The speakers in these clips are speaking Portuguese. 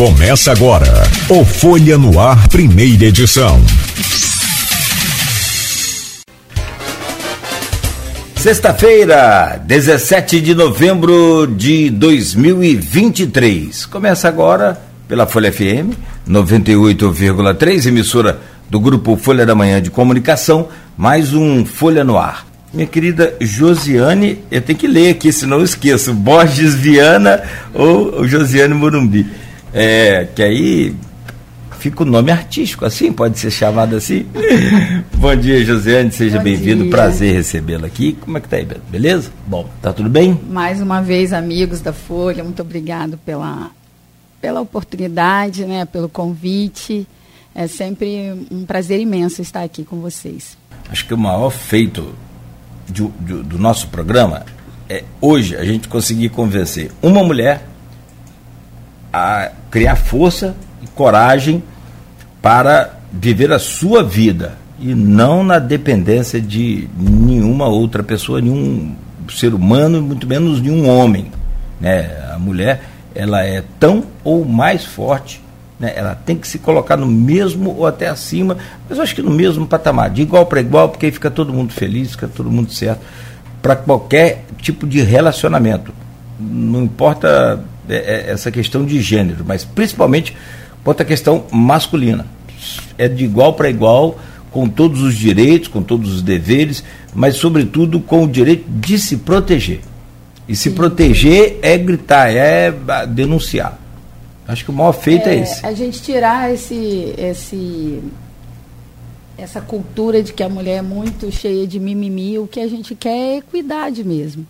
Começa agora o Folha no Ar, primeira edição. Sexta-feira, 17 de novembro de 2023. Começa agora pela Folha FM 98,3, emissora do grupo Folha da Manhã de Comunicação, mais um Folha no Ar. Minha querida Josiane, eu tenho que ler aqui, senão eu esqueço. Borges Viana ou Josiane Morumbi. É, que aí fica o nome artístico, assim, pode ser chamado assim. Bom dia, Josiane, seja bem-vindo. Prazer recebê-la aqui. Como é que tá aí, beleza? Bom, tá tudo bem? Mais uma vez, amigos da Folha, muito obrigado pela, pela oportunidade, né, pelo convite. É sempre um prazer imenso estar aqui com vocês. Acho que o maior feito de, de, do nosso programa é hoje a gente conseguir convencer uma mulher a criar força e coragem para viver a sua vida e não na dependência de nenhuma outra pessoa, nenhum ser humano, muito menos nenhum homem. Né? A mulher ela é tão ou mais forte, né? ela tem que se colocar no mesmo ou até acima, mas eu acho que no mesmo patamar, de igual para igual, porque aí fica todo mundo feliz, fica todo mundo certo, para qualquer tipo de relacionamento. Não importa essa questão de gênero, mas principalmente quanto à questão masculina. É de igual para igual, com todos os direitos, com todos os deveres, mas sobretudo com o direito de se proteger. E se proteger é gritar, é denunciar. Acho que o maior feito é, é esse. A gente tirar esse, esse, essa cultura de que a mulher é muito cheia de mimimi, o que a gente quer é equidade mesmo.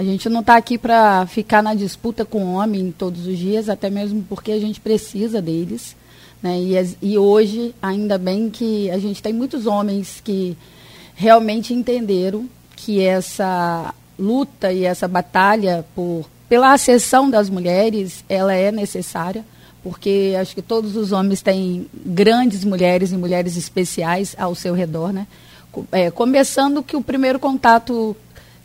A gente não está aqui para ficar na disputa com o homem todos os dias, até mesmo porque a gente precisa deles. Né? E, e hoje, ainda bem que a gente tem muitos homens que realmente entenderam que essa luta e essa batalha por, pela acessão das mulheres, ela é necessária, porque acho que todos os homens têm grandes mulheres e mulheres especiais ao seu redor, né? É, começando que o primeiro contato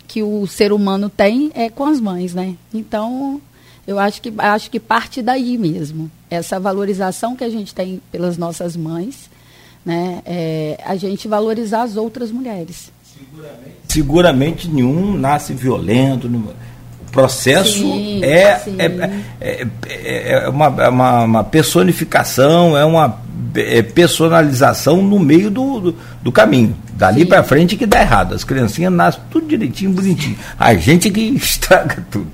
que o ser humano tem é com as mães, né? Então, eu acho que, acho que parte daí mesmo. Essa valorização que a gente tem pelas nossas mães, né? É, a gente valorizar as outras mulheres. Seguramente, seguramente nenhum nasce violento. O processo sim, é, sim. É, é, é, é uma, é uma, uma personificação, é uma personalização no meio do, do, do caminho. Dali para frente que dá errado. As criancinhas nascem tudo direitinho, bonitinho. A gente que estraga tudo.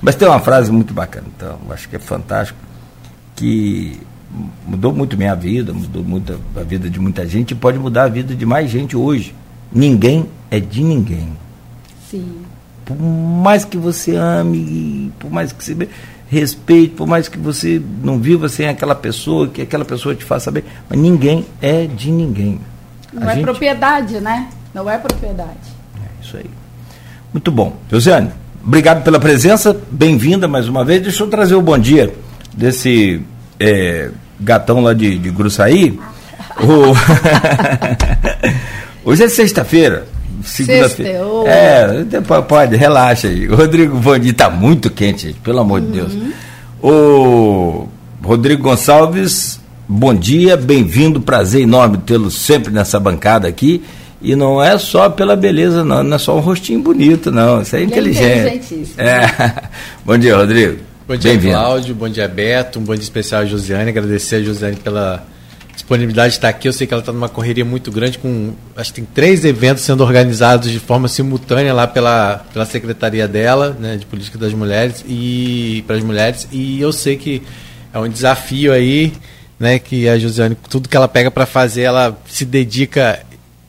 Mas tem uma frase muito bacana, então, acho que é fantástico, que mudou muito minha vida, mudou muito a vida de muita gente e pode mudar a vida de mais gente hoje. Ninguém é de ninguém. Sim. Por mais que você ame, por mais que você respeite, por mais que você não viva sem aquela pessoa, que aquela pessoa te faça bem, mas ninguém é de ninguém. Não a é gente... propriedade, né? Não é propriedade. É isso aí. Muito bom. Josiane, obrigado pela presença, bem-vinda mais uma vez. Deixa eu trazer o bom dia desse é, gatão lá de, de Gruçaí. o... Hoje é sexta-feira. Segunda-feira. É, pode, relaxa aí. Rodrigo Bom dia, tá muito quente, pelo amor uhum. de Deus. O Rodrigo Gonçalves, bom dia, bem-vindo, prazer enorme tê-lo sempre nessa bancada aqui. E não é só pela beleza, não, não é só um rostinho bonito, não. Isso é Ele é inteligente. É, é. bom dia, Rodrigo. Bom dia, Cláudio. Bom dia, Beto. Um bom dia especial a Josiane. Agradecer a Josiane pela disponibilidade de estar aqui. Eu sei que ela está numa correria muito grande, com acho que tem três eventos sendo organizados de forma simultânea lá pela, pela secretaria dela, né, de política das mulheres e para as mulheres. E eu sei que é um desafio aí, né, que a Josiane, tudo que ela pega para fazer, ela se dedica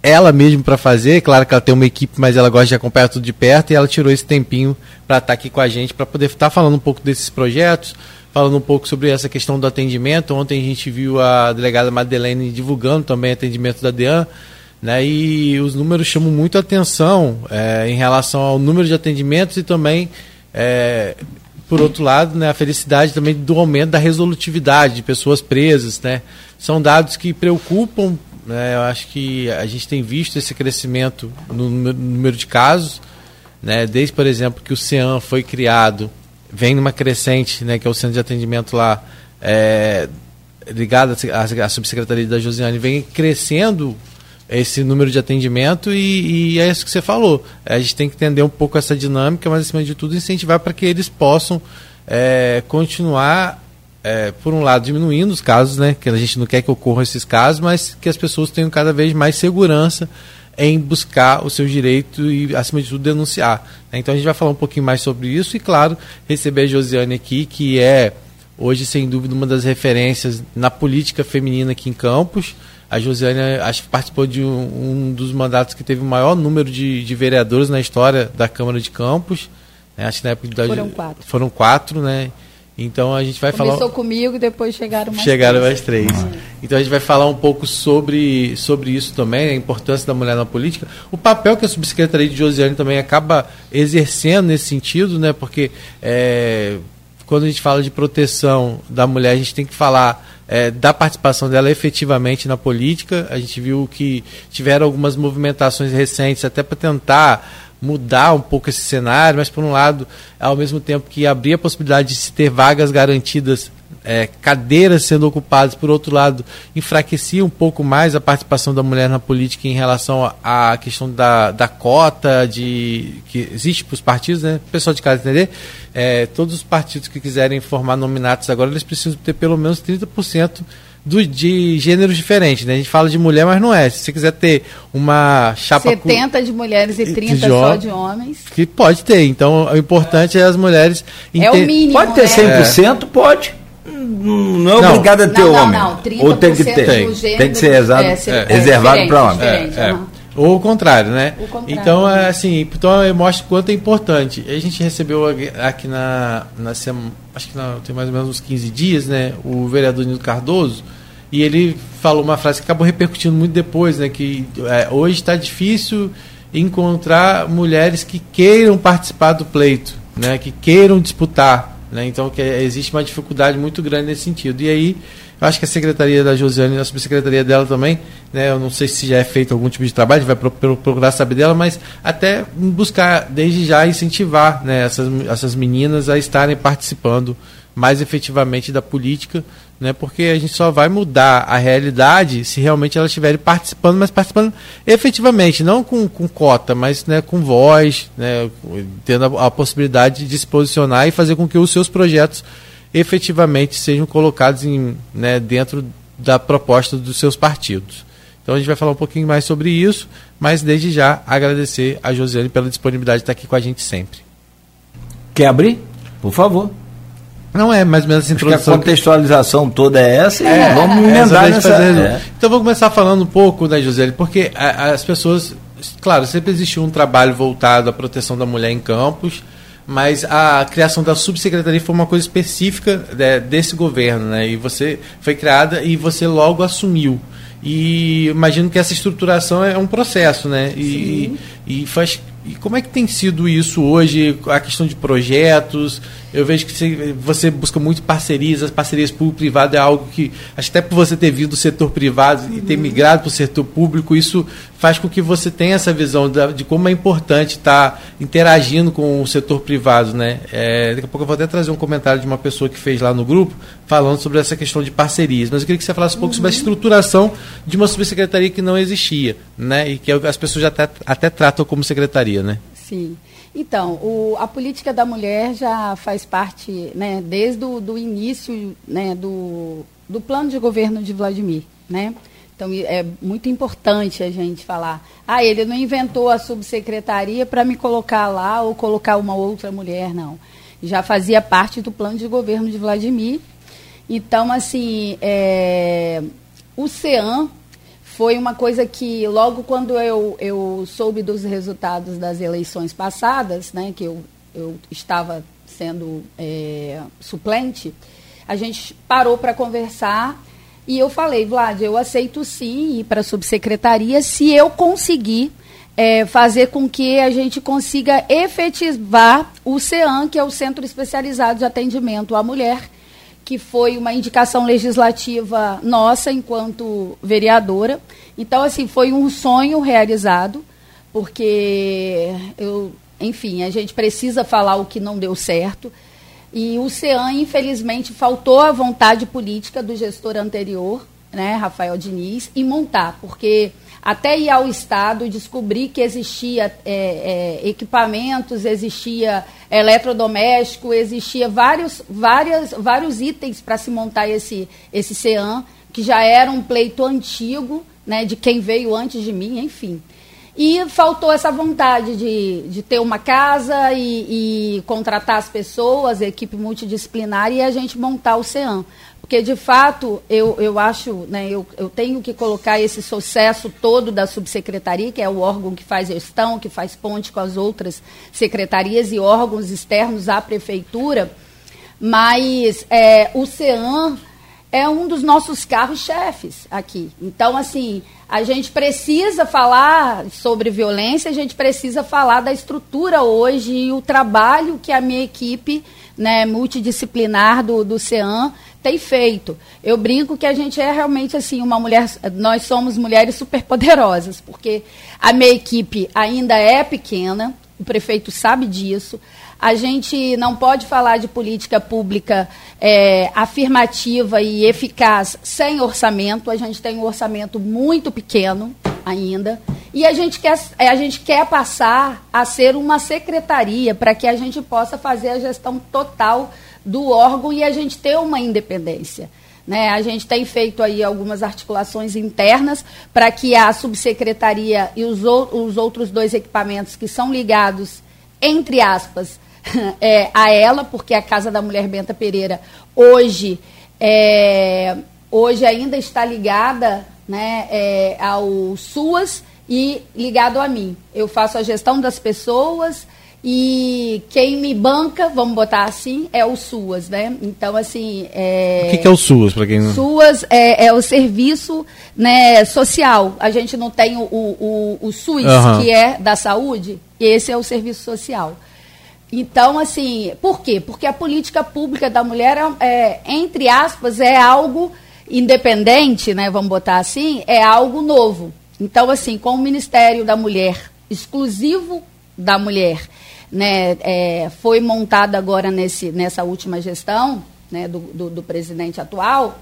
ela mesma para fazer. Claro que ela tem uma equipe, mas ela gosta de acompanhar tudo de perto e ela tirou esse tempinho para estar aqui com a gente, para poder estar falando um pouco desses projetos, falando um pouco sobre essa questão do atendimento. Ontem a gente viu a delegada Madeleine divulgando também atendimento da DEAN, né, e os números chamam muito atenção é, em relação ao número de atendimentos e também, é, por outro lado, né, a felicidade também do aumento da resolutividade de pessoas presas. Né. São dados que preocupam. Né, eu acho que a gente tem visto esse crescimento no número de casos. Né, desde, por exemplo, que o CEAM foi criado vem numa crescente, né, que é o centro de atendimento lá é, ligada à, à subsecretaria da Josiane vem crescendo esse número de atendimento e, e, é isso que você falou. A gente tem que entender um pouco essa dinâmica, mas acima de tudo incentivar para que eles possam é, continuar, é, por um lado, diminuindo os casos, né? Que a gente não quer que ocorram esses casos, mas que as pessoas tenham cada vez mais segurança em buscar o seu direito e, acima de tudo, denunciar. Então a gente vai falar um pouquinho mais sobre isso e, claro, receber a Josiane aqui, que é hoje, sem dúvida, uma das referências na política feminina aqui em Campos. A Josiane acho que participou de um, um, dos mandatos que teve o maior número de, de vereadores na história da Câmara de Campos. Né? Acho que na época da, foram quatro. Foram quatro, né? Então a gente vai Começou falar. Começou comigo e depois chegaram mais chegaram três. mais três. Uhum. Então a gente vai falar um pouco sobre, sobre isso também, a importância da mulher na política, o papel que a subsecretaria de Josiane também acaba exercendo nesse sentido, né? Porque é, quando a gente fala de proteção da mulher, a gente tem que falar é, da participação dela efetivamente na política. A gente viu que tiveram algumas movimentações recentes até para tentar mudar um pouco esse cenário, mas por um lado, ao mesmo tempo que abria a possibilidade de se ter vagas garantidas é, cadeiras sendo ocupadas, por outro lado, enfraquecia um pouco mais a participação da mulher na política em relação à questão da, da cota de que existe para os partidos, né? Pessoal de casa entender, é, todos os partidos que quiserem formar nominatos agora, eles precisam ter pelo menos 30% do, de gêneros diferentes, né? A gente fala de mulher, mas não é. Se você quiser ter uma chapa... 70 de mulheres e 30 de só de homens. Que pode ter. Então, o importante é, é as mulheres... É o mínimo, Pode ter 100%? É. Pode não é não. obrigado a ter não, homem. Não, não, 30% Ou tem que ter. Tem, tem que ser exato, é, é, reservado para homem. É, é. Ou o contrário, né? O contrário. Então, é, assim, então mostra o quanto é importante. A gente recebeu aqui na, na semana, acho que na, tem mais ou menos uns 15 dias, né? O vereador Nildo Cardoso, e ele falou uma frase que acabou repercutindo muito depois, né? Que é, hoje está difícil encontrar mulheres que queiram participar do pleito, né? Que queiram disputar. Né? Então que existe uma dificuldade muito grande nesse sentido. E aí, acho que a secretaria da Josiane, a subsecretaria dela também, né? eu não sei se já é feito algum tipo de trabalho, vai procurar saber dela, mas até buscar, desde já, incentivar né? essas, essas meninas a estarem participando mais efetivamente da política, né? Porque a gente só vai mudar a realidade se realmente elas estiverem participando, mas participando efetivamente, não com, com cota, mas né, com voz, né, tendo a, a possibilidade de se posicionar e fazer com que os seus projetos efetivamente sejam colocados em, né, dentro da proposta dos seus partidos. Então a gente vai falar um pouquinho mais sobre isso, mas desde já agradecer a Josiane pela disponibilidade de estar aqui com a gente sempre. Quer abrir? Por favor. Não é mais ou menos essa introdução. a contextualização toda é essa é, vamos é, emendar é nessa... É. Então vamos começar falando um pouco, né, José, porque a, as pessoas, claro, sempre existiu um trabalho voltado à proteção da mulher em campos, mas a criação da subsecretaria foi uma coisa específica né, desse governo, né? E você foi criada e você logo assumiu. E imagino que essa estruturação é um processo, né? E, e faz e como é que tem sido isso hoje, a questão de projetos? Eu vejo que você busca muito parcerias, as parcerias público-privado é algo que, acho até por você ter vindo do setor privado e ter migrado para o setor público, isso faz com que você tenha essa visão de como é importante estar interagindo com o setor privado. Né? É, daqui a pouco eu vou até trazer um comentário de uma pessoa que fez lá no grupo, falando sobre essa questão de parcerias. Mas eu queria que você falasse um pouco sobre a estruturação de uma subsecretaria que não existia, né? e que as pessoas já até, até tratam como secretaria. Né? Sim. Então, o, a política da mulher já faz parte, né, desde o do início né, do, do plano de governo de Vladimir. Né? Então, é muito importante a gente falar. Ah, ele não inventou a subsecretaria para me colocar lá ou colocar uma outra mulher, não. Já fazia parte do plano de governo de Vladimir. Então, assim, é, o CEAM foi uma coisa que logo quando eu, eu soube dos resultados das eleições passadas, né, que eu, eu estava sendo é, suplente, a gente parou para conversar e eu falei, Vlad, eu aceito sim ir para a subsecretaria se eu conseguir é, fazer com que a gente consiga efetivar o CEAM, que é o Centro Especializado de Atendimento à Mulher, que foi uma indicação legislativa nossa enquanto vereadora. Então, assim, foi um sonho realizado, porque eu, enfim, a gente precisa falar o que não deu certo. E o CEAM, infelizmente, faltou a vontade política do gestor anterior, né, Rafael Diniz, em montar, porque até ir ao Estado descobrir que existia é, é, equipamentos, existia eletrodoméstico, existia vários, várias, vários itens para se montar esse, esse CEAM, que já era um pleito antigo, né, de quem veio antes de mim, enfim. E faltou essa vontade de, de ter uma casa e, e contratar as pessoas, a equipe multidisciplinar e a gente montar o CEAM. Porque, de fato, eu, eu acho, né, eu, eu tenho que colocar esse sucesso todo da subsecretaria, que é o órgão que faz gestão, que faz ponte com as outras secretarias e órgãos externos à prefeitura, mas é, o CEAM é um dos nossos carros-chefes aqui. Então, assim, a gente precisa falar sobre violência, a gente precisa falar da estrutura hoje e o trabalho que a minha equipe né, multidisciplinar do, do CEAM tem feito. Eu brinco que a gente é realmente assim uma mulher, nós somos mulheres superpoderosas, porque a minha equipe ainda é pequena, o prefeito sabe disso. A gente não pode falar de política pública é, afirmativa e eficaz sem orçamento. A gente tem um orçamento muito pequeno ainda. E a gente quer, a gente quer passar a ser uma secretaria para que a gente possa fazer a gestão total do órgão e a gente ter uma independência. Né? A gente tem feito aí algumas articulações internas para que a subsecretaria e os, os outros dois equipamentos que são ligados, entre aspas, é, a ela, porque a Casa da Mulher Benta Pereira hoje, é, hoje ainda está ligada né, é, ao SUAS e ligado a mim. Eu faço a gestão das pessoas, e quem me banca, vamos botar assim, é o SUAS, né? Então, assim. É... O que, que é o SUAS, para quem não. SUAS é, é, o serviço né, social. A gente não tem o, o, o SUS, uhum. que é da saúde, e esse é o serviço social. Então, assim, por quê? Porque a política pública da mulher, é, é entre aspas, é algo independente, né? Vamos botar assim, é algo novo. Então, assim, com o Ministério da Mulher exclusivo da mulher né, é, foi montada agora nesse, nessa última gestão né, do, do, do, presidente atual,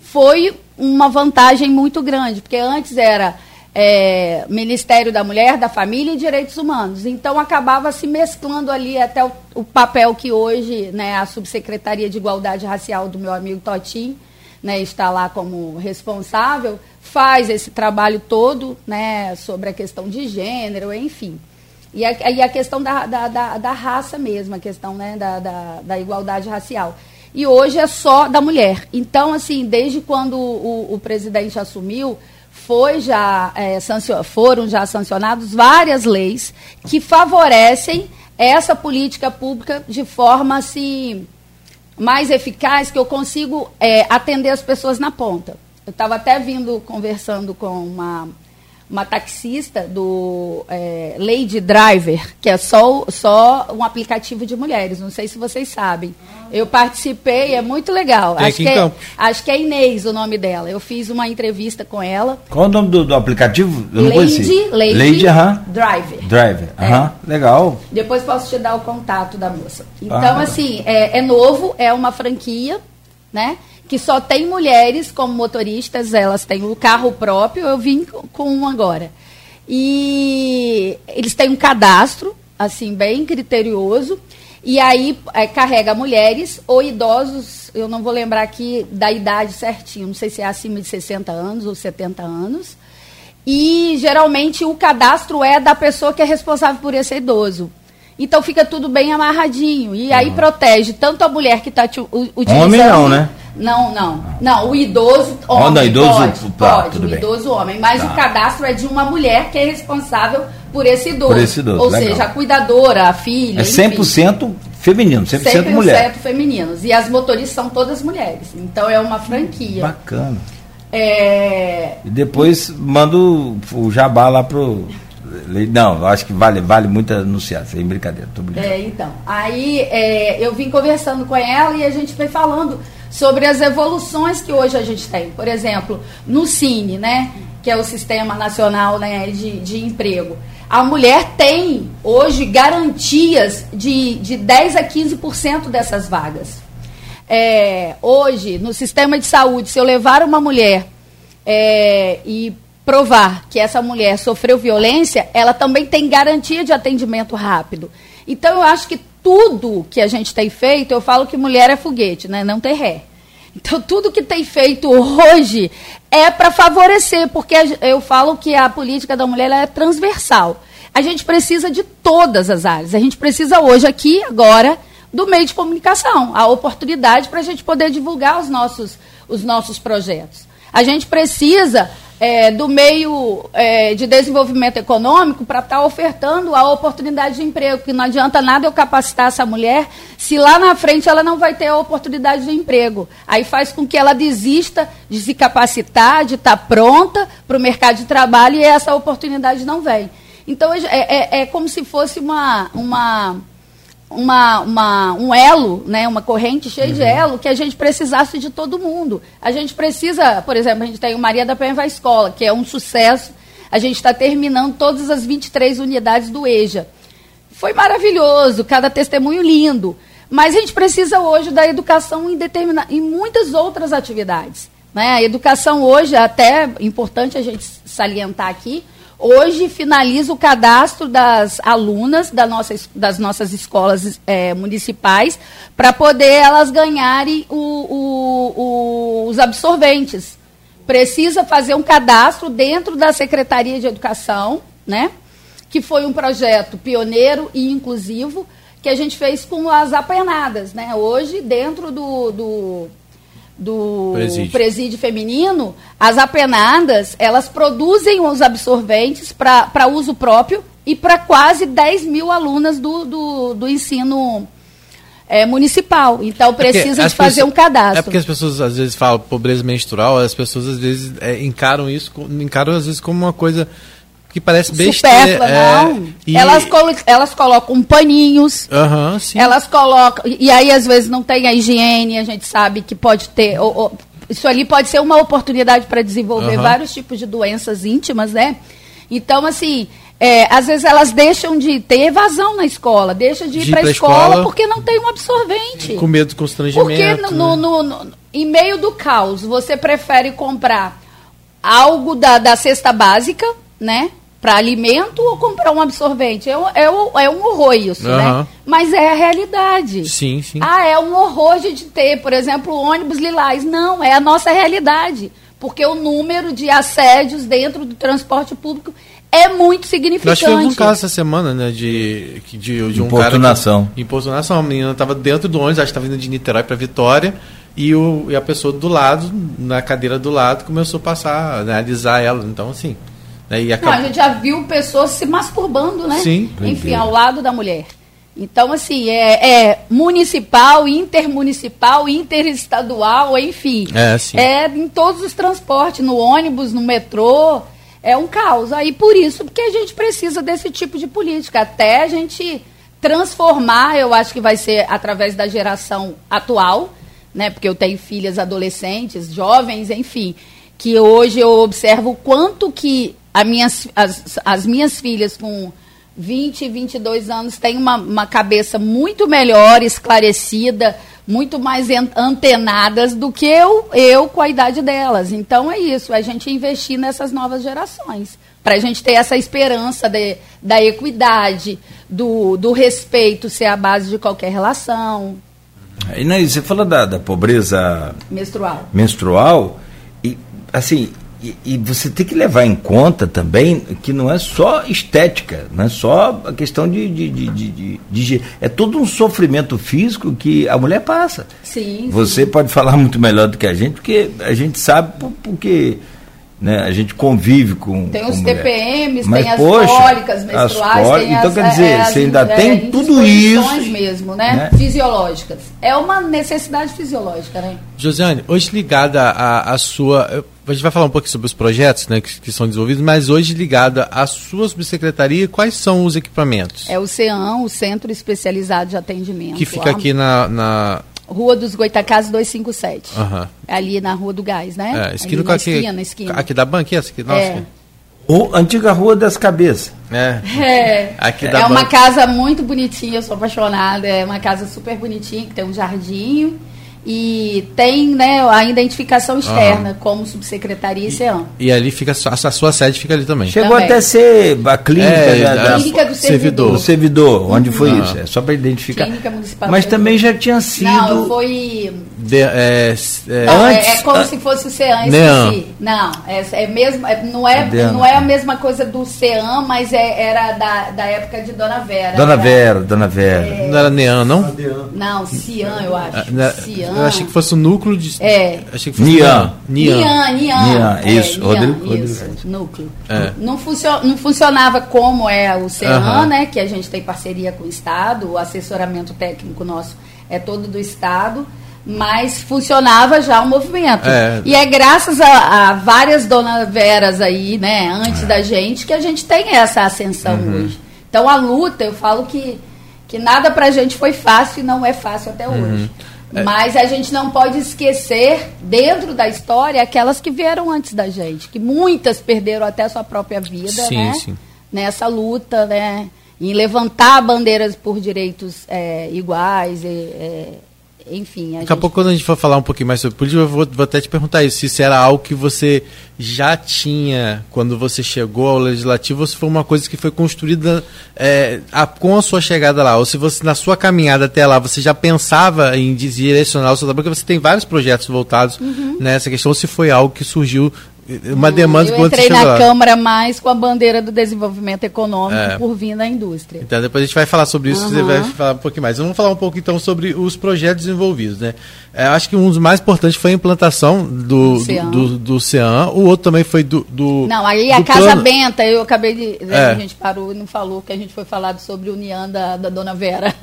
foi uma vantagem muito grande, porque antes era é, Ministério da Mulher, da Família e Direitos Humanos. Então acabava se mesclando ali até o, o papel que hoje né, a Subsecretaria de Igualdade Racial do meu amigo Totim né, está lá como responsável, faz esse trabalho todo né, sobre a questão de gênero, enfim. E a, e a questão da, da, da, da, raça mesmo, a questão né, da, da, da, igualdade racial. E hoje é só da mulher. Então, assim, desde quando o, o presidente assumiu, foi já, é, foram já sancionadas várias leis que favorecem essa política pública de forma assim, mais eficaz, que eu consigo é, atender as pessoas na ponta. Eu estava até vindo conversando com uma uma taxista do é, Lady Driver, que é só, só um aplicativo de mulheres. Não sei se vocês sabem. Eu participei, é muito legal. acho que, é, acho que é Inês o nome dela. Eu fiz uma entrevista com ela. Qual o nome do, do aplicativo? Eu Lady, Lady, Lady uh -huh. Driver. Driver, uh -huh. é. legal. Depois posso te dar o contato da moça. Então, ah, assim, é, é novo, é uma franquia, né? Que só tem mulheres como motoristas, elas têm o carro próprio, eu vim com um agora. E eles têm um cadastro, assim, bem criterioso, e aí é, carrega mulheres ou idosos, eu não vou lembrar aqui da idade certinho, não sei se é acima de 60 anos ou 70 anos. E geralmente o cadastro é da pessoa que é responsável por esse idoso. Então fica tudo bem amarradinho. E aí uhum. protege tanto a mulher que está utilizando. Homem não, né? Não, não. Não, o idoso homem. Oh, não, idoso, pode, tá, pode o bem. idoso homem. Mas tá. o cadastro é de uma mulher que é responsável por esse idoso. Por esse idoso. Ou legal. seja, a cuidadora, a filha. É 100% enfim. feminino, 100%, 100% mulher. 100% femininos. E as motoristas são todas mulheres. Então é uma franquia. Bacana. É... E depois manda o, jabá lá pro. Não, acho que vale, vale muito anunciar, sem brincadeira, tô brincando. É, então. Aí é, eu vim conversando com ela e a gente foi falando sobre as evoluções que hoje a gente tem. Por exemplo, no Cine, né, que é o Sistema Nacional né, de, de Emprego. a mulher tem hoje garantias de, de 10 a 15% dessas vagas. É, hoje, no sistema de saúde, se eu levar uma mulher é, e provar que essa mulher sofreu violência, ela também tem garantia de atendimento rápido. Então, eu acho que tudo que a gente tem feito, eu falo que mulher é foguete, né? não tem ré. Então, tudo que tem feito hoje é para favorecer, porque eu falo que a política da mulher é transversal. A gente precisa de todas as áreas. A gente precisa hoje, aqui, agora, do meio de comunicação, a oportunidade para a gente poder divulgar os nossos, os nossos projetos. A gente precisa é, do meio é, de desenvolvimento econômico para estar tá ofertando a oportunidade de emprego, porque não adianta nada eu capacitar essa mulher se lá na frente ela não vai ter a oportunidade de emprego. Aí faz com que ela desista de se capacitar, de estar tá pronta para o mercado de trabalho e essa oportunidade não vem. Então é, é, é como se fosse uma, uma uma, uma, um elo, né, uma corrente cheia uhum. de elo, que a gente precisasse de todo mundo. A gente precisa, por exemplo, a gente tem o Maria da Penha vai Escola, que é um sucesso. A gente está terminando todas as 23 unidades do EJA. Foi maravilhoso, cada testemunho lindo. Mas a gente precisa hoje da educação em, determina, em muitas outras atividades. Né? A educação hoje, até importante a gente salientar aqui, Hoje finaliza o cadastro das alunas da nossa, das nossas escolas é, municipais para poder elas ganharem o, o, o, os absorventes. Precisa fazer um cadastro dentro da Secretaria de Educação, né? que foi um projeto pioneiro e inclusivo que a gente fez com as apenadas. Né? Hoje, dentro do, do do presídio. presídio. feminino, as apenadas, elas produzem os absorventes para uso próprio e para quase 10 mil alunas do, do, do ensino é, municipal. Então é precisa é de fazer pessoas, um cadastro. É porque as pessoas às vezes falam pobreza menstrual, as pessoas às vezes é, encaram isso, encaram às vezes como uma coisa que parece besteira. Supérflua, é, não. E... Elas, colo elas colocam paninhos. Uhum, sim. Elas colocam. E aí, às vezes, não tem a higiene, a gente sabe que pode ter. Ou, ou, isso ali pode ser uma oportunidade para desenvolver uhum. vários tipos de doenças íntimas, né? Então, assim, é, às vezes elas deixam de ter evasão na escola, deixam de ir para a escola, escola, porque não tem um absorvente. Com medo do constrangimento. Porque no, né? no, no, em meio do caos, você prefere comprar algo da, da cesta básica, né? Para alimento ou comprar um absorvente. É, é, é um horror isso, uhum. né? Mas é a realidade. Sim, sim. Ah, é um horror de ter, por exemplo, ônibus lilás. Não, é a nossa realidade. Porque o número de assédios dentro do transporte público é muito significante. Nós tivemos um caso essa semana, né, de, de, de um importunação. cara... Que, importunação. A menina estava dentro do ônibus, acho que estava indo de Niterói para Vitória, e, o, e a pessoa do lado, na cadeira do lado, começou a passar, né, analisar ela. Então, assim, né? E acaba... Não, a gente já viu pessoas se masturbando, né? Sim. Enfim, ao lado da mulher. Então, assim, é, é, municipal, intermunicipal, interestadual, enfim. É, sim. é em todos os transportes, no ônibus, no metrô. É um caos. Aí por isso, porque a gente precisa desse tipo de política. Até a gente transformar, eu acho que vai ser através da geração atual, né? Porque eu tenho filhas adolescentes, jovens, enfim, que hoje eu observo o quanto que minhas, as, as minhas filhas com 20, 22 anos têm uma, uma cabeça muito melhor, esclarecida, muito mais antenadas do que eu, eu com a idade delas. Então é isso, a gente investir nessas novas gerações. Para a gente ter essa esperança de, da equidade, do, do respeito ser a base de qualquer relação. E, né, você fala da, da pobreza menstrual. menstrual e assim e, e, você tem que levar em conta também que não é só estética, não é só a questão de, de, de, de, de É todo um sofrimento físico que a mulher passa. Sim. Você sim. pode falar muito melhor do que a gente, porque a gente sabe porque né? A gente convive com. Tem os TPMs, Mas, tem as poxa, cólicas menstruais, as tem então, as, quer dizer, é, você ainda é, tem tudo isso. mesmo, né? né? Fisiológicas. É uma necessidade fisiológica, né? Josiane, hoje ligada à, sua. A gente vai falar um pouco sobre os projetos né, que, que, são desenvolvidos, mas hoje ligada à sua subsecretaria, quais são os equipamentos? É o CEAM, o Centro Especializado de Atendimento. Que fica aqui na, na Rua dos Goitacazes 257. Uhum. Ali na Rua do Gás, né? É, esquina com aqui, esquina, esquina. Aqui da banca, essa aqui, nossa. É. Ou antiga Rua das Cabeças. É. É, Aqui é dá uma banco. casa muito bonitinha, eu sou apaixonada. É uma casa super bonitinha, que tem um jardim. E tem né, a identificação externa, como subsecretaria e CEAM. E ali fica a sua, a sua sede fica ali também. Chegou Também. até a ser a clínica, É, da- Clínica do servidor. servidor. do servidor, onde foi Uhum. isso? É só para identificar. Clínica Municipal Mas também já tinha sido. Não, foi. De- é, é, Não, é- Antes- é, como an- se fosse o CEAM, esqueci. Não, é, é mesmo, é- não, é, não é a mesma coisa do CEAM, mas é- era da, da época de Dona Vera. Dona Era- Vera, Dona Vera. não era Nean, não? Não, CIAM, eu acho. Ah, CIAM. Eu achei que fosse o núcleo de. É. Achei que fosse Nian. Nian. Nian, Nian. Nian, é, isso, Nian, Rodrigo- isso, Rodrigo. núcleo. É. Não, funcio- não funcionava como é o CEAM, Aham. né? Que a gente tem parceria com o Estado, o assessoramento técnico nosso é todo do Estado, mas funcionava já o movimento. É. E é graças a, a várias Dona Veras aí, né, antes da gente, que a gente tem essa ascensão hoje. Então a luta, eu falo que, que nada pra gente foi fácil e não é fácil até hoje. Mas a gente não pode esquecer, dentro da história, aquelas que vieram antes da gente, que muitas perderam até a sua própria vida, Sim, né? sim. Nessa luta, né? Em levantar bandeiras por direitos é, iguais, e, é, enfim. Daqui a pouco, quando a gente for falar um pouquinho mais sobre política, eu vou, vou até te perguntar isso: se isso era algo que você já tinha quando você chegou ao legislativo, ou se foi uma coisa que foi construída é, a- com a sua chegada lá, ou se você, na sua caminhada até lá, você já pensava em direcionar o seu trabalho, porque você tem vários projetos voltados nessa questão, ou se foi algo que surgiu, uma demanda Eu você entrei na lá. Câmara mais com a bandeira do desenvolvimento econômico É. por vir da indústria. Então depois a gente vai falar sobre isso, você Aham. vai falar um pouquinho mais. Vamos falar um pouco então sobre os projetos envolvidos, né? É, acho que um dos mais importantes foi a implantação do, Do CEAM. do, do, do CEAM, o outro também foi do. do Não, aí a Casa plano- Benta, eu acabei de. É. A gente parou e não falou que a gente foi falado sobre o União da, da Dona Vera.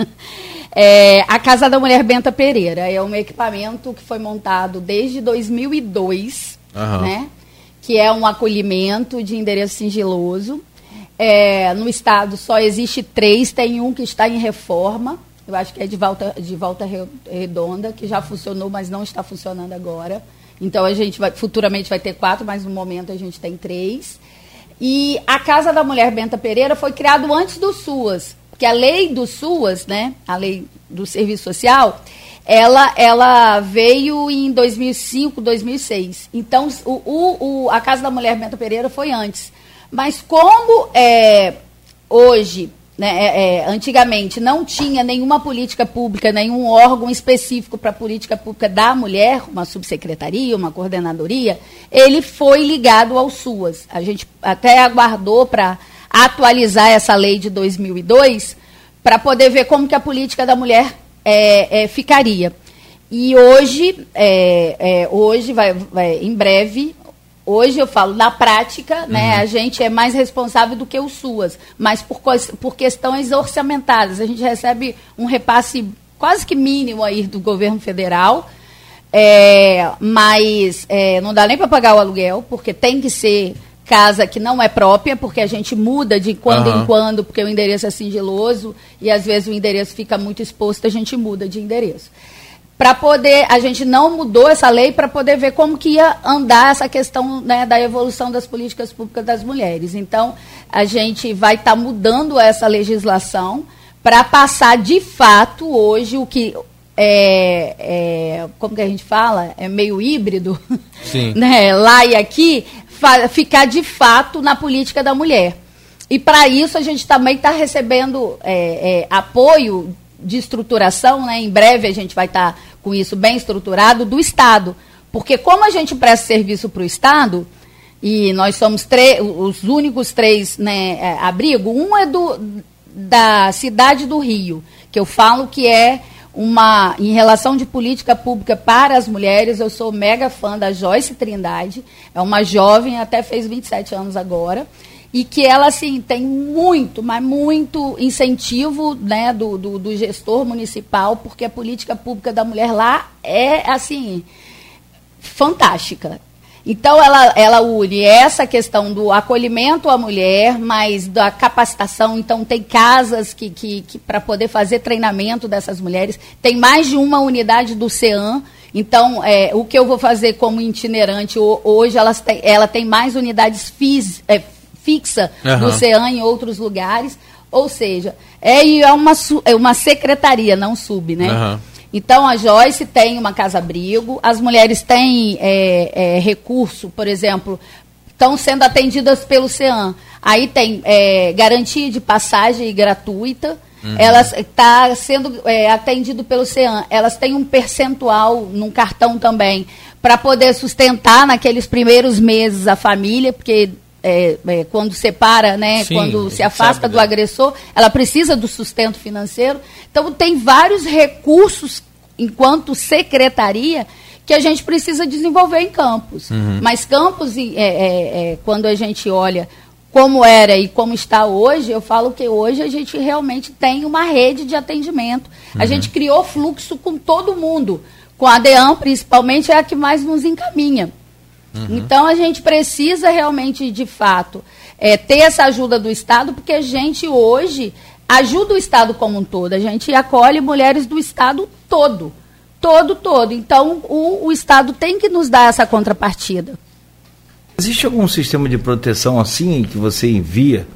É, a Casa da Mulher Benta Pereira é um equipamento que foi montado desde 2002, Aham. né? Que é um acolhimento de endereço sigiloso. É, no estado só existe três, tem um que está em reforma. Eu acho que é de volta, de volta Re- redonda, que já funcionou, mas não está funcionando agora. Então a gente vai, futuramente vai ter quatro, mas no momento a gente tem três. E a Casa da Mulher Benta Pereira foi criado antes do SUAS, porque a lei do SUAS, né, a lei do Serviço Social, ela, ela veio em 2005, 2006. Então o, o, o- a Casa da Mulher Benta Pereira foi antes. Mas como é, hoje, né, é, é, antigamente, não tinha nenhuma política pública, nenhum órgão específico para a política pública da mulher, uma subsecretaria, uma coordenadoria, ele foi ligado ao SUAS. A gente até aguardou para atualizar essa lei de 2002 para poder ver como que a política da mulher é, é, ficaria. E hoje, é, é, hoje vai, vai, em breve, hoje eu falo na prática, né, a gente é mais responsável do que o SUAS, mas por, por questões orçamentárias. A gente recebe um repasse quase que mínimo aí do governo federal, é, mas é, não dá nem para pagar o aluguel, porque tem que ser casa que não é própria, porque a gente muda de quando Aham. em quando, porque o endereço é sigiloso e às vezes o endereço fica muito exposto, a gente muda de endereço. Para poder, a gente não mudou essa lei para poder ver como que ia andar essa questão né, da evolução das políticas públicas das mulheres. Então, a gente vai estar mudando essa legislação para passar de fato hoje o que é, é, como que a gente fala, é meio híbrido, Sim. né, lá e aqui, ficar de fato na política da mulher. E para isso a gente também está recebendo é, é, apoio de estruturação, né? Em breve a gente vai estar com isso bem estruturado do Estado. Porque como a gente presta serviço para o Estado, e nós somos os únicos três né, é, abrigo, um é do, da cidade do Rio, que eu falo que é uma, em relação de política pública para as mulheres, eu sou mega fã da Joyce Trindade, é uma jovem, até fez 27 anos agora, e que ela, assim, tem muito, mas muito incentivo né, do, do, do gestor municipal, porque a política pública da mulher lá é, assim, fantástica. Então, ela, ela une essa questão do acolhimento à mulher, mas da capacitação. Então, tem casas que, que, que para poder fazer treinamento dessas mulheres. Tem mais de uma unidade do CEAM. Então, é, o que eu vou fazer como itinerante ho- hoje, elas têm- ela tem mais unidades fis, é, fixa Aham. do CEAM em outros lugares. Ou seja, é, é, uma, é uma secretaria, não sub, né? Aham. Então a Joyce tem uma casa-abrigo, as mulheres têm é, é, recurso, por exemplo, estão sendo atendidas pelo CEAM. Aí tem é, garantia de passagem gratuita. Elas está sendo é, atendido pelo CEAM. Elas têm um percentual num cartão também para poder sustentar naqueles primeiros meses a família, porque é, é, quando separa, né, Sim, quando se afasta do né? agressor, ela precisa do sustento financeiro. Então, tem vários recursos, enquanto secretaria, que a gente precisa desenvolver em campos. Uhum. Mas campos, é, é, é, quando a gente olha como era e como está hoje, eu falo que hoje a gente realmente tem uma rede de atendimento. A gente criou fluxo com todo mundo. Com a DEAM, principalmente, é a que mais nos encaminha. Então a gente precisa realmente, de fato, é, ter essa ajuda do Estado, porque a gente hoje ajuda o Estado como um todo. A gente acolhe mulheres do Estado todo. Todo, todo. Então o, o Estado tem que nos dar essa contrapartida. Existe algum sistema de proteção assim que você envia,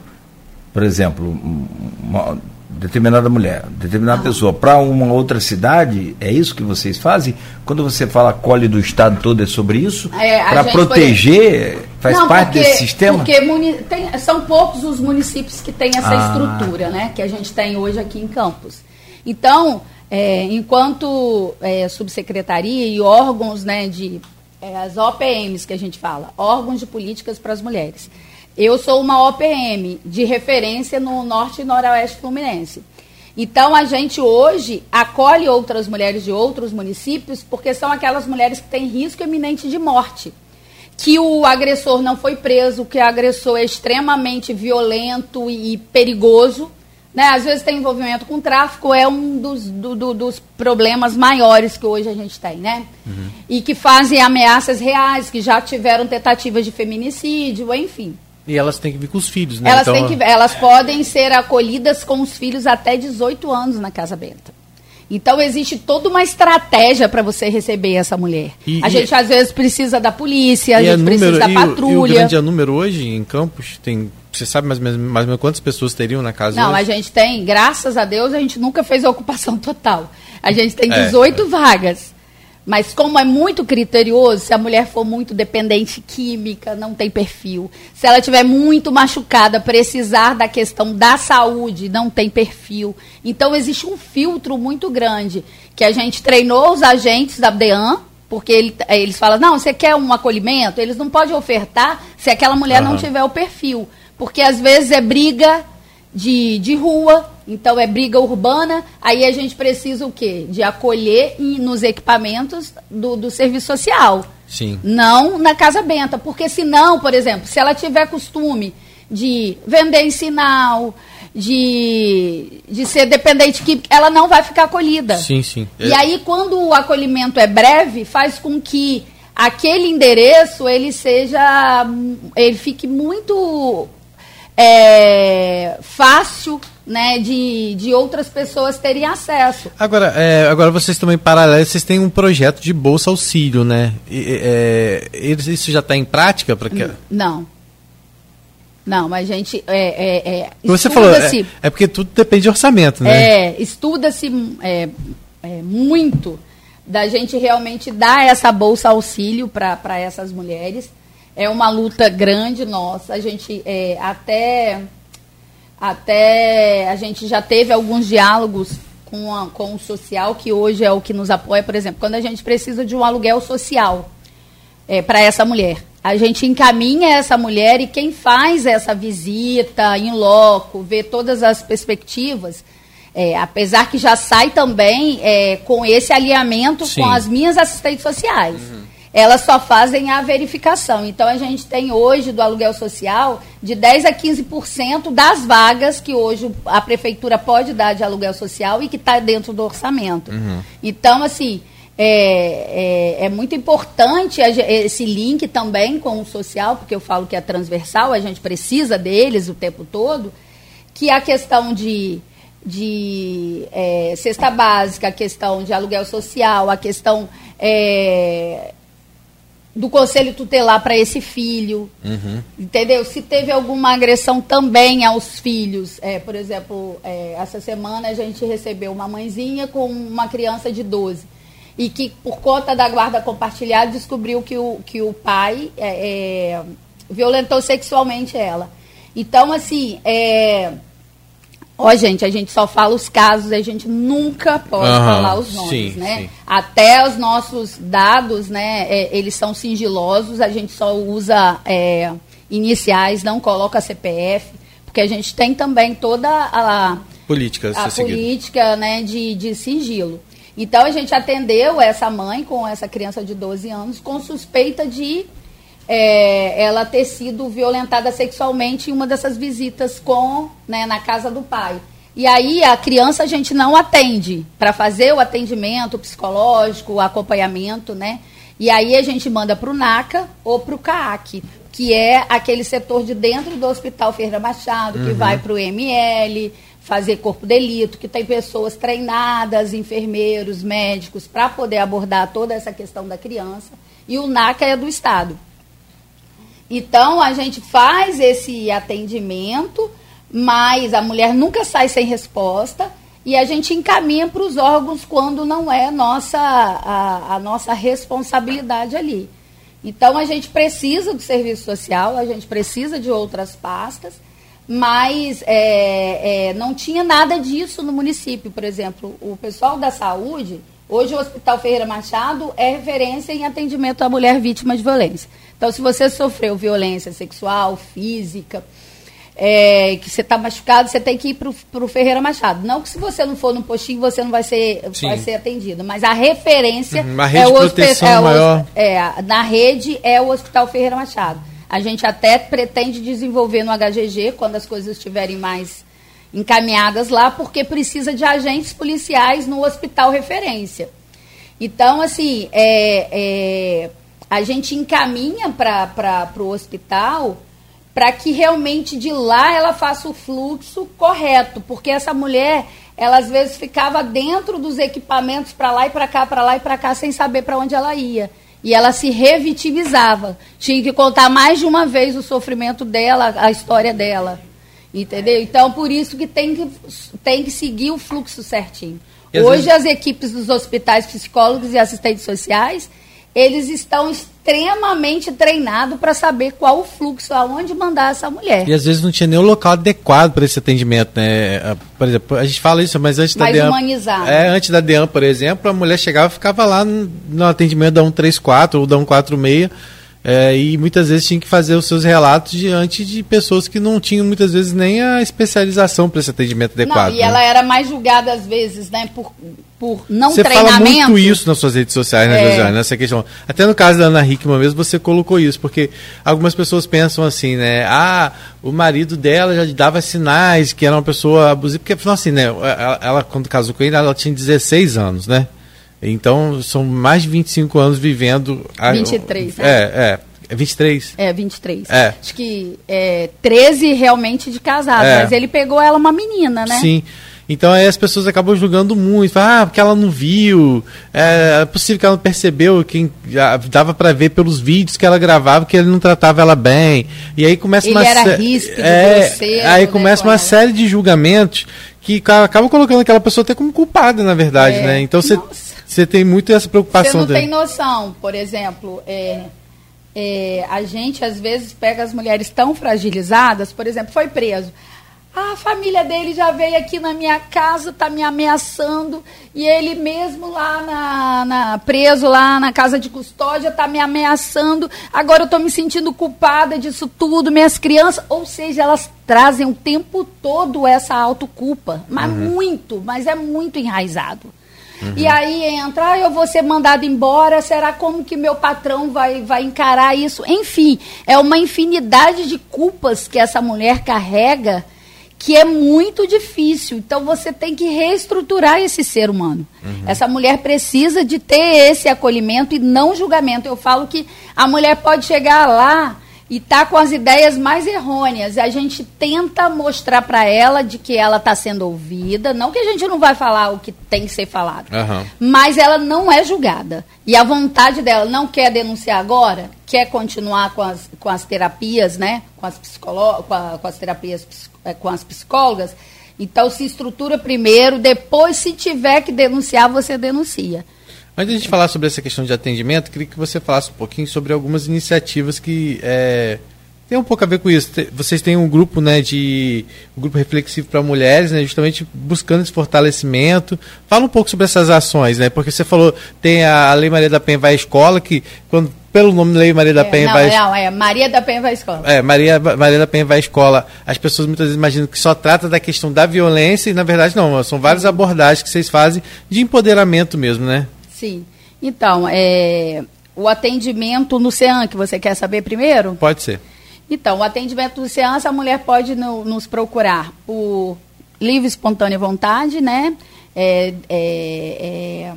por exemplo, um- uma determinada mulher, determinada pessoa, para uma outra cidade? É isso que vocês fazem? Quando você fala colhe do estado todo, é sobre isso? É, para proteger, faz Não, parte porque- desse sistema? Porque muni- tem- são poucos os municípios que têm essa Ah. estrutura, né? Que a gente tem hoje aqui em Campos. Então, é, enquanto é, subsecretaria e órgãos, né, de é, as OPMs que a gente fala, órgãos de políticas para as mulheres. Eu sou uma OPM de referência no norte e noroeste fluminense. Então, a gente hoje acolhe outras mulheres de outros municípios, porque são aquelas mulheres que têm risco iminente de morte que o agressor não foi preso, que o agressor é extremamente violento e perigoso. Né? Às vezes tem envolvimento com tráfico, é um dos, do- do- dos problemas maiores que hoje a gente tem, né? E que fazem ameaças reais, que já tiveram tentativas de feminicídio, enfim. E elas têm que vir com os filhos, né? Elas, Então, têm que, elas podem ser acolhidas com os filhos até 18 anos na Casa Benta. Então existe toda uma estratégia para você receber essa mulher. E- a e- gente às vezes precisa da polícia, a e gente é número, precisa da e o- E o patrulha. grande é número hoje em Campos, tem, você sabe mais ou menos, mais ou menos quantas pessoas teriam na casa Não, a hoje? gente tem, graças a Deus, a gente nunca fez a ocupação total. A gente tem É, 18 vagas. Mas como é muito criterioso, se a mulher for muito dependente química, não tem perfil. Se ela tiver muito machucada, precisar da questão da saúde, não tem perfil. Então existe um filtro muito grande que a gente treinou os agentes da DEAN, porque ele- eles falam, não, você quer um acolhimento? Eles não podem ofertar se aquela mulher não Aham. tiver o perfil. Porque às vezes é briga de, de rua, então é briga urbana, aí a gente precisa o quê? De acolher nos equipamentos do, do serviço social. Sim. Não na casa benta, porque senão, por exemplo, se ela tiver costume de vender em sinal, de, de ser dependente química, ela não vai ficar acolhida. Sim, sim. E É- aí, quando o acolhimento é breve, faz com que aquele endereço ele seja, ele fique muito é, fácil, né, de, de outras pessoas terem acesso. Agora, é, agora vocês também, paralelo, vocês têm um projeto de Bolsa Auxílio, né? E, é, isso já está em prática? Pra que... Não. Não, mas a gente é, é, é, Você falou, é, é porque tudo depende de orçamento, né? É, estuda-se é, é, muito da gente realmente dar essa bolsa auxílio para essas mulheres. É uma luta grande nossa. A gente é, até, até a gente já teve alguns diálogos com, a- com o social, que hoje é o que nos apoia, por exemplo, quando a gente precisa de um aluguel social para essa mulher. A gente encaminha essa mulher e quem faz essa visita em loco, vê todas as perspectivas, é, apesar que já sai também é, com esse alinhamento Sim. com as minhas assistentes sociais. Elas só fazem a verificação. Então a gente tem hoje do aluguel social de 10 a 15% das vagas que hoje a prefeitura pode dar de aluguel social e que está dentro do orçamento. Então, assim, é, é, é muito importante esse link também com o social, porque eu falo que é transversal, a gente precisa deles o tempo todo, que a questão de, de é, cesta básica, a questão de aluguel social, a questão é, do conselho tutelar para esse filho, Uhum. entendeu? Se teve alguma agressão também aos filhos, é, por exemplo, é, essa semana a gente recebeu uma mãezinha com uma criança de 12 e que por conta da guarda compartilhada descobriu que o, que o pai é, é, violentou sexualmente ela. Então, assim, é, Ó, gente, a gente só fala os casos, a gente nunca pode Aham, falar os nomes, sim, né? sim. Até os nossos dados, né, é, eles são sigilosos, a gente só usa é, iniciais, não coloca CPF, porque a gente tem também toda a, Política, a política né, de, de sigilo. Então a gente atendeu essa mãe com essa criança de 12 anos com suspeita de é, ela ter sido violentada sexualmente em uma dessas visitas com né, na casa do pai. E aí a criança a gente não atende para fazer o atendimento psicológico, o acompanhamento, né? E aí a gente manda para o NACA ou para o CAAC, que é aquele setor de dentro do Hospital Ferreira Machado, que vai para o ML, fazer corpo de delito, que tem pessoas treinadas, enfermeiros, médicos, para poder abordar toda essa questão da criança. E o NACA é do Estado. Então a gente faz esse atendimento, mas a mulher nunca sai sem resposta e a gente encaminha para os órgãos quando não é nossa, a, a nossa responsabilidade ali. Então a gente precisa do serviço social, a gente precisa de outras pastas, mas é, é, não tinha nada disso no município. Por exemplo, o pessoal da saúde, hoje o Hospital Ferreira Machado é referência em atendimento à mulher vítima de violência. Então, se você sofreu violência sexual, física, é, que você está machucado, você tem que ir para o Ferreira Machado. Não que se você não for no postinho, você não vai ser, Sim. vai ser atendido, mas a referência Uhum, uma rede é o hospi- proteção é o maior. é, na rede é o Hospital Ferreira Machado. A gente até pretende desenvolver no HGG, quando as coisas estiverem mais encaminhadas lá, porque precisa de agentes policiais no hospital referência. Então, assim, é, é, a gente encaminha para o hospital para que realmente de lá ela faça o fluxo correto, porque essa mulher, ela às vezes ficava dentro dos equipamentos para lá e para cá, para lá e para cá, sem saber para onde ela ia. E ela se revitimizava. Tinha que contar mais de uma vez o sofrimento dela, a história dela. Entendeu? Então, por isso que tem que, tem que seguir o fluxo certinho. Hoje, as equipes dos hospitais, psicólogos e assistentes sociais, eles estão extremamente treinados para saber qual o fluxo, aonde mandar essa mulher. E às vezes não tinha nem o local adequado para esse atendimento, né? Ah, Por exemplo, a gente fala isso, mas antes Mais da DEAM. humanizado. É, antes da DEAM, por exemplo, a mulher chegava e ficava lá no, no atendimento da 134 ou da 146. É, e muitas vezes tinha que fazer os seus relatos diante de pessoas que não tinham muitas vezes nem a especialização para esse atendimento adequado. Não, e né? ela era mais julgada às vezes, né, por, por não Você treinamento. fala muito isso nas suas redes sociais, né, É. Josiane? Nessa questão. Até no caso da Ana Hickman mesmo, você colocou isso, porque algumas pessoas pensam assim, né? Ah, o marido dela já dava sinais que era uma pessoa abusiva. Porque, afinal, assim, né? Ela, ela, quando casou com ele, ela tinha 16 anos, né? Então, são mais de 25 anos vivendo. a- 23, né? É, é. É 23. É, 23. É. Acho que é, 13 realmente de casado, É. mas ele pegou ela uma menina, né? Sim. Então aí as pessoas acabam julgando muito. Ah, porque ela não viu. É, é possível que ela não percebeu. Quem já dava para ver pelos vídeos que ela gravava que ele não tratava ela bem. E aí começa Ele uma era ríspido, é, grosseiro, Aí né, começa com uma série de julgamentos que ca- acabam colocando aquela pessoa até como culpada, na verdade, É. né? Então você Nossa. Você tem muito essa Você preocupação não dele. tem noção, por exemplo, é, é, a gente às vezes pega as mulheres tão fragilizadas, por exemplo, foi preso. Ah, a família dele já veio aqui na minha casa, tá me ameaçando, e ele mesmo lá na, na- preso lá na casa de custódia tá me ameaçando. Agora eu tô me sentindo culpada disso tudo, minhas crianças, ou seja, elas trazem o tempo todo essa autoculpa, mas muito, mas é muito enraizado. E aí entra, ah, eu vou ser mandado embora, será como que meu patrão vai, vai encarar isso? Enfim, é uma infinidade de culpas que essa mulher carrega que é muito difícil. Então você tem que reestruturar esse ser humano. Essa mulher precisa de ter esse acolhimento e não julgamento. Eu falo que a mulher pode chegar lá e tá com as ideias mais errôneas. A gente tenta mostrar para ela de que ela está sendo ouvida, não que a gente não vai falar o que tem que ser falado, Aham. mas ela não é julgada. E a vontade dela não quer denunciar agora, quer continuar com as, com as terapias, né? Com as, psicolo com, a- com as terapias, eh, com as psicólogas. Então se estrutura primeiro, depois, se tiver que denunciar, você denuncia. Antes de a gente falar sobre essa questão de atendimento, queria que você falasse um pouquinho sobre algumas iniciativas que é, tem um pouco a ver com isso. Vocês têm um grupo, né, de um grupo reflexivo para mulheres, né, justamente buscando esse fortalecimento. Fala um pouco sobre essas ações, né? Porque você falou tem a Lei Maria da Penha vai à escola, que quando pelo nome Lei Maria da É, Penha não, vai à não, é Maria da Penha vai à escola. é, Maria, Maria da Penha vai à escola. As pessoas muitas vezes imaginam que só trata da questão da violência e, na verdade, não. São várias abordagens que vocês fazem de empoderamento mesmo, né? Sim. Então, é, o atendimento no CEAN, que você quer saber primeiro? Pode ser. Então, o atendimento do CEAN, a mulher pode no- nos procurar por livre espontânea vontade, né? É, é, é,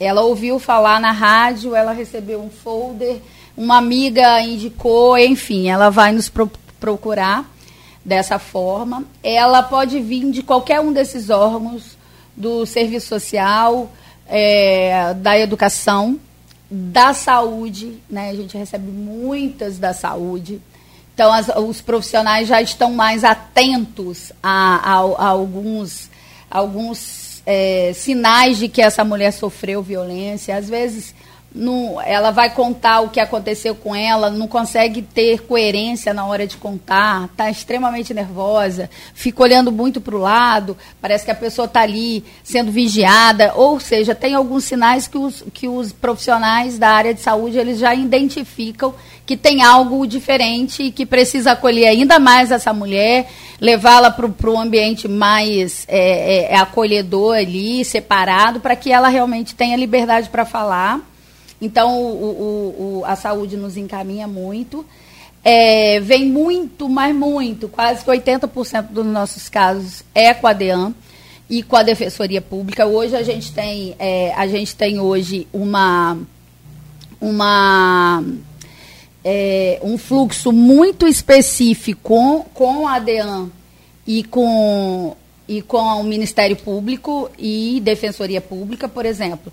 ela ouviu falar na rádio, ela recebeu um folder, uma amiga indicou, enfim, ela vai nos pro- procurar dessa forma. Ela pode vir de qualquer um desses órgãos do serviço social, é, da educação, da saúde, né? A gente recebe muitas da saúde. Então, as- os profissionais já estão mais atentos a, a- a alguns, alguns é, sinais de que essa mulher sofreu violência. Às vezes, não, ela vai contar o que aconteceu com ela, não consegue ter coerência na hora de contar, está extremamente nervosa, fica olhando muito para o lado, parece que a pessoa está ali sendo vigiada, ou seja, tem alguns sinais que os, que os profissionais da área de saúde eles já identificam que tem algo diferente e que precisa acolher ainda mais essa mulher, levá-la para o ambiente mais é, é, é, acolhedor ali, separado, para que ela realmente tenha liberdade para falar. Então, o, o, o, a saúde nos encaminha muito. É, vem muito, mas muito, quase que 80% dos nossos casos é com a DEAN e com a Defensoria Pública. Hoje a gente tem, é, a gente tem hoje uma, uma é, um fluxo muito específico com, com a DEAN e com, e com o Ministério Público e Defensoria Pública, por exemplo.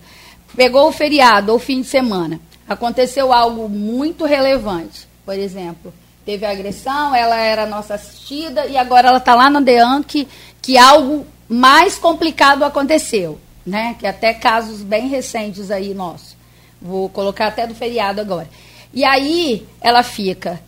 Pegou o feriado ou fim de semana, aconteceu algo muito relevante, por exemplo, teve agressão, ela era nossa assistida e agora ela está lá na DEAN que, que algo mais complicado aconteceu, né? Que até casos bem recentes aí nossos. Vou colocar até do feriado agora. E aí ela fica.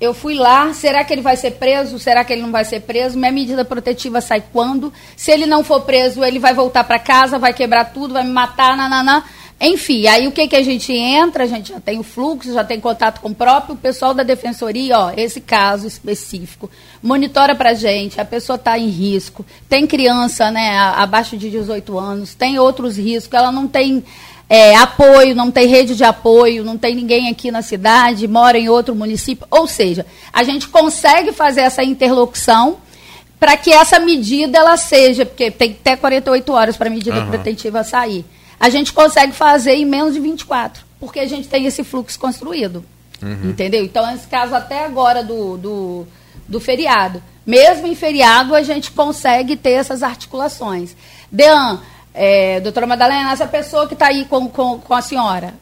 Eu fui lá, será que ele vai ser preso? Será que ele não vai ser preso? Minha medida protetiva sai quando? Se ele não for preso, ele vai voltar para casa, vai quebrar tudo, vai me matar, nananã. Enfim, aí o que, que a gente entra? A gente já tem o fluxo, já tem contato com o próprio pessoal da defensoria, ó, esse caso específico. Monitora pra gente, a pessoa está em risco. Tem criança, né, abaixo de 18 anos, tem outros riscos, ela não tem é, apoio, não tem rede de apoio, não tem ninguém aqui na cidade, mora em outro município. Ou seja, a gente consegue fazer essa interlocução para que essa medida ela seja, porque tem até 48 horas para a medida Aham. protetiva sair. A gente consegue fazer em menos de 24, porque a gente tem esse fluxo construído. Entendeu? Então, nesse caso, até agora do, do, do feriado. Mesmo em feriado, a gente consegue ter essas articulações. Dean, é, doutora Madalena, essa pessoa que está aí com, com, com a senhora,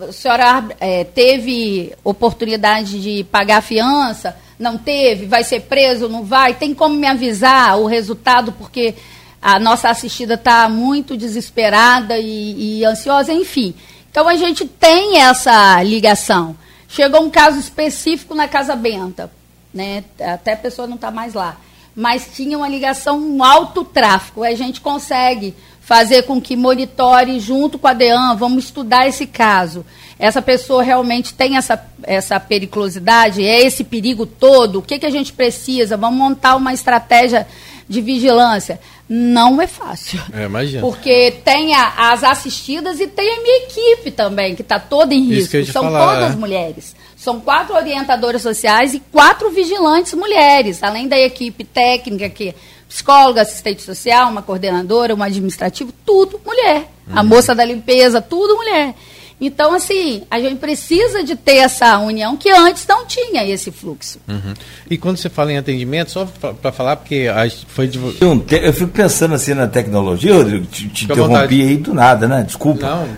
a senhora é, teve oportunidade de pagar a fiança? Não teve? Vai ser preso? Não vai? Tem como me avisar o resultado? Porque a nossa assistida está muito desesperada e, e ansiosa, enfim. Então a gente tem essa ligação. Chegou um caso específico na Casa Benta, né? Até a pessoa não está mais lá. Mas tinha uma ligação, um alto tráfico. A gente consegue fazer com que monitore junto com a DEAN, vamos estudar esse caso. Essa pessoa realmente tem essa, essa periculosidade, é esse perigo todo, o que, que a gente precisa? Vamos montar uma estratégia de vigilância. Não é fácil. É, imagina. Porque tem a- as assistidas e tem a minha equipe também, que está toda em risco. São falar, todas é. mulheres. São quatro orientadoras sociais e quatro vigilantes mulheres, além da equipe técnica, que psicóloga, assistente social, uma coordenadora, uma administrativa, tudo mulher. A moça da limpeza, tudo mulher. Então, assim, a gente precisa de ter essa união que antes não tinha esse fluxo. Uhum. E quando você fala em atendimento, só para falar, porque a, foi de... Eu fico pensando assim na tecnologia, Rodrigo, te, te interrompi aí do nada, né? Desculpa. Não,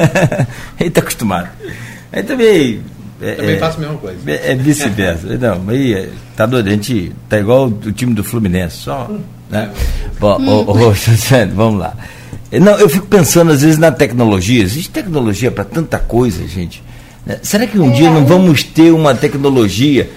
Ele está acostumado. Aí também. É, também é, faço a mesma coisa. É, é vice-versa. não, aí é, tá doido, a gente tá igual o time do Fluminense, só. Né? Bom, hum. ô, ô, vamos lá. Não, eu fico pensando às vezes na tecnologia. Existe tecnologia para tanta coisa, gente. Né? Será que um é. dia não vamos ter uma tecnologia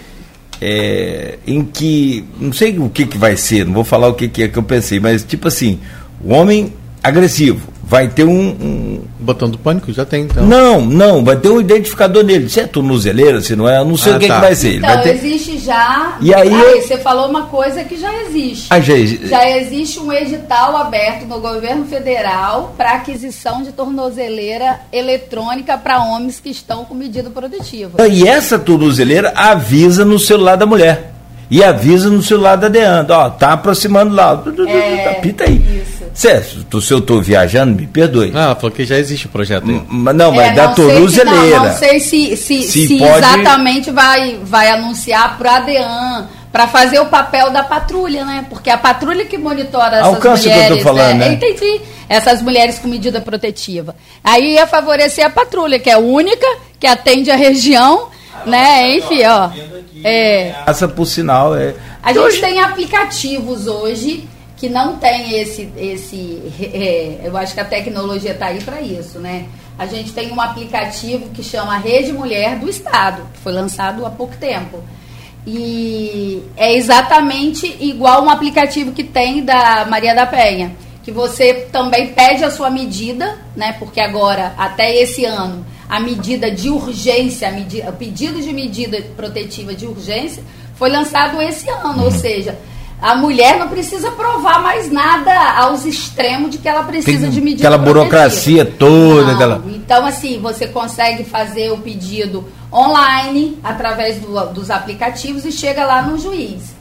é, em que. Não sei o que, que vai ser, não vou falar o que, que é que eu pensei, mas tipo assim, o homem agressivo vai ter um, um, Botão do pânico? Já tem, então. Não, não, vai ter um identificador nele. Se é tornozeleira, se não é, eu não sei ah, o que, tá. que vai ser. Então, vai ter... existe já. E aí, aí, você falou uma coisa que já existe. Ah, já, existe. já existe um edital aberto no governo federal para aquisição de tornozeleira eletrônica para homens que estão com medida protetiva. E essa tornozeleira avisa no celular da mulher. E avisa no celular da Deanda, ó, tá aproximando lá. É, Apita aí. Isso. Certo, se eu estou viajando, me perdoe. Ah, porque já existe o projeto aí. Mas não, mas é, da tornozeleira. Não, não sei se, se, se, se pode... exatamente vai, vai anunciar para a DEAN, para fazer o papel da patrulha, né? Porque a patrulha que monitora essas Alcance mulheres. que eu tô falando, né? né? Entendi. Essas mulheres com medida protetiva. Aí ia favorecer a patrulha, que é única, que atende a região, ah, né? Enfim, ó. É. Essa, por sinal, é. A gente hoje... tem aplicativos hoje que não tem esse, esse é, eu acho que a tecnologia está aí para isso, né? A gente tem um aplicativo que chama Rede Mulher do Estado, que foi lançado há pouco tempo. E é exatamente igual um aplicativo que tem da Maria da Penha, que você também pede a sua medida, né? Porque agora, até esse ano, a medida de urgência, a medida, o pedido de medida protetiva de urgência foi lançado esse ano, ou seja, a mulher não precisa provar mais nada aos extremos de que ela precisa Tem de medida Aquela burocracia toda. Não, aquela... Então, assim, você consegue fazer o pedido online, através do, dos aplicativos, e chega lá no juiz.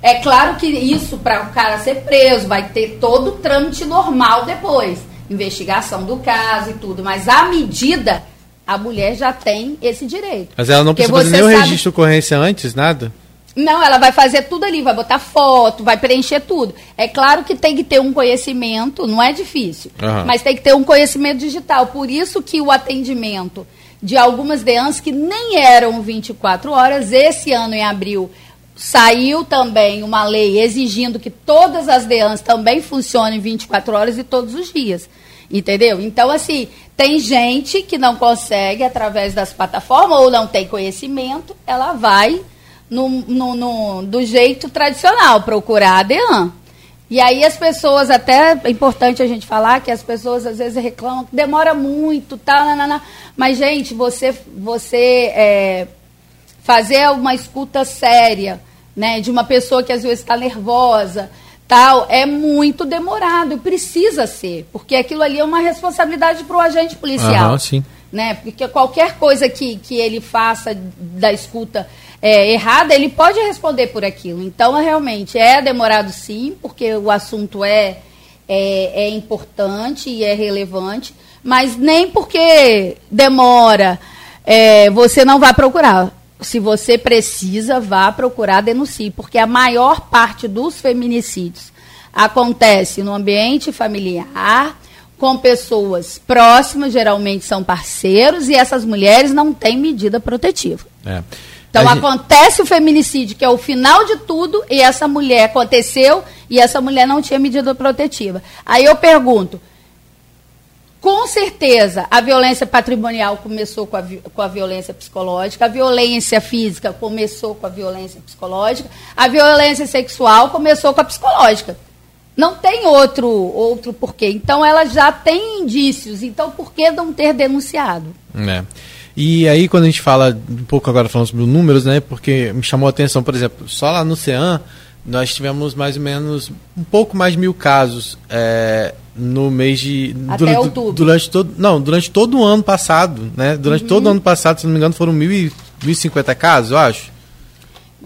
É claro que isso, para o cara ser preso, vai ter todo o trâmite normal depois. Investigação do caso e tudo. Mas a medida, a mulher já tem esse direito. Mas ela não precisa fazer nenhum sabe... registro de ocorrência antes, nada? Não, ela vai fazer tudo ali, vai botar foto, vai preencher tudo. É claro que tem que ter um conhecimento, não é difícil, uhum. mas tem que ter um conhecimento digital. Por isso que o atendimento de algumas DEANs que nem eram 24 horas, esse ano em abril saiu também uma lei exigindo que todas as DEANs também funcionem 24 horas e todos os dias. Entendeu? Então, assim, tem gente que não consegue através das plataformas ou não tem conhecimento, ela vai no, no, no, do jeito tradicional, procurar a DEAN. E aí as pessoas, até é importante a gente falar que as pessoas às vezes reclamam que demora muito, tal, nanana. mas gente, você, você é, fazer uma escuta séria, né, de uma pessoa que às vezes está nervosa, tal, é muito demorado, precisa ser, porque aquilo ali é uma responsabilidade para o agente policial. Uhum, sim. Né, porque qualquer coisa que, que ele faça da escuta é, errada, ele pode responder por aquilo. Então, é, realmente, é demorado sim, porque o assunto é, é, é importante e é relevante, mas nem porque demora, é, você não vai procurar. Se você precisa, vá procurar, denuncie, porque a maior parte dos feminicídios acontece no ambiente familiar, com pessoas próximas, geralmente são parceiros, e essas mulheres não têm medida protetiva. É. Então gente... acontece o feminicídio, que é o final de tudo, e essa mulher aconteceu e essa mulher não tinha medida protetiva. Aí eu pergunto, com certeza a violência patrimonial começou com a, com a violência psicológica, a violência física começou com a violência psicológica, a violência sexual começou com a psicológica. Não tem outro outro porquê. Então ela já tem indícios. Então por que não ter denunciado? É. E aí, quando a gente fala, um pouco agora falando sobre os números, né? Porque me chamou a atenção, por exemplo, só lá no CEAM, nós tivemos mais ou menos um pouco mais de mil casos é, no mês de. Até durante, outubro. Durante todo, não, durante todo o ano passado, né? Durante uhum. todo o ano passado, se não me engano, foram mil e, 1.050 casos, eu acho.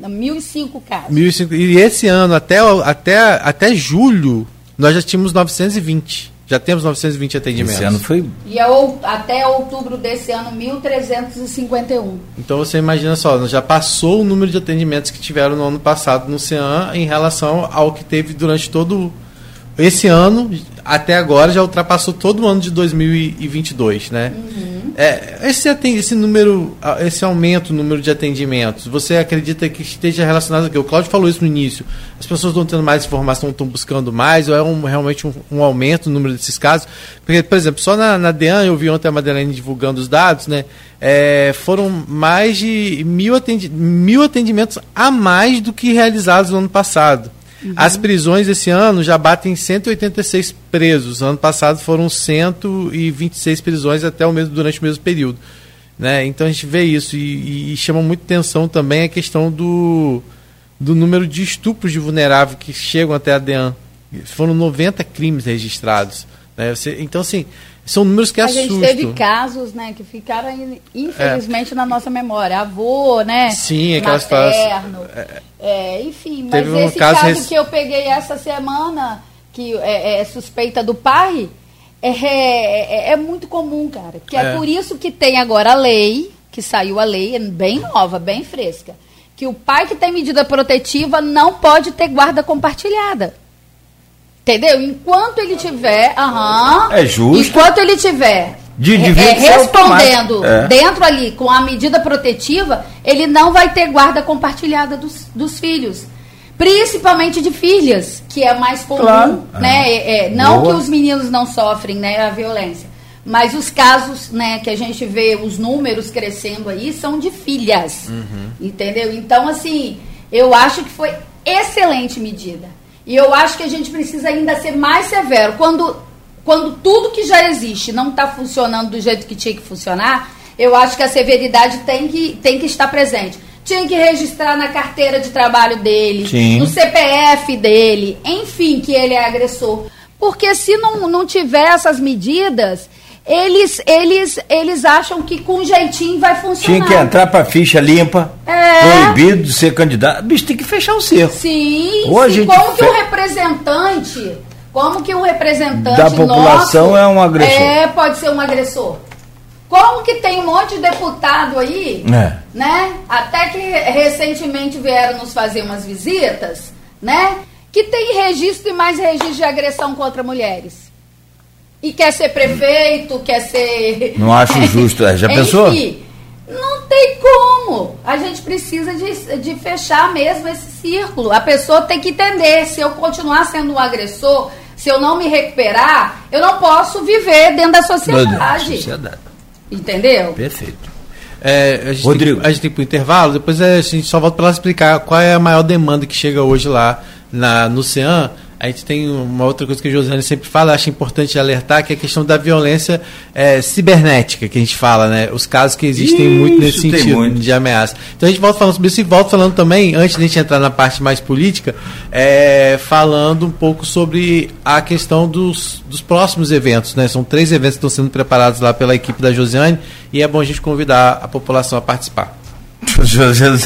Não, 1.005 casos. 1.005, e esse ano, até, até, até julho, nós já tínhamos 920. Já temos 920 atendimentos. Esse ano foi. E é ou- até outubro desse ano, 1.351. Então você imagina só, já passou o número de atendimentos que tiveram no ano passado no CEAM em relação ao que teve durante todo esse ano, até agora já ultrapassou todo o ano de 2022, né? É, esse, esse número, esse aumento no número de atendimentos, você acredita que esteja relacionado a quê? O Cláudio falou isso no início. As pessoas estão tendo mais informação, estão buscando mais, ou é um- realmente um, um aumento no número desses casos? Porque, por exemplo, só na, na DEAN, eu vi ontem a Madeleine divulgando os dados, né? É, foram mais de mil, atendi mil atendimentos a mais do que realizados no ano passado. As prisões esse ano já batem 186 presos. Ano passado foram 126 prisões até o mesmo durante o mesmo período. Né? Então a gente vê isso e, e chama muito atenção também a questão do, do número de estupros de vulnerável que chegam até a DEAN. Foram 90 crimes registrados. Né? Você- então, assim, são números que A assustam. gente teve casos, né, que ficaram, in- infelizmente, na nossa memória. Avô, né? Sim, aquelas materno. É, enfim, mas um esse caso caso, que eu peguei essa semana, que é, é suspeita do pai, é, é, é muito comum, cara. Que é. É. por isso que tem agora a lei, que saiu a lei, é bem nova, bem fresca. Que o pai que tem medida protetiva não pode ter guarda compartilhada. Entendeu? Enquanto ele tiver. aham, É justo. Enquanto ele tiver De- é, devia é, ser respondendo. É. dentro ali com a medida protetiva, ele não vai ter guarda compartilhada dos, dos filhos. Principalmente de filhas, que é mais comum, Claro. né? É, é, não Boa. que os meninos não sofrem, né, a violência. Mas os casos, né, que a gente vê os números crescendo aí são de filhas. Entendeu? Então, assim, eu acho que foi excelente medida. E eu acho que a gente precisa ainda ser mais severo. Quando, quando tudo que já existe não está funcionando do jeito que tinha que funcionar, eu acho que a severidade tem que, tem que estar presente. Tinha que registrar na carteira de trabalho dele, Sim. no CPF dele, enfim, que ele é agressor. Porque se não, não tiver essas medidas, eles, eles, eles acham que com jeitinho vai funcionar. Tinha que entrar pra ficha limpa, É. proibido de ser candidato. Bicho, tem que fechar o cerco. Sim, a sim. como que o representante, como que o representante Da população nosso é um agressor. É, pode ser um agressor. Como que tem um monte de deputado aí, É. né? Até que recentemente vieram nos fazer umas visitas, né? Que tem registro e mais registro de agressão contra mulheres. E quer ser prefeito, quer ser. Não acho justo. é. Já pensou? Enfim, não tem como. A gente precisa de, de fechar mesmo esse círculo. A pessoa tem que entender: se eu continuar sendo um agressor, se eu não me recuperar, eu não posso viver dentro da Deus, sociedade. sociedade. Entendeu? Perfeito. É, a gente Rodrigo. Tem, a gente tem que ir pro intervalo, depois é, a gente só volta para ela explicar qual é a maior demanda que chega hoje lá na, no CEAM. A gente tem uma outra coisa que a Josiane sempre fala, acho importante alertar, que é a questão da violência é, cibernética, que a gente fala, né? Os casos que existem Isso, muito nesse sentido muito. de ameaça. Então a gente volta falando sobre isso e volta falando também, antes de a gente entrar na parte mais política, é, falando um pouco sobre a questão dos, dos próximos eventos, né? São três eventos que estão sendo preparados lá pela equipe da Josiane e é bom a gente convidar a população a participar. José,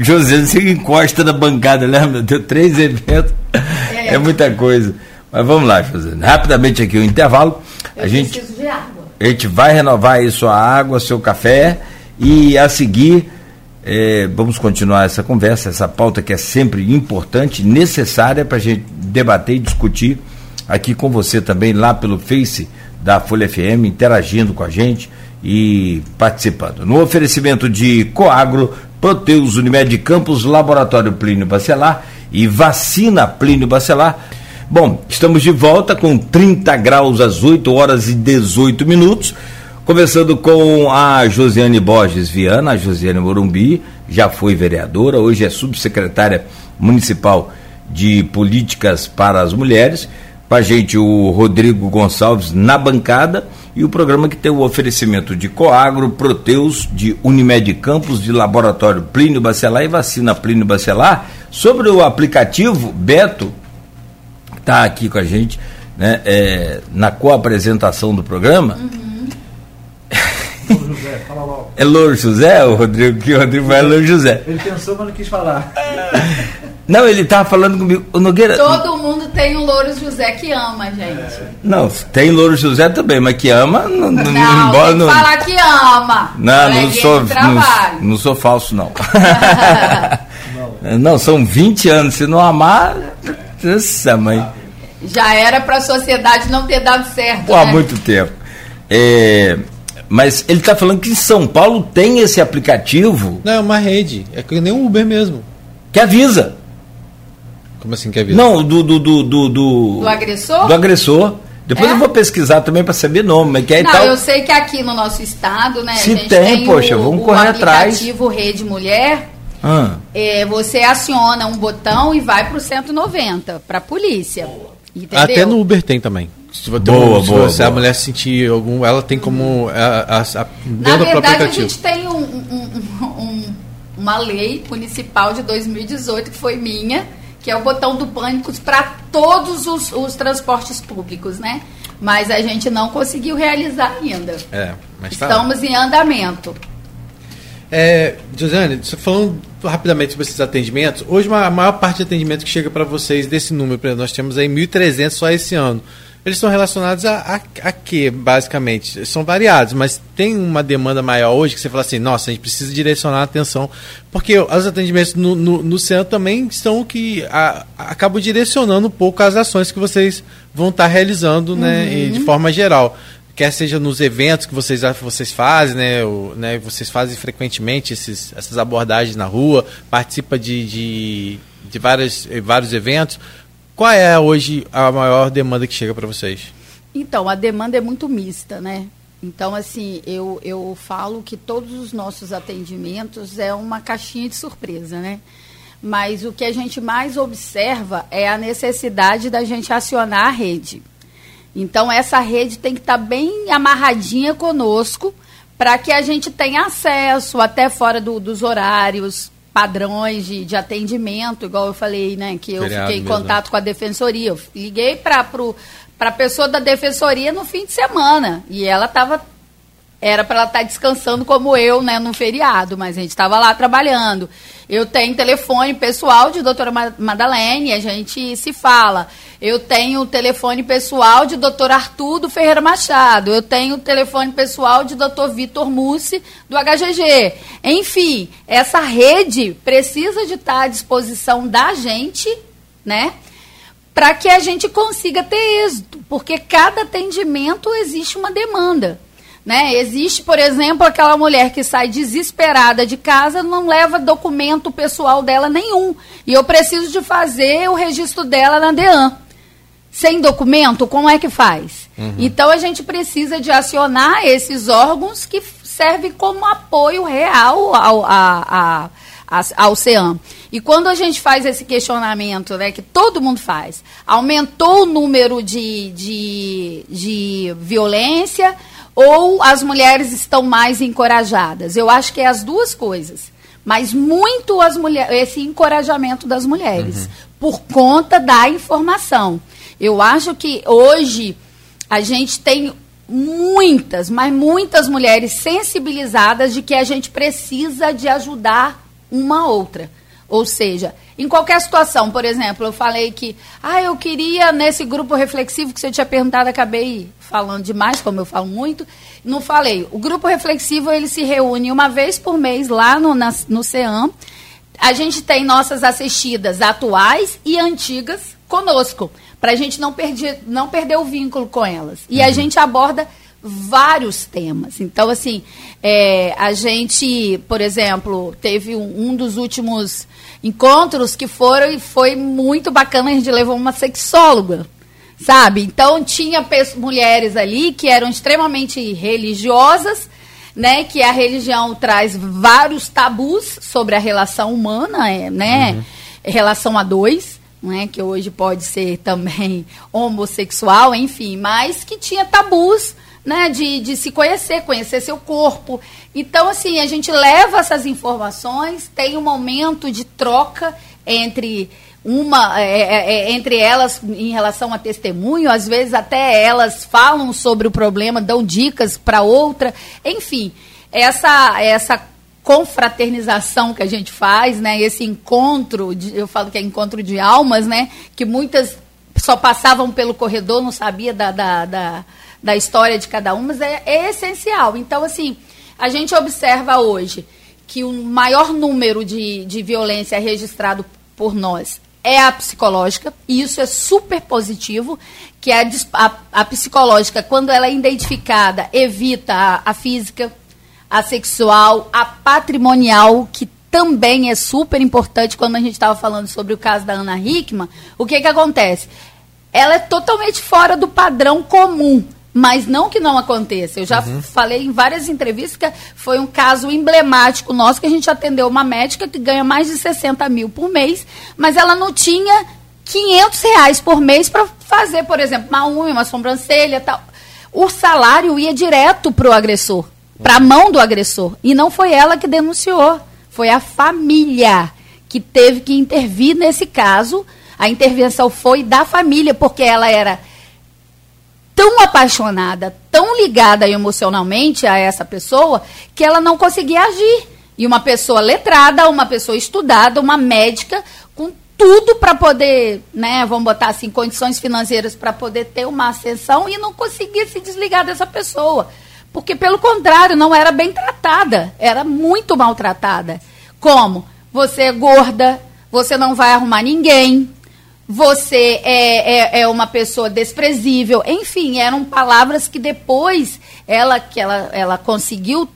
José, você encosta na bancada, lembra? Deu três eventos. É. muita coisa. Mas vamos lá, José. Rapidamente aqui o intervalo. Eu a gente, a gente vai renovar aí sua água, seu café e a seguir eh, vamos continuar essa conversa, essa pauta que é sempre importante, necessária para a gente debater e discutir aqui com você também lá pelo Face da Folha FM, interagindo com a gente e participando. No oferecimento de Coagro, Proteus Unimed Campos, Laboratório Plínio Bacelar e Vacina Plínio Bacelar. Bom, estamos de volta com 30 graus às 8 horas e 18 minutos. Conversando com a Josiane Borges Viana, a Josiane Morumbi, já foi vereadora, hoje é subsecretária municipal de políticas para as mulheres. Com a gente o Rodrigo Gonçalves na bancada e o programa que tem o oferecimento de Coagro, Proteus, de Unimed Campos, de Laboratório Plínio Bacelar e Vacina Plínio Bacelar. Sobre o aplicativo, Beto, que está aqui com a gente, né, é, na co-apresentação do programa. José, fala logo. É Louro José, o Rodrigo, que o Rodrigo vai é Louro José. Ele pensou, mas não quis falar. Não, ele tava falando comigo. O Nogueira. Todo mundo tem um Louro José que ama, gente. Não, tem Louro José também, mas que ama. Não, não, Não, embora não. falar que ama. Não, não de sou, não, trabalho. não sou falso, não. não, são 20 anos. Se não amar, essa mãe. Já era pra sociedade não ter dado certo. Pô, há né? muito tempo. É, mas ele está falando que em São Paulo tem esse aplicativo Não, é uma rede. É que nem o Uber mesmo. que avisa. Como assim quer ver? Não, do. Do, do, do, do, Do agressor? do agressor. Depois É? eu vou pesquisar também para saber nome, mas que aí Não, tal. eu sei que aqui no nosso estado, né, Se a gente tem, tem, poxa, o, vamos o correr atrás. aplicativo Rede Mulher, Ah, é, você aciona um botão e vai pro 190, pra polícia. Entendeu? Até no Uber tem também. Se, você- Boa, se boa, você- a boa. mulher sentir algum. Ela tem como. A, a, a, Na verdade, a gente tem um- um- um- um- uma lei municipal de 2018 que foi minha, que é o botão do pânico para todos os, os transportes públicos, né? Mas a gente não conseguiu realizar ainda. É, mas tá. Estamos em andamento. É, Josiane, falando rapidamente sobre esses atendimentos, hoje a maior parte de atendimento que chega para vocês desse número, nós temos aí 1.300 só esse ano. Eles estão relacionados a, a, a quê, basicamente? São variados, mas tem uma demanda maior hoje que você fala assim, nossa, a gente precisa direcionar a atenção, porque os atendimentos no, no, no CEAN também são o que a, acabam direcionando um pouco as ações que vocês vão estar realizando né, e de forma geral quer seja nos eventos que vocês, vocês fazem, né, o, né, vocês fazem frequentemente esses, essas abordagens na rua, participa de, de, de várias, vários eventos. Qual é hoje a maior demanda que chega para vocês? Então, a demanda é muito mista, né? Então, assim, eu, eu falo que todos os nossos atendimentos é uma caixinha de surpresa, né? Mas o que a gente mais observa é a necessidade da gente acionar a rede. Então, essa rede tem que estar bem amarradinha conosco para que a gente tenha acesso até fora do- dos horários padrões de, de atendimento, igual eu falei, né? Que eu Feriado fiquei em mesmo, né? contato com a defensoria. Eu liguei para a pessoa da defensoria no fim de semana e ela estava era para ela estar descansando como eu, né, no feriado, mas a gente estava lá trabalhando. Eu tenho telefone pessoal de doutora Ma- Madalene, a gente se fala. Eu tenho telefone pessoal de doutor Arthur do Ferreira Machado. Eu tenho telefone pessoal de doutor Vitor Mussi do HGG. Enfim, essa rede precisa de estar à disposição da gente, né? para que a gente consiga ter êxito, porque cada atendimento existe uma demanda. Né? Existe, por exemplo, aquela mulher que sai desesperada de casa, não leva documento pessoal dela nenhum. E eu preciso de fazer o registro dela na DEAN. Sem documento, como é que faz? Então a gente precisa de acionar esses órgãos que servem como apoio real ao, a, a, a- ao CEAM. E quando a gente faz esse questionamento, né, que todo mundo faz, aumentou o número de, de, de violência ou as mulheres estão mais encorajadas? Eu acho que é as duas coisas. Mas muito as mulheres, esse encorajamento das mulheres, por conta da informação. Eu acho que hoje a gente tem muitas, mas muitas mulheres sensibilizadas de que a gente precisa de ajudar uma outra. Ou seja, em qualquer situação, por exemplo, eu falei que, ah, eu queria nesse grupo reflexivo que você tinha perguntado, acabei falando demais, como eu falo muito, não falei. O grupo reflexivo ele se reúne uma vez por mês lá no, na, no CEAM. A gente tem nossas assistidas atuais e antigas conosco, para a gente não perder, não perder o vínculo com elas. E a gente aborda vários temas. Então, assim, é, a gente, por exemplo, teve um, um dos últimos encontros que foram e foi muito bacana, a gente levou uma sexóloga, sabe? Então, tinha mulheres ali que eram extremamente religiosas, né, que a religião traz vários tabus sobre a relação humana, é, né, relação a dois, né, que hoje pode ser também homossexual, enfim, mas que tinha tabus, né, de, de se conhecer, conhecer seu corpo. Então, assim, a gente leva essas informações, tem um momento de troca entre uma é, é, é, entre elas em relação a testemunho, às vezes até elas falam sobre o problema, dão dicas para outra, enfim, essa essa confraternização que a gente faz, né? Esse encontro, de, eu falo que é encontro de almas, né? Que muitas só passavam pelo corredor, não sabia da, da, da, da história de cada uma, mas é, é essencial. Então, assim, a gente observa hoje que o maior número de, de violência registrado por nós é a psicológica, e isso é super positivo, que a, a, a psicológica, quando ela é identificada, evita a, a física, a sexual, a patrimonial, que também é super importante quando a gente estava falando sobre o caso da Ana Hickman. O que, que acontece? Ela é totalmente fora do padrão comum. Mas não que não aconteça. Eu já uhum. falei em várias entrevistas que foi um caso emblemático nosso que a gente atendeu uma médica que ganha mais de 60 mil por mês, mas ela não tinha 500 reais por mês para fazer, por exemplo, uma unha, uma sobrancelha tal. O salário ia direto para o agressor, para a mão do agressor. E não foi ela que denunciou, foi a família que teve que intervir nesse caso. A intervenção foi da família, porque ela era tão apaixonada, tão ligada emocionalmente a essa pessoa, que ela não conseguia agir. E uma pessoa letrada, uma pessoa estudada, uma médica, com tudo para poder, né, vamos botar assim, condições financeiras para poder ter uma ascensão e não conseguia se desligar dessa pessoa. Porque, pelo contrário, não era bem tratada, era muito maltratada. Como? Você é gorda, você não vai arrumar ninguém, você é, é, é, uma pessoa desprezível. Enfim, eram palavras que depois ela, que ela, ela conseguiu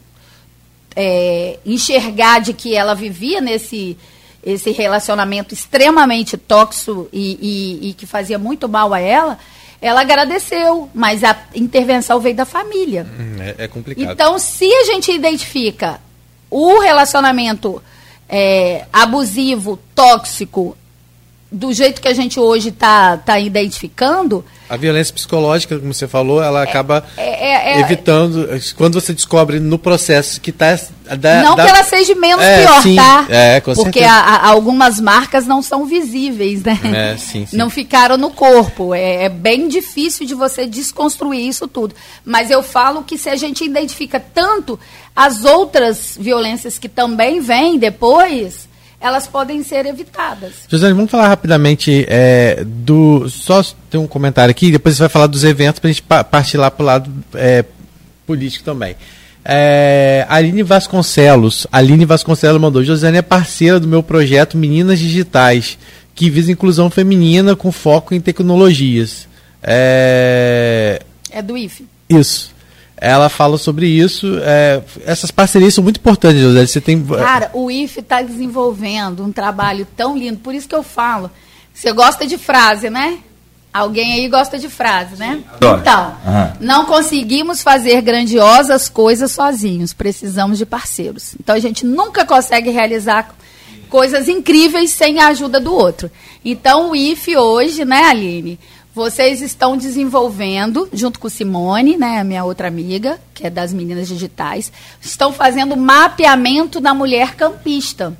é, enxergar de que ela vivia nesse esse relacionamento extremamente tóxico e, e, e que fazia muito mal a ela, ela agradeceu, mas a intervenção veio da família. Hum, é, é complicado. Então, se a gente identifica o relacionamento é, abusivo, tóxico, do jeito que a gente hoje está tá identificando. A violência psicológica, como você falou, ela é, acaba é, é, é, evitando. Quando você descobre no processo que está. Não da, que ela seja menos é, pior, sim, tá? É, com Porque a, a, algumas marcas não são visíveis, né? É, sim, sim. Não ficaram no corpo. É, bem difícil de você desconstruir isso tudo. Mas eu falo que se a gente identifica tanto as outras violências que também vêm depois elas podem ser evitadas. José, vamos falar rapidamente é, do. Só tem um comentário aqui, depois você vai falar dos eventos para a gente partir lá para o lado é, político também. É, Aline Vasconcelos. Aline Vasconcelos mandou. Josiane é parceira do meu projeto Meninas Digitais, que visa inclusão feminina com foco em tecnologias. É, é do IFE. Isso ela fala sobre isso. É, essas parcerias são muito importantes, José. Você tem... Cara, o IFE está desenvolvendo um trabalho tão lindo, por isso que eu falo. Você gosta de frase, né? Alguém aí gosta de frase, né? Sim, então, uhum. não conseguimos fazer grandiosas coisas sozinhos, precisamos de parceiros. Então a gente nunca consegue realizar coisas incríveis sem a ajuda do outro. Então o IFE hoje, né, Aline? Vocês estão desenvolvendo, junto com Simone, né, a minha outra amiga, que é das meninas digitais, estão fazendo mapeamento da mulher campista.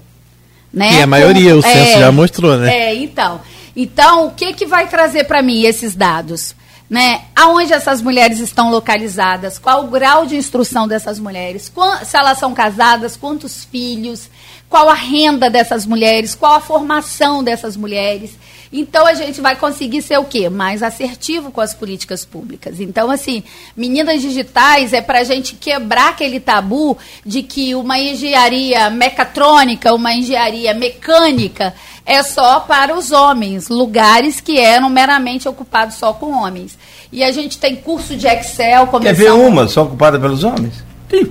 Né? E a maioria, o censo é, já mostrou, né? É, então. Então, o que, que vai trazer para mim esses dados? Né? Aonde essas mulheres estão localizadas? Qual o grau de instrução dessas mulheres? se elas são casadas, quantos filhos? Qual a renda dessas mulheres? Qual a formação dessas mulheres? Então a gente vai conseguir ser o quê? Mais assertivo com as políticas públicas. Então, assim, meninas digitais é para a gente quebrar aquele tabu de que uma engenharia mecatrônica, uma engenharia mecânica é só para os homens, lugares que eram meramente ocupados só com homens. E a gente tem curso de Excel. Quer ver uma só ocupada pelos homens? Tem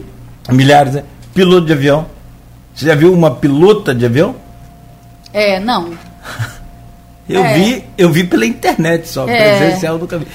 milhares, né? Piloto de avião. Você já viu uma pilota de avião? É, não. Eu é. vi, eu vi pela internet só, é. presencial nunca vi.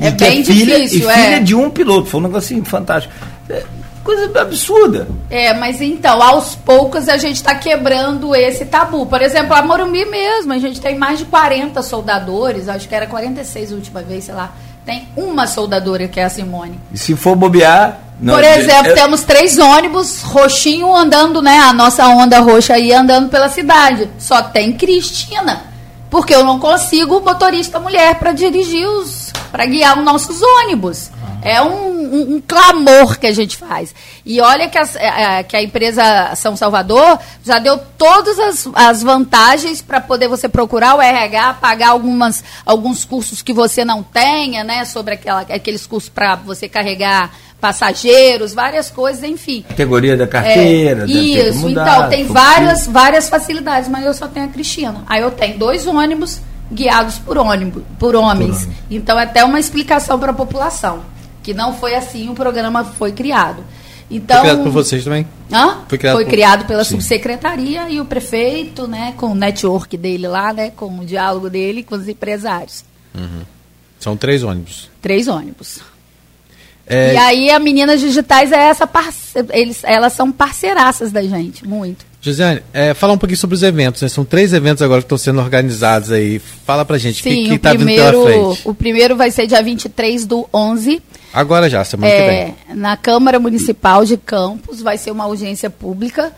É bem filha, difícil, e filha é. de um piloto, foi um negócio assim, fantástico. É, coisa absurda. É, mas então, aos poucos a gente está quebrando esse tabu. Por exemplo, a Morumbi mesmo, a gente tem mais de 40 soldadores, acho que era 46 a última vez, sei lá. Tem uma soldadora que é a Simone. E se for bobear. Não, Por exemplo, eu... temos três ônibus roxinho andando, né? A nossa onda roxa aí andando pela cidade. Só tem Cristina. Porque eu não consigo motorista mulher para dirigir os. para guiar os nossos ônibus. Ah. É um, um, um clamor que a gente faz. E olha que, as, é, é, que a empresa São Salvador já deu todas as, as vantagens para poder você procurar o RH, pagar algumas, alguns cursos que você não tenha, né? Sobre aquela, aqueles cursos para você carregar passageiros, várias coisas, enfim. Categoria da carteira. É, isso, mudar, então, tem várias, várias facilidades, mas eu só tenho a Cristina. Aí eu tenho dois ônibus guiados por ônibus, por homens. Por então, é até uma explicação para a população, que não foi assim o programa foi criado. Então, foi criado por vocês também? Hã? Foi criado, foi por... criado pela Sim. subsecretaria e o prefeito, né, com o network dele lá, né, com o diálogo dele com os empresários. Uhum. São três ônibus. Três ônibus. É... E aí a Meninas Digitais é essa parce... eles elas são parceiraças da gente, muito. Josiane, é, fala um pouquinho sobre os eventos, né? São três eventos agora que estão sendo organizados aí. Fala pra gente, o que, está vindo pela frente? O primeiro vai ser dia 23 do 11. Agora já, semana é, que vem. Na Câmara Municipal de Campos, vai ser uma audiência pública.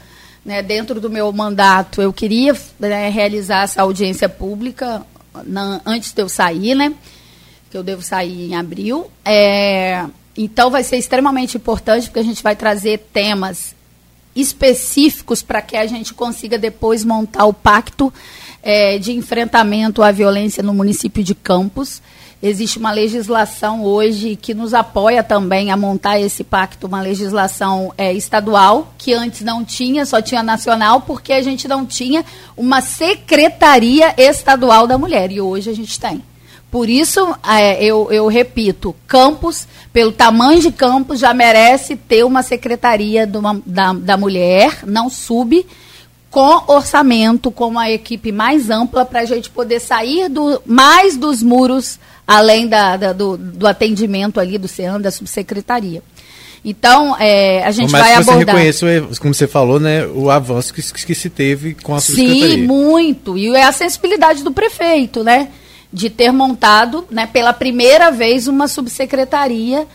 Né? Dentro do meu mandato, eu queria né, realizar essa audiência pública na, antes de eu sair, né? Que eu devo sair em abril. É, então vai ser extremamente importante porque a gente vai trazer temas específicos para que a gente consiga depois montar o pacto é, de enfrentamento à violência no município de Campos. Existe uma legislação hoje que nos apoia também a montar esse pacto, uma legislação é, estadual, que antes não tinha, só tinha nacional, porque a gente não tinha uma secretaria estadual da mulher. E hoje a gente tem. Por isso, é, eu, eu repito, Campos, pelo tamanho de Campos, já merece ter uma secretaria uma, da, da mulher, não sub, com orçamento, com uma equipe mais ampla, para a gente poder sair do, mais dos muros, além da, da do, do, atendimento ali do CEAN, da subsecretaria. Então, é, a gente Mas vai você abordar... reconhece, como você falou, né, o avanço que, que se teve com a subsecretaria. Sim, muito. E é a sensibilidade do prefeito, né? De ter montado, né, pela primeira vez, uma subsecretaria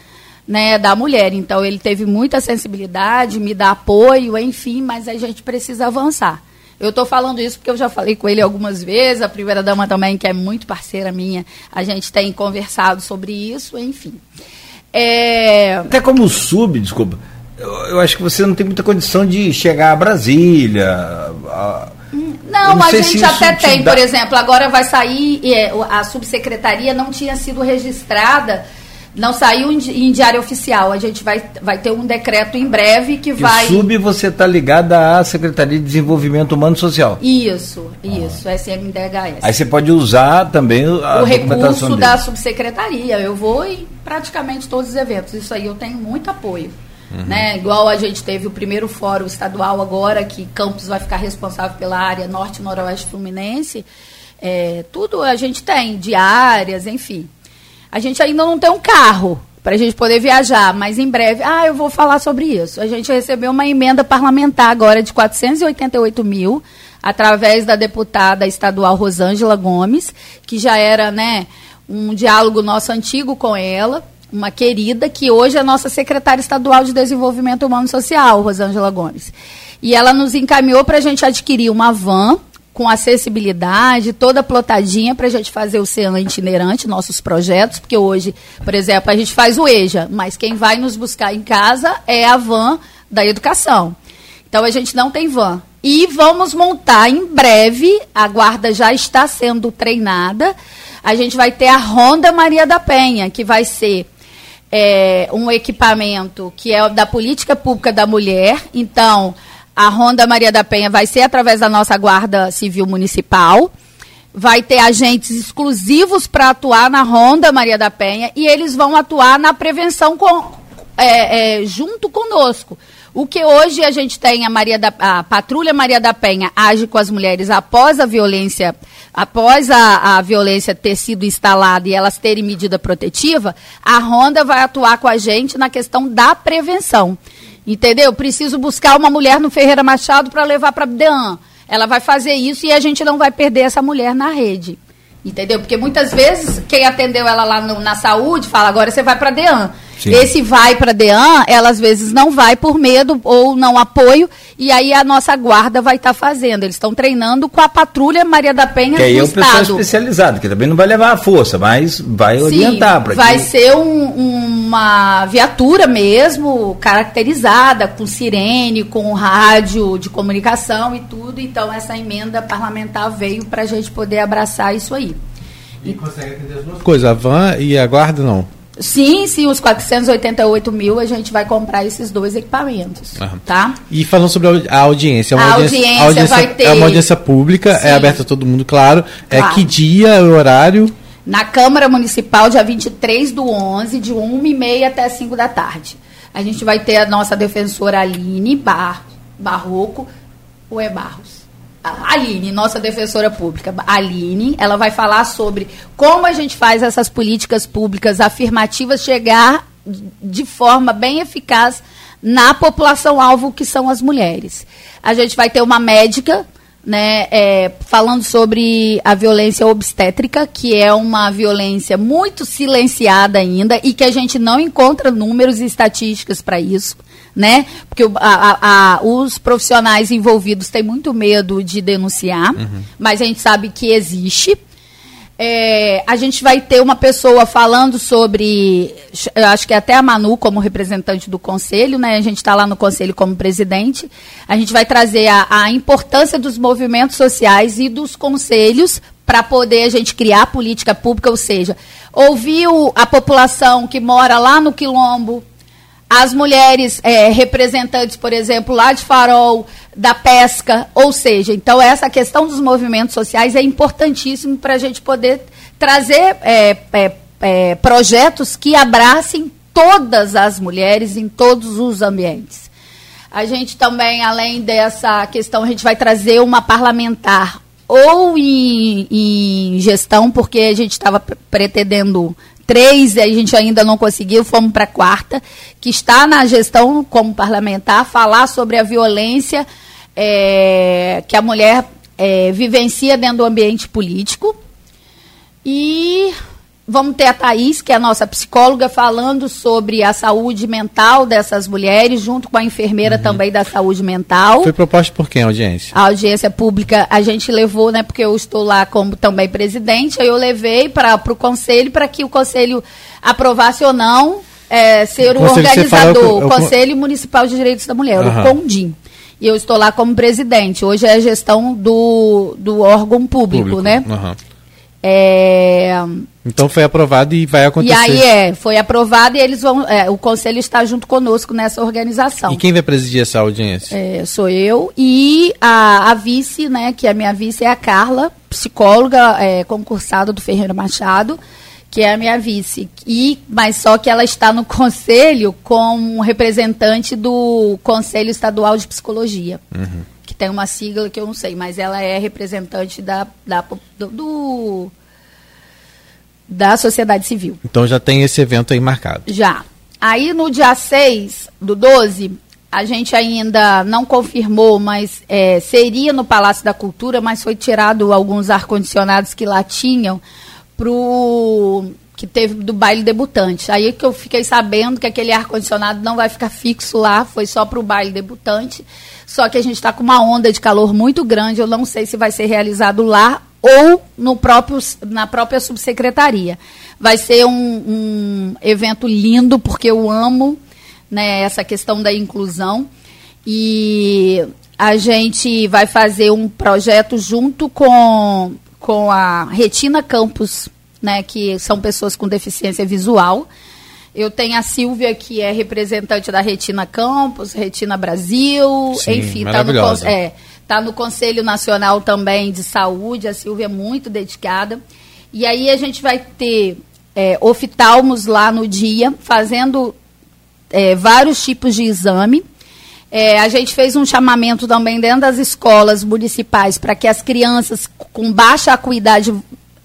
né, da mulher. Então, ele teve muita sensibilidade, me dá apoio, enfim, mas a gente precisa avançar. Eu estou falando isso porque eu já falei com ele algumas vezes, a primeira-dama também, que é muito parceira minha, a gente tem conversado sobre isso, enfim. É... Até como sub, desculpa, eu, eu, acho que você não tem muita condição de chegar a Brasília, a não, não a gente até tem, dá... por exemplo, agora vai sair, é, a subsecretaria não tinha sido registrada, não saiu em, diário oficial. A gente vai, vai ter um decreto em breve que vai. E sub você está ligada à Secretaria de Desenvolvimento Humano e Social. Isso, isso, ah. SMDHS. Aí você pode usar também a o recurso dele. da subsecretaria. Eu vou em praticamente todos os eventos. Isso aí eu tenho muito apoio. Uhum. Né? Igual a gente teve o primeiro fórum estadual agora, que Campos vai ficar responsável pela área norte noroeste fluminense. É, tudo a gente tem, diárias, enfim. A gente ainda não tem um carro para a gente poder viajar, mas em breve, ah, eu vou falar sobre isso. A gente recebeu uma emenda parlamentar agora de 488 mil, através da deputada estadual Rosângela Gomes, que já era, né, um diálogo nosso antigo com ela uma querida que hoje é nossa secretária estadual de Desenvolvimento Humano e Social, Rosângela Gomes. E ela nos encaminhou para a gente adquirir uma van com acessibilidade, toda plotadinha para a gente fazer o CEAN itinerante, nossos projetos, porque hoje, por exemplo, a gente faz o EJA, mas quem vai nos buscar em casa é a van da educação. Então a gente não tem van. E vamos montar em breve, a guarda já está sendo treinada. A gente vai ter a Ronda Maria da Penha, que vai ser é, um equipamento que é da política pública da mulher. Então, a Ronda Maria da Penha vai ser através da nossa Guarda Civil Municipal. Vai ter agentes exclusivos para atuar na Ronda Maria da Penha e eles vão atuar na prevenção com, é, é, junto conosco. O que hoje a gente tem, a, Maria da, a Patrulha Maria da Penha age com as mulheres após a violência, após a, a violência ter sido instalada e elas terem medida protetiva, a Ronda vai atuar com a gente na questão da prevenção. Entendeu? Preciso buscar uma mulher no Ferreira Machado para levar para Dean. Ela vai fazer isso e a gente não vai perder essa mulher na rede. Entendeu? Porque muitas vezes quem atendeu ela lá no, na saúde fala, agora você vai para Dean. Sim. Esse vai para DEAN, ela às vezes não vai por medo ou não apoio, e aí a nossa guarda vai estar fazendo. Eles estão treinando com a patrulha Maria da Penha Que aí do é o pessoal Estado. especializado, que também não vai levar a força, mas vai orientar para vai ser um- uma viatura mesmo, caracterizada, com sirene, com rádio de comunicação e tudo. Então, essa emenda parlamentar veio para a gente poder abraçar isso aí. E consegue atender as duas coisas, a van e a guarda não. Sim, sim, os 488 mil a gente vai comprar esses dois equipamentos, Aham. tá? E falando sobre a audi- a audiência, é uma A audiência, audiência vai ter- é uma audiência pública, Sim. é aberta a todo mundo, claro. É Claro. que dia, o horário? Na Câmara Municipal, dia 23 do 11, de 1h30 até 5 da tarde. A gente vai ter a nossa defensora Aline Bar, Barroco, ou é Barros? Aline, nossa defensora pública. Aline, ela vai falar sobre como a gente faz essas políticas públicas afirmativas chegar de forma bem eficaz na população-alvo, que são as mulheres. A gente vai ter uma médica né, é, falando sobre a violência obstétrica, que é uma violência muito silenciada ainda e que a gente não encontra números e estatísticas para isso, né? Porque o- a- a- os profissionais envolvidos têm muito medo de denunciar, mas a gente sabe que existe. É, a gente vai ter uma pessoa falando sobre, eu acho que até a Manu como representante do conselho, né? A gente está lá no conselho como presidente. A gente vai trazer a, a importância dos movimentos sociais e dos conselhos para poder a gente criar política pública, ou seja, ouvir o- a população que mora lá no quilombo, as mulheres é, representantes, por exemplo, lá de Farol, da pesca, ou seja, então essa questão dos movimentos sociais é importantíssimo para a gente poder trazer é, é, é, projetos que abracem todas as mulheres em todos os ambientes. A gente também, além dessa questão, a gente vai trazer uma parlamentar ou em, em gestão, porque a gente estava pre- pretendendo três a gente ainda não conseguiu, fomos para a quarta, que está na gestão como parlamentar, falar sobre a violência é, que a mulher é, vivencia dentro do ambiente político. E vamos ter a Thaís, que é a nossa psicóloga, falando sobre a saúde mental dessas mulheres, junto com a enfermeira também da saúde mental. Foi proposto por quem a audiência? A audiência pública a gente levou, né, porque eu estou lá como também presidente, aí eu levei para o conselho para que o conselho aprovasse ou não é, ser o, O organizador, o o con- Conselho Municipal de Direitos da Mulher, Aham. o CONDIM. E eu estou lá como presidente. Hoje é a gestão do, do órgão público, né? Aham. É, Então foi aprovado e vai e acontecer. aí é, foi aprovado e eles vão. é, o conselho está junto conosco nessa organização. E quem vai presidir essa audiência? É, sou eu e a, a vice, né, que a minha vice é a Carla, psicóloga é, concursada do Ferreira Machado, que é a minha vice. E, mas só que ela está no conselho como representante do Conselho Estadual de Psicologia, que tem uma sigla que eu não sei, mas ela é representante da, da do, do- da sociedade civil. Então já tem esse evento aí marcado. Já. Aí no dia 6 do 12, a gente ainda não confirmou, mas é, seria no Palácio da Cultura, mas foi tirado alguns ar-condicionados que lá tinham pro que teve do baile debutante. Aí que eu fiquei sabendo que aquele ar-condicionado não vai ficar fixo lá, foi só para o baile debutante. Só que a gente está com uma onda de calor muito grande, eu não sei se vai ser realizado lá ou no próprio, na própria subsecretaria. Vai ser um, um evento lindo, porque eu amo né, essa questão da inclusão. E a gente vai fazer um projeto junto com, com a Retina Campus, né, que são pessoas com deficiência visual. Eu tenho a Silvia, que é representante da Retina Campus, Retina Brasil, Sim, enfim, tá no, é, tá no Conselho Nacional também de Saúde, a Silvia é muito dedicada. E aí a gente vai ter é, oftalmos lá no dia, fazendo é, vários tipos de exame. É, a gente fez um chamamento também dentro das escolas municipais para que as crianças com baixa acuidade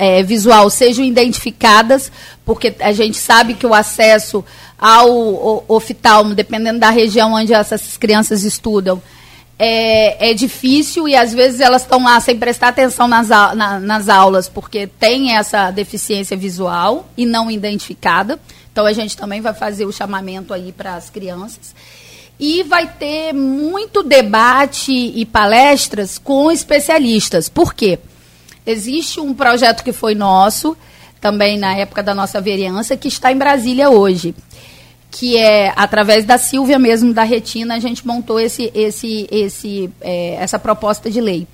é, visual sejam identificadas, porque a gente sabe que o acesso ao oftalmo, dependendo da região onde essas crianças estudam, é, é difícil e às vezes elas estão lá sem prestar atenção nas, au- na- nas aulas, porque tem essa deficiência visual e não identificada. Então a gente também vai fazer o chamamento aí para as crianças. E vai ter muito debate e palestras com especialistas. Por quê? Existe um projeto que foi nosso, também na época da nossa vereança, que está em Brasília hoje. Que é, através da Silvia mesmo, da Retina, a gente montou esse, esse, esse, é, essa proposta de lei.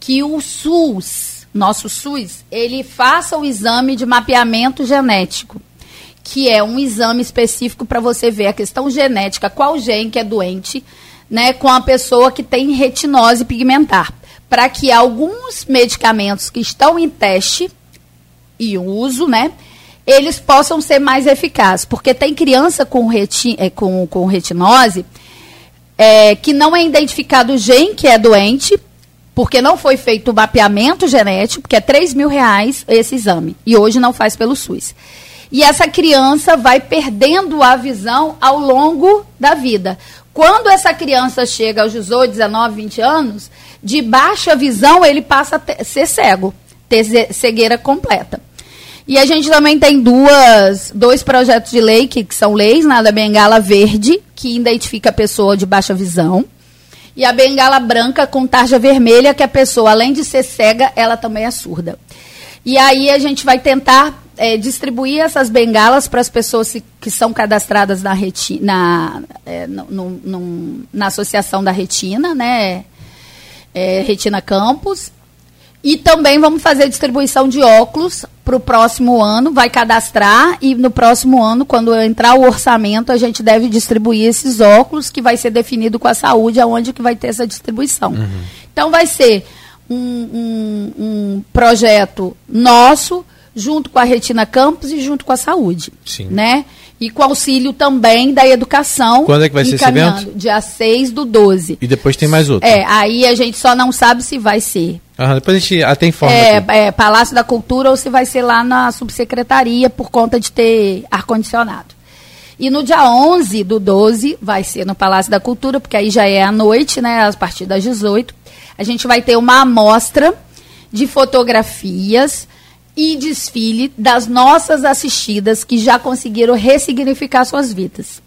Que o SUS, nosso SUS, ele faça o exame de mapeamento genético que é um exame específico para você ver a questão genética, qual gene que é doente, né, com a pessoa que tem retinose pigmentar, para que alguns medicamentos que estão em teste e uso, né, eles possam ser mais eficazes, porque tem criança com, reti é, com, com retinose é, que não é identificado o gene que é doente, porque não foi feito o mapeamento genético, que é 3 mil reais esse exame, e hoje não faz pelo SUS. E essa criança vai perdendo a visão ao longo da vida. Quando essa criança chega aos 18, 19, 20 anos, de baixa visão ele passa a ter, ser cego, ter cegueira completa. E a gente também tem duas, dois projetos de lei, que, que são leis, né, bengala verde, que identifica a pessoa de baixa visão, e a bengala branca com tarja vermelha, que a pessoa, além de ser cega, ela também é surda. E aí a gente vai tentar é, distribuir essas bengalas para as pessoas que são cadastradas na, na, é, no, no, na Associação da Retina, né? É, retina Campus. E também vamos fazer distribuição de óculos para o próximo ano, vai cadastrar e no próximo ano, quando entrar o orçamento, a gente deve distribuir esses óculos, que vai ser definido com a saúde, aonde que vai ter essa distribuição. Uhum. Então vai ser um, um, um projeto nosso, junto com a Retina Campus e junto com a saúde. Sim. Né? E com auxílio também da educação. Quando é que vai ser esse evento? Dia 6 do 12. E depois tem mais outro. É, aí a gente só não sabe se vai ser. Aham, depois a gente até informa. É, é, Palácio da Cultura ou se vai ser lá na subsecretaria por conta de ter ar-condicionado. E no dia 11 do 12 vai ser no Palácio da Cultura, porque aí já é à noite, né, a partir das 18. A gente vai ter uma amostra de fotografias e desfile das nossas assistidas que já conseguiram ressignificar suas vidas.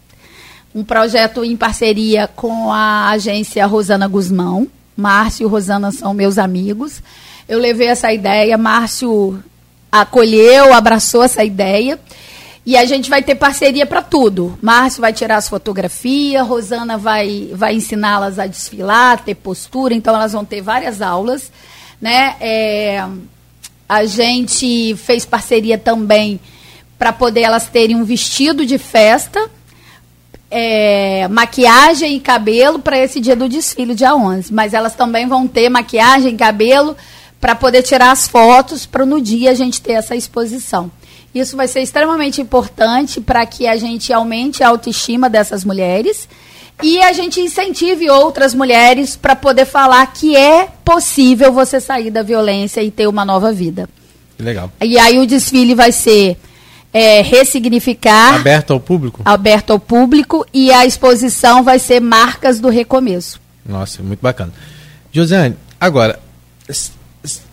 Um projeto em parceria com a agência Rosana Guzmão. Márcio e Rosana são meus amigos. Eu levei essa ideia, Márcio acolheu, abraçou essa ideia. E a gente vai ter parceria para tudo. Márcio vai tirar as fotografias, Rosana vai, vai ensiná-las a desfilar, ter postura, então elas vão ter várias aulas. Né? É, a gente fez parceria também para poder elas terem um vestido de festa, é, maquiagem e cabelo para esse dia do desfile, dia 11. Mas elas também vão ter maquiagem e cabelo para poder tirar as fotos para no dia a gente ter essa exposição. Isso vai ser extremamente importante para que a gente aumente a autoestima dessas mulheres e a gente incentive outras mulheres para poder falar que é possível você sair da violência e ter uma nova vida. Legal. E aí o desfile vai ser é, ressignificar. Aberto ao público? Aberto ao público e a exposição vai ser marcas do recomeço. Nossa, muito bacana. Josiane, agora,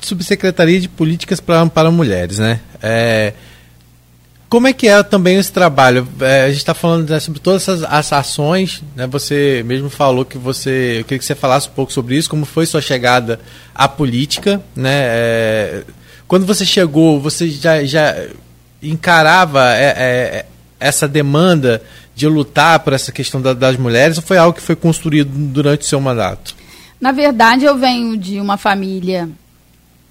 Subsecretaria de Políticas para, para Mulheres, né? É, como é que é também esse trabalho? É, a gente está falando né, sobre todas essas, as ações, né? Você mesmo falou que você. Eu queria que você falasse um pouco sobre isso, como foi sua chegada à política, né? É, quando você chegou, você já, já encarava é, é, essa demanda de lutar por essa questão da, das mulheres ou foi algo que foi construído durante o seu mandato? Na verdade, eu venho de uma família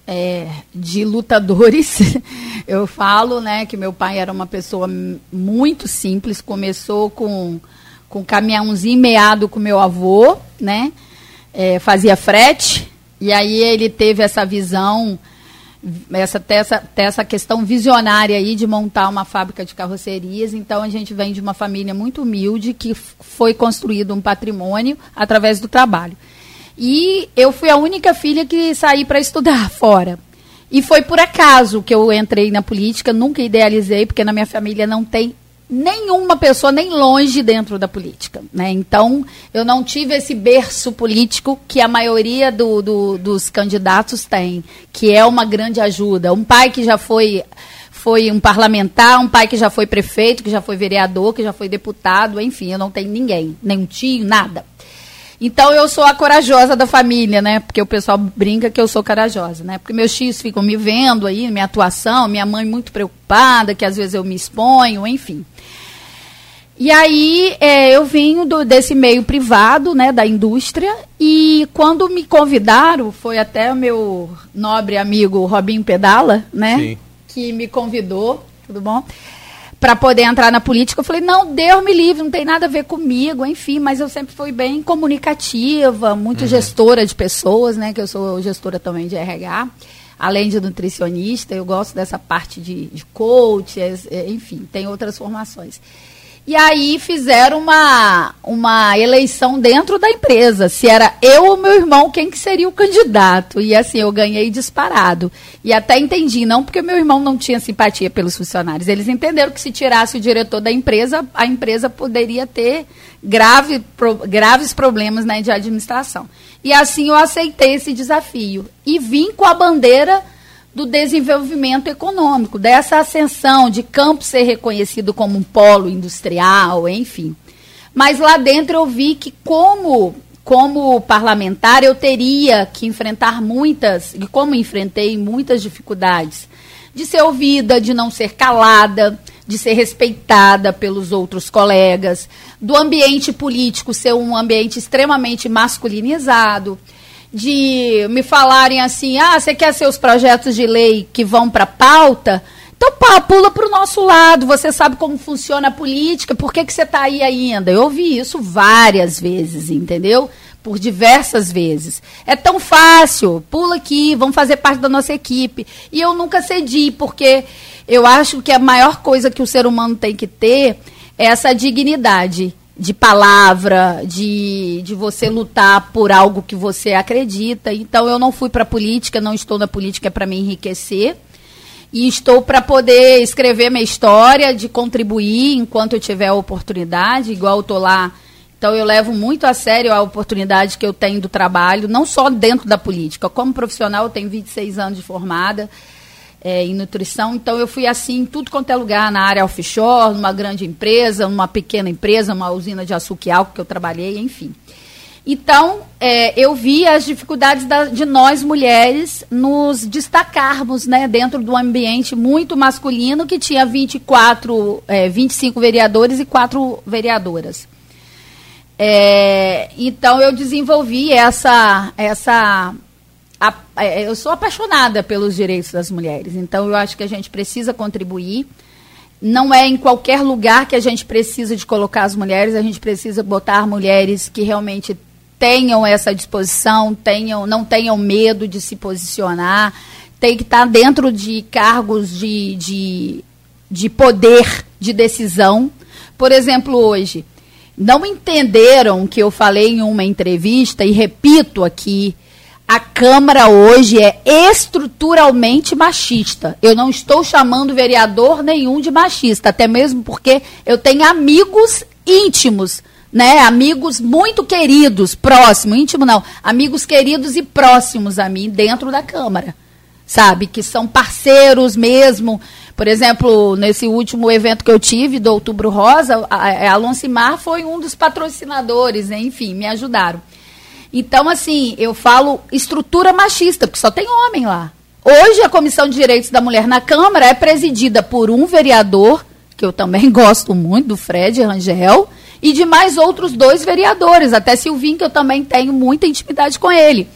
é, de lutadores. Eu falo, né, que meu pai era uma pessoa muito simples, começou com com caminhãozinho meado com meu avô, né, é, fazia frete e aí ele teve essa visão, essa essa, essa questão visionária aí de montar uma fábrica de carrocerias. Então a gente vem de uma família muito humilde que foi construído um patrimônio através do trabalho. E eu fui a única filha que saí para estudar fora. E foi por acaso que eu entrei na política, nunca idealizei, porque na minha família não tem nenhuma pessoa nem longe dentro da política. Né? Então, eu não tive esse berço político que a maioria do, do, dos candidatos tem, que é uma grande ajuda. Um pai que já foi foi um parlamentar, um pai que já foi prefeito, que já foi vereador, que já foi deputado, enfim, eu não tenho ninguém, nem um tio, nada. Então eu sou a corajosa da família, né? Porque o pessoal brinca que eu sou corajosa, né? Porque meus tios ficam me vendo aí, minha atuação, minha mãe muito preocupada, que às vezes eu me exponho, enfim. E aí é, eu vim do, desse meio privado, né, da indústria, e quando me convidaram, foi até o meu nobre amigo Robinho Pedala, né, Sim. que me convidou, tudo bom? Para poder entrar na política, eu falei, não, Deus me livre, não tem nada a ver comigo, enfim, mas eu sempre fui bem comunicativa, muito uhum. gestora de pessoas, né, que eu sou gestora também de RH, além de nutricionista, eu gosto dessa parte de, de coach, é, enfim, tem outras formações. E aí fizeram uma, uma eleição dentro da empresa. Se era eu ou meu irmão, quem que seria o candidato. E assim, eu ganhei disparado. E até entendi, não porque meu irmão não tinha simpatia pelos funcionários. Eles entenderam que se tirasse o diretor da empresa, a empresa poderia ter grave, pro, graves problemas né, de administração. E assim eu aceitei esse desafio. E vim com a bandeira do desenvolvimento econômico, dessa ascensão de campo ser reconhecido como um polo industrial, enfim. Mas lá dentro eu vi que como como parlamentar eu teria que enfrentar muitas, e como enfrentei muitas dificuldades, de ser ouvida, de não ser calada, de ser respeitada pelos outros colegas, do ambiente político ser um ambiente extremamente masculinizado, de me falarem assim: ah, você quer seus projetos de lei que vão para pauta? Então, pá, pula para o nosso lado. Você sabe como funciona a política, por que, que você está aí ainda? Eu ouvi isso várias vezes, entendeu? Por diversas vezes. É tão fácil, pula aqui, vamos fazer parte da nossa equipe. E eu nunca cedi, porque eu acho que a maior coisa que o ser humano tem que ter é essa dignidade de palavra, de, de você lutar por algo que você acredita. Então eu não fui para a política, não estou na política para me enriquecer. E estou para poder escrever minha história, de contribuir enquanto eu tiver a oportunidade, igual eu estou lá. Então eu levo muito a sério a oportunidade que eu tenho do trabalho, não só dentro da política. Como profissional, eu tenho 26 anos de formada é, em nutrição. Então eu fui assim em tudo quanto é lugar, na área offshore, numa grande empresa, numa pequena empresa, uma usina de açúcar e álcool que eu trabalhei, enfim. Então, é, eu vi as dificuldades da, de nós mulheres nos destacarmos né, dentro de um ambiente muito masculino que tinha 24, é, 25 vereadores e quatro vereadoras. É, então, eu desenvolvi essa, essa a, é, eu sou apaixonada pelos direitos das mulheres, então eu acho que a gente precisa contribuir. Não é em qualquer lugar que a gente precisa de colocar as mulheres, a gente precisa botar mulheres que realmente tenham essa disposição, tenham, não tenham medo de se posicionar, tem que estar dentro de cargos de, de, de poder de decisão. Por exemplo, hoje, não entenderam que eu falei em uma entrevista, e repito aqui, a Câmara hoje é estruturalmente machista. Eu não estou chamando vereador nenhum de machista, até mesmo porque eu tenho amigos íntimos, né? Amigos muito queridos, próximos, íntimo não, amigos queridos e próximos a mim dentro da Câmara, sabe? Que são parceiros mesmo. Por exemplo, nesse último evento que eu tive do Outubro Rosa, a, a Alonso Mar foi um dos patrocinadores, né? enfim, me ajudaram. Então, assim, eu falo estrutura machista, porque só tem homem lá. Hoje, a Comissão de Direitos da Mulher na Câmara é presidida por um vereador, que eu também gosto muito, do Fred Rangel, e de mais outros dois vereadores, até Silvinho, que eu também tenho muita intimidade com ele.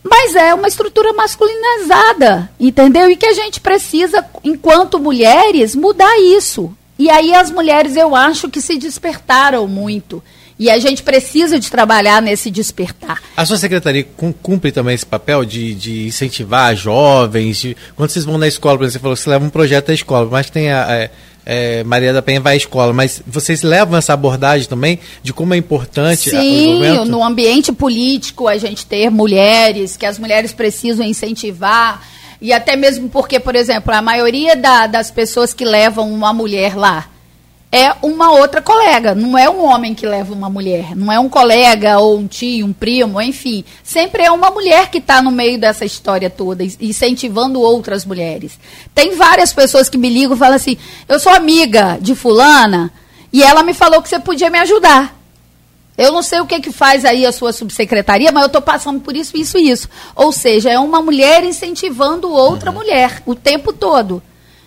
Mas é uma estrutura masculinizada, entendeu? E que a gente precisa, enquanto mulheres, mudar isso. E aí as mulheres, eu acho que se despertaram muito. E a gente precisa de trabalhar nesse despertar. A sua secretaria cumpre também esse papel de, de incentivar jovens? De, quando vocês vão na escola, por exemplo, você falou que você leva um projeto da escola, mas tem a, a é, Maria da Penha vai à escola, mas vocês levam essa abordagem também de como é importante Sim, no ambiente político a gente ter mulheres, que as mulheres precisam incentivar. E até mesmo porque, por exemplo, a maioria da, das pessoas que levam uma mulher lá, é uma outra colega, não é um homem que leva uma mulher, não é um colega ou um tio, um primo, enfim. Sempre é uma mulher que está no meio dessa história toda, incentivando outras mulheres. Tem várias pessoas que me ligam e falam assim: eu sou amiga de Fulana e ela me falou que você podia me ajudar. Eu não sei o que, que faz aí a sua subsecretaria, mas eu estou passando por isso, isso e isso. Ou seja, é uma mulher incentivando outra uhum. mulher o tempo todo.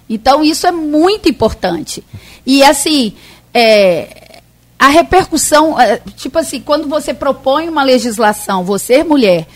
Então, isso é muito importante. E, assim, é, a repercussão, é, tipo assim, quando você propõe uma legislação, você, mulher,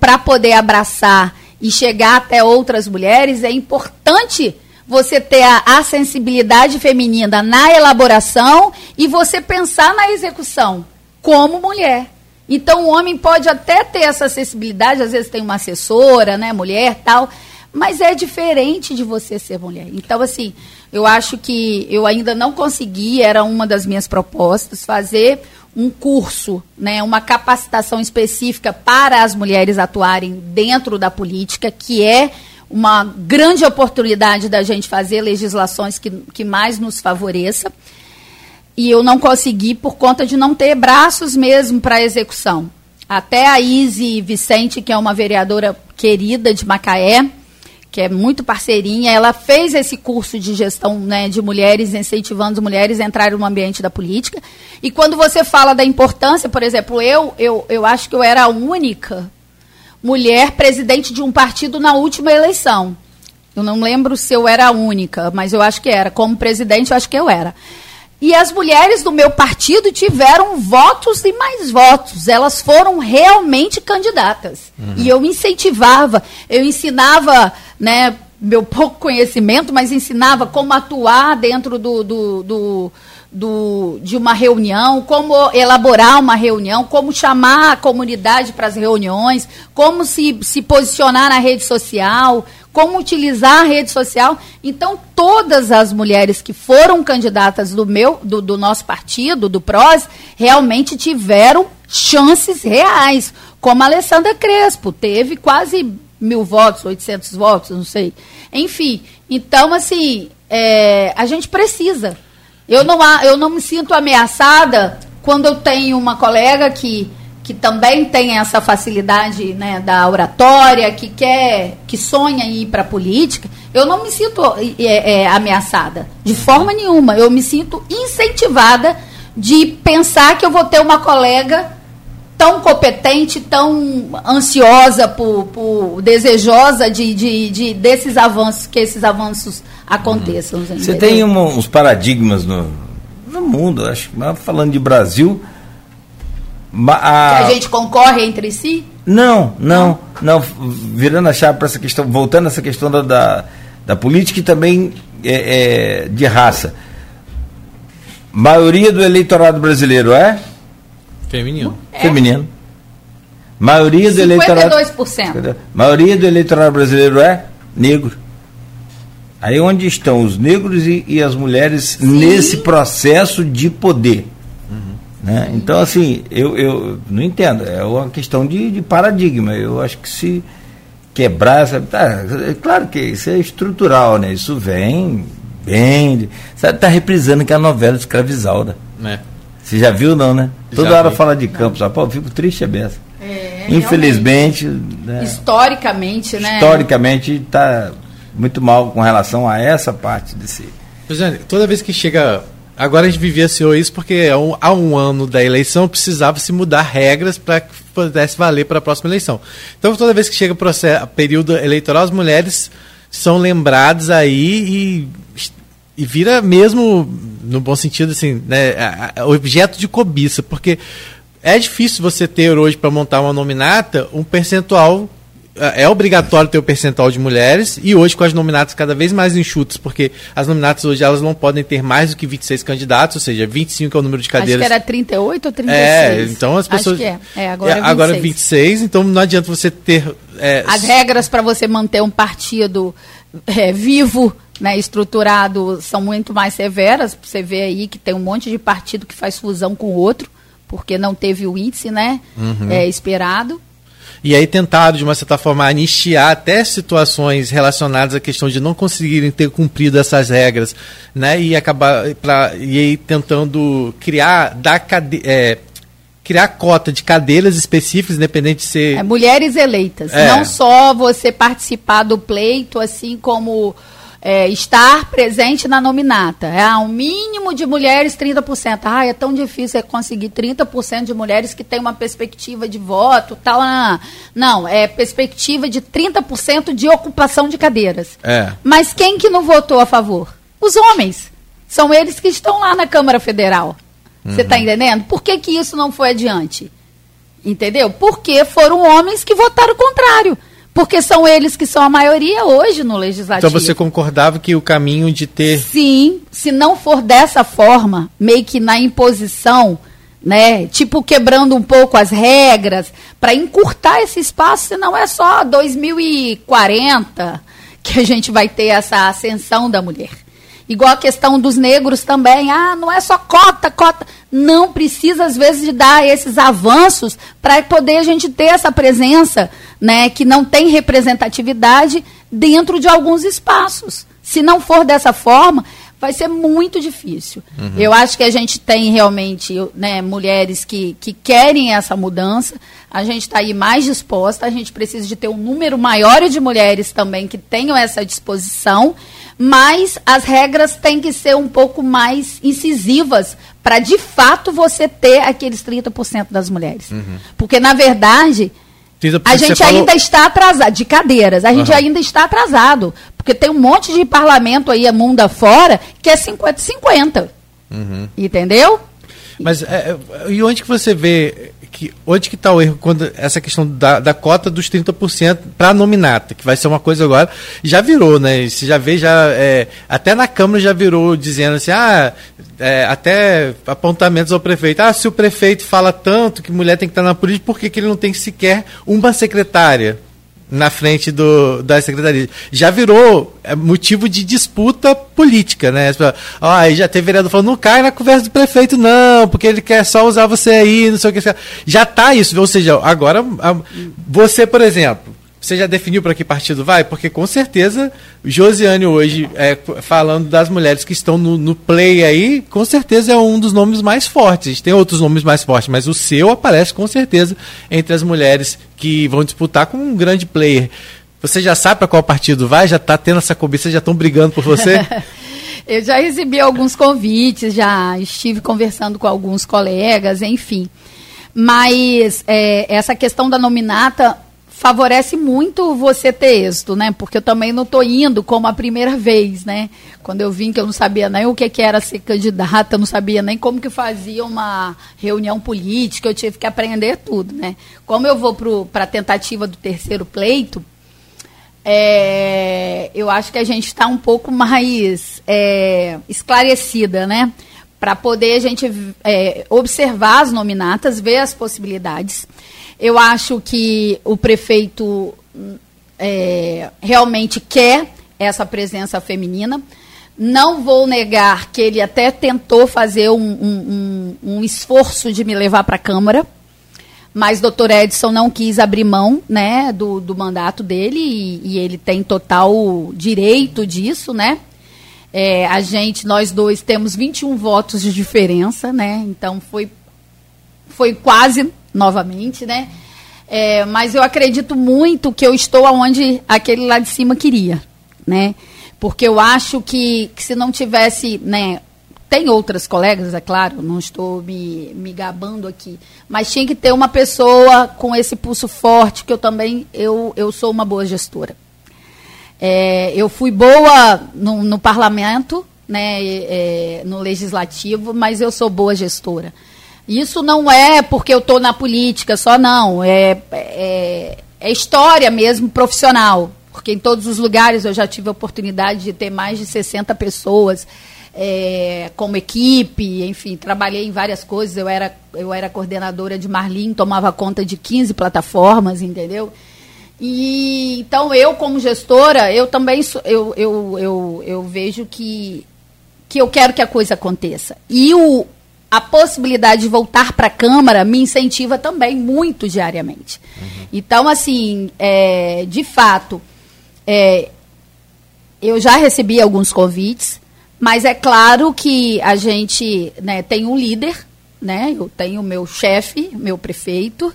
para poder abraçar e chegar até outras mulheres, é importante você ter a, a, sensibilidade feminina na elaboração e você pensar na execução como mulher. Então o homem pode até ter essa acessibilidade, às vezes tem uma assessora, né, mulher, tal, mas é diferente de você ser mulher. Então, assim, eu acho que eu ainda não consegui, era uma das minhas propostas, fazer um curso, né, uma capacitação específica para as mulheres atuarem dentro da política, que é uma grande oportunidade da gente fazer legislações que, que mais nos favoreça. E eu não consegui por conta de não ter braços mesmo para execução. Até a Izzy Vicente, que é uma vereadora querida de Macaé, que é muito parceirinha, ela fez esse curso de gestão né, de mulheres, incentivando as mulheres a entrarem no ambiente da política. E quando você fala da importância, por exemplo, eu, eu, eu acho que eu era a única mulher presidente de um partido na última eleição. Eu não lembro se eu era a única, mas eu acho que era. Como presidente, eu acho que eu era. E as mulheres do meu partido tiveram votos e mais votos. Elas foram realmente candidatas. Uhum. E eu incentivava, eu ensinava, né, meu pouco conhecimento, mas ensinava como atuar dentro do, do, do, do, de uma reunião, como elaborar uma reunião, como chamar a comunidade para as reuniões, como se, se posicionar na rede social, como utilizar a rede social. Então, todas as mulheres que foram candidatas do meu, do, do nosso partido, do PROS, realmente tiveram chances reais. Como a Alessandra Crespo, teve quase mil votos, 800 votos, não sei. Enfim, então, assim, é, a gente precisa. Eu não, eu não me sinto ameaçada quando eu tenho uma colega que que também tem essa facilidade né, da oratória, que quer, que sonha em ir para a política, eu não me sinto é, é, ameaçada de forma nenhuma. Eu me sinto incentivada de pensar que eu vou ter uma colega tão competente, tão ansiosa por, por desejosa de, de, de, desses avanços, que esses avanços aconteçam. Uhum. Você tem uns paradigmas no, no mundo, acho que falando de Brasil, a... Que a gente concorre entre si? Não, não, não. Virando a chave para essa questão, voltando a essa questão da, da, da política e também é, é, de raça. Maioria do eleitorado brasileiro é? Feminino. É. Feminino. Maioria do 52%. eleitorado. Maioria do eleitorado brasileiro é negro. Aí onde estão os negros e, e as mulheres Sim. nesse processo de poder? Né? Então, assim, eu, eu não entendo. É uma questão de, de paradigma. Eu acho que se quebrar, sabe, tá, é claro que isso é estrutural, né? Isso vem bem. Sabe, tá reprisando que a novela Escravizaura. É. Você já viu, não, né? Toda já hora vi. fala de campo, só, pô, eu fico triste é beça. É, Infelizmente. Né, historicamente, né? Historicamente está muito mal com relação a essa parte desse. Josiane, toda vez que chega Agora a gente vivenciou isso porque há um ano da eleição precisava se mudar regras para que pudesse valer para a próxima eleição. Então toda vez que chega o período eleitoral, as mulheres são lembradas aí e, e vira mesmo, no bom sentido, assim, né, objeto de cobiça, porque é difícil você ter hoje para montar uma nominata um percentual é, é obrigatório ter o percentual de mulheres e hoje com as nominatas cada vez mais enxutas, porque as nominatas hoje elas não podem ter mais do que 26 candidatos, ou seja, 25 é o número de cadeiras. Acho que era 38 ou 36. É, então as pessoas. Acho que é. é agora, é, 26. agora 26, então não adianta você ter. É, as regras para você manter um partido é, vivo. Né, estruturado são muito mais severas. Você vê aí que tem um monte de partido que faz fusão com o outro, porque não teve o índice né, uhum. é, esperado. E aí tentaram, de uma certa forma, anistiar até situações relacionadas à questão de não conseguirem ter cumprido essas regras, né? E acabar pra, e aí tentando criar, dar cade, é, criar cota de cadeiras específicas, independente de ser. É, mulheres eleitas. É. Não só você participar do pleito, assim como é, estar presente na nominata. É um mínimo de mulheres, 30%. Ah, é tão difícil é conseguir 30% de mulheres que têm uma perspectiva de voto, tal. Não, é perspectiva de 30% de ocupação de cadeiras. É. Mas quem que não votou a favor? Os homens. São eles que estão lá na Câmara Federal. Você está entendendo? Por que, que isso não foi adiante? Entendeu? Porque foram homens que votaram contrário. Porque são eles que são a maioria hoje no legislativo. Então você concordava que o caminho de ter. Sim, se não for dessa forma, meio que na imposição, né? Tipo quebrando um pouco as regras para encurtar esse espaço, senão é só 2040 que a gente vai ter essa ascensão da mulher. Igual a questão dos negros também. Ah, não é só cota, cota. Não precisa, às vezes, de dar esses avanços para poder a gente ter essa presença, né, que não tem representatividade dentro de alguns espaços. Se não for dessa forma, vai ser muito difícil. Uhum. Eu acho que a gente tem realmente né, mulheres que, que querem essa mudança. A gente está aí mais disposta. A gente precisa de ter um número maior de mulheres também que tenham essa disposição mas as regras têm que ser um pouco mais incisivas para de fato você ter aqueles 30% das mulheres. Uhum. Porque, na verdade, a gente ainda falou... está atrasado, de cadeiras, a gente uhum. ainda está atrasado. Porque tem um monte de parlamento aí, mundo afora, que é 50-50. Uhum. Entendeu? Mas é, é, e onde que você vê que onde que está o erro quando essa questão da, da cota dos 30% para nominata, que vai ser uma coisa agora, já virou, né? Você já vê, já, é, até na Câmara já virou dizendo assim, ah, é, até apontamentos ao prefeito, ah, se o prefeito fala tanto que mulher tem que estar na política, por que, que ele não tem sequer uma secretária? Na frente do, da secretaria. Já virou é, motivo de disputa política, né? Ah, aí já teve vereador falando, não cai na conversa do prefeito, não, porque ele quer só usar você aí, não sei o que. Já tá isso, ou seja, agora você, por exemplo, você já definiu para que partido vai? Porque com certeza, Josiane hoje, é, falando das mulheres que estão no, no, play aí, com certeza é um dos nomes mais fortes. Tem outros nomes mais fortes, mas o seu aparece com certeza entre as mulheres que vão disputar com um grande player. Você já sabe para qual partido vai? Já está tendo essa cobiça? Já estão brigando por você? Eu já recebi alguns convites, já estive conversando com alguns colegas, enfim. Mas é, essa questão da nominata, favorece muito você ter êxito, né? Porque eu também não estou indo como a primeira vez, né? Quando eu vim que eu não sabia nem o que, que era ser candidata, não sabia nem como que fazia uma reunião política, eu tive que aprender tudo, né? Como eu vou para a tentativa do terceiro pleito, é, eu acho que a gente está um pouco mais é, esclarecida, né? Para poder a gente é, observar as nominatas, ver as possibilidades. Eu acho que o prefeito é, realmente quer essa presença feminina. Não vou negar que ele até tentou fazer um, um, um, um esforço de me levar para a Câmara, mas doutor Edson não quis abrir mão né, do, do mandato dele e, e ele tem total direito disso, né? É, a gente, nós dois, temos 21 votos de diferença, né? Então foi, foi quase novamente, né? É, mas eu acredito muito que eu estou aonde aquele lá de cima queria, né? Porque eu acho que, que se não tivesse, né? Tem outras colegas, é claro, não estou me, me gabando aqui, mas tinha que ter uma pessoa com esse pulso forte, que eu também, eu, eu sou uma boa gestora. É, eu fui boa no, no parlamento, né, é, no legislativo, mas eu sou boa gestora. Isso não é porque eu estou na política só, não. É, é, é, história mesmo profissional. Porque em todos os lugares eu já tive a oportunidade de ter mais de 60 pessoas é, como equipe, enfim, trabalhei em várias coisas. Eu era, eu era coordenadora de Marlin, tomava conta de 15 plataformas, entendeu? E então eu, como gestora, eu também eu, eu, eu, eu vejo que, que eu quero que a coisa aconteça. E o, a possibilidade de voltar para a Câmara me incentiva também muito diariamente. Uhum. Então, assim, é, de fato, é, eu já recebi alguns convites, mas é claro que a gente né, tem um líder, né? Eu tenho o meu chefe, meu prefeito,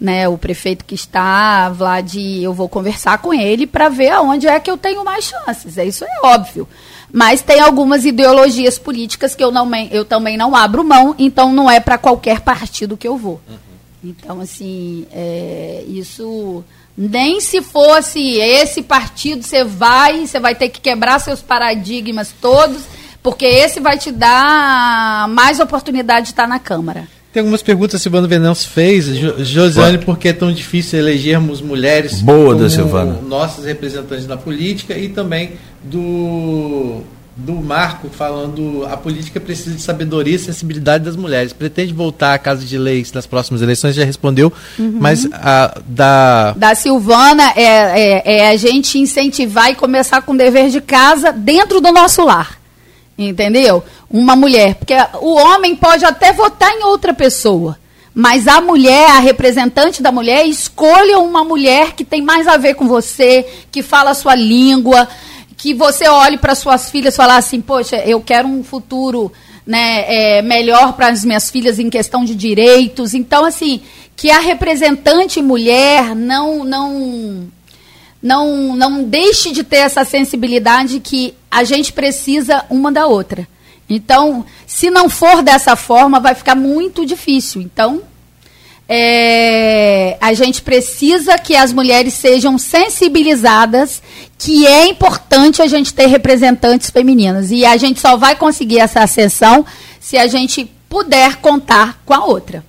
né? O prefeito que está, Vlad, eu vou conversar com ele para ver aonde é que eu tenho mais chances. É isso é óbvio. Mas tem algumas ideologias políticas que eu, não, eu também não abro mão, então não é para qualquer partido que eu vou. Uhum. Então, assim, é, isso. Nem se fosse esse partido, você vai, você vai ter que quebrar seus paradigmas todos, porque esse vai te dar mais oportunidade de estar na Câmara. Tem algumas perguntas que Silvano Venâncio fez. Josiane, por que é tão difícil elegermos mulheres Boa da Silvana. nossas representantes na política e também do do Marco falando a política precisa de sabedoria e sensibilidade das mulheres. Pretende voltar à Casa de Leis nas próximas eleições? Já respondeu, uhum. mas a, da... Da Silvana é, é, é a gente incentivar e começar com o dever de casa dentro do nosso lar. Entendeu? Uma mulher. Porque o homem pode até votar em outra pessoa. Mas a mulher, a representante da mulher, escolha uma mulher que tem mais a ver com você, que fala a sua língua, que você olhe para suas filhas e falar assim, poxa, eu quero um futuro né, é, melhor para as minhas filhas em questão de direitos. Então, assim, que a representante mulher não, não, não, não deixe de ter essa sensibilidade que a gente precisa uma da outra. Então, se não for dessa forma, vai ficar muito difícil. Então, é, a gente precisa que as mulheres sejam sensibilizadas que é importante a gente ter representantes femininas. E a gente só vai conseguir essa ascensão se a gente puder contar com a outra.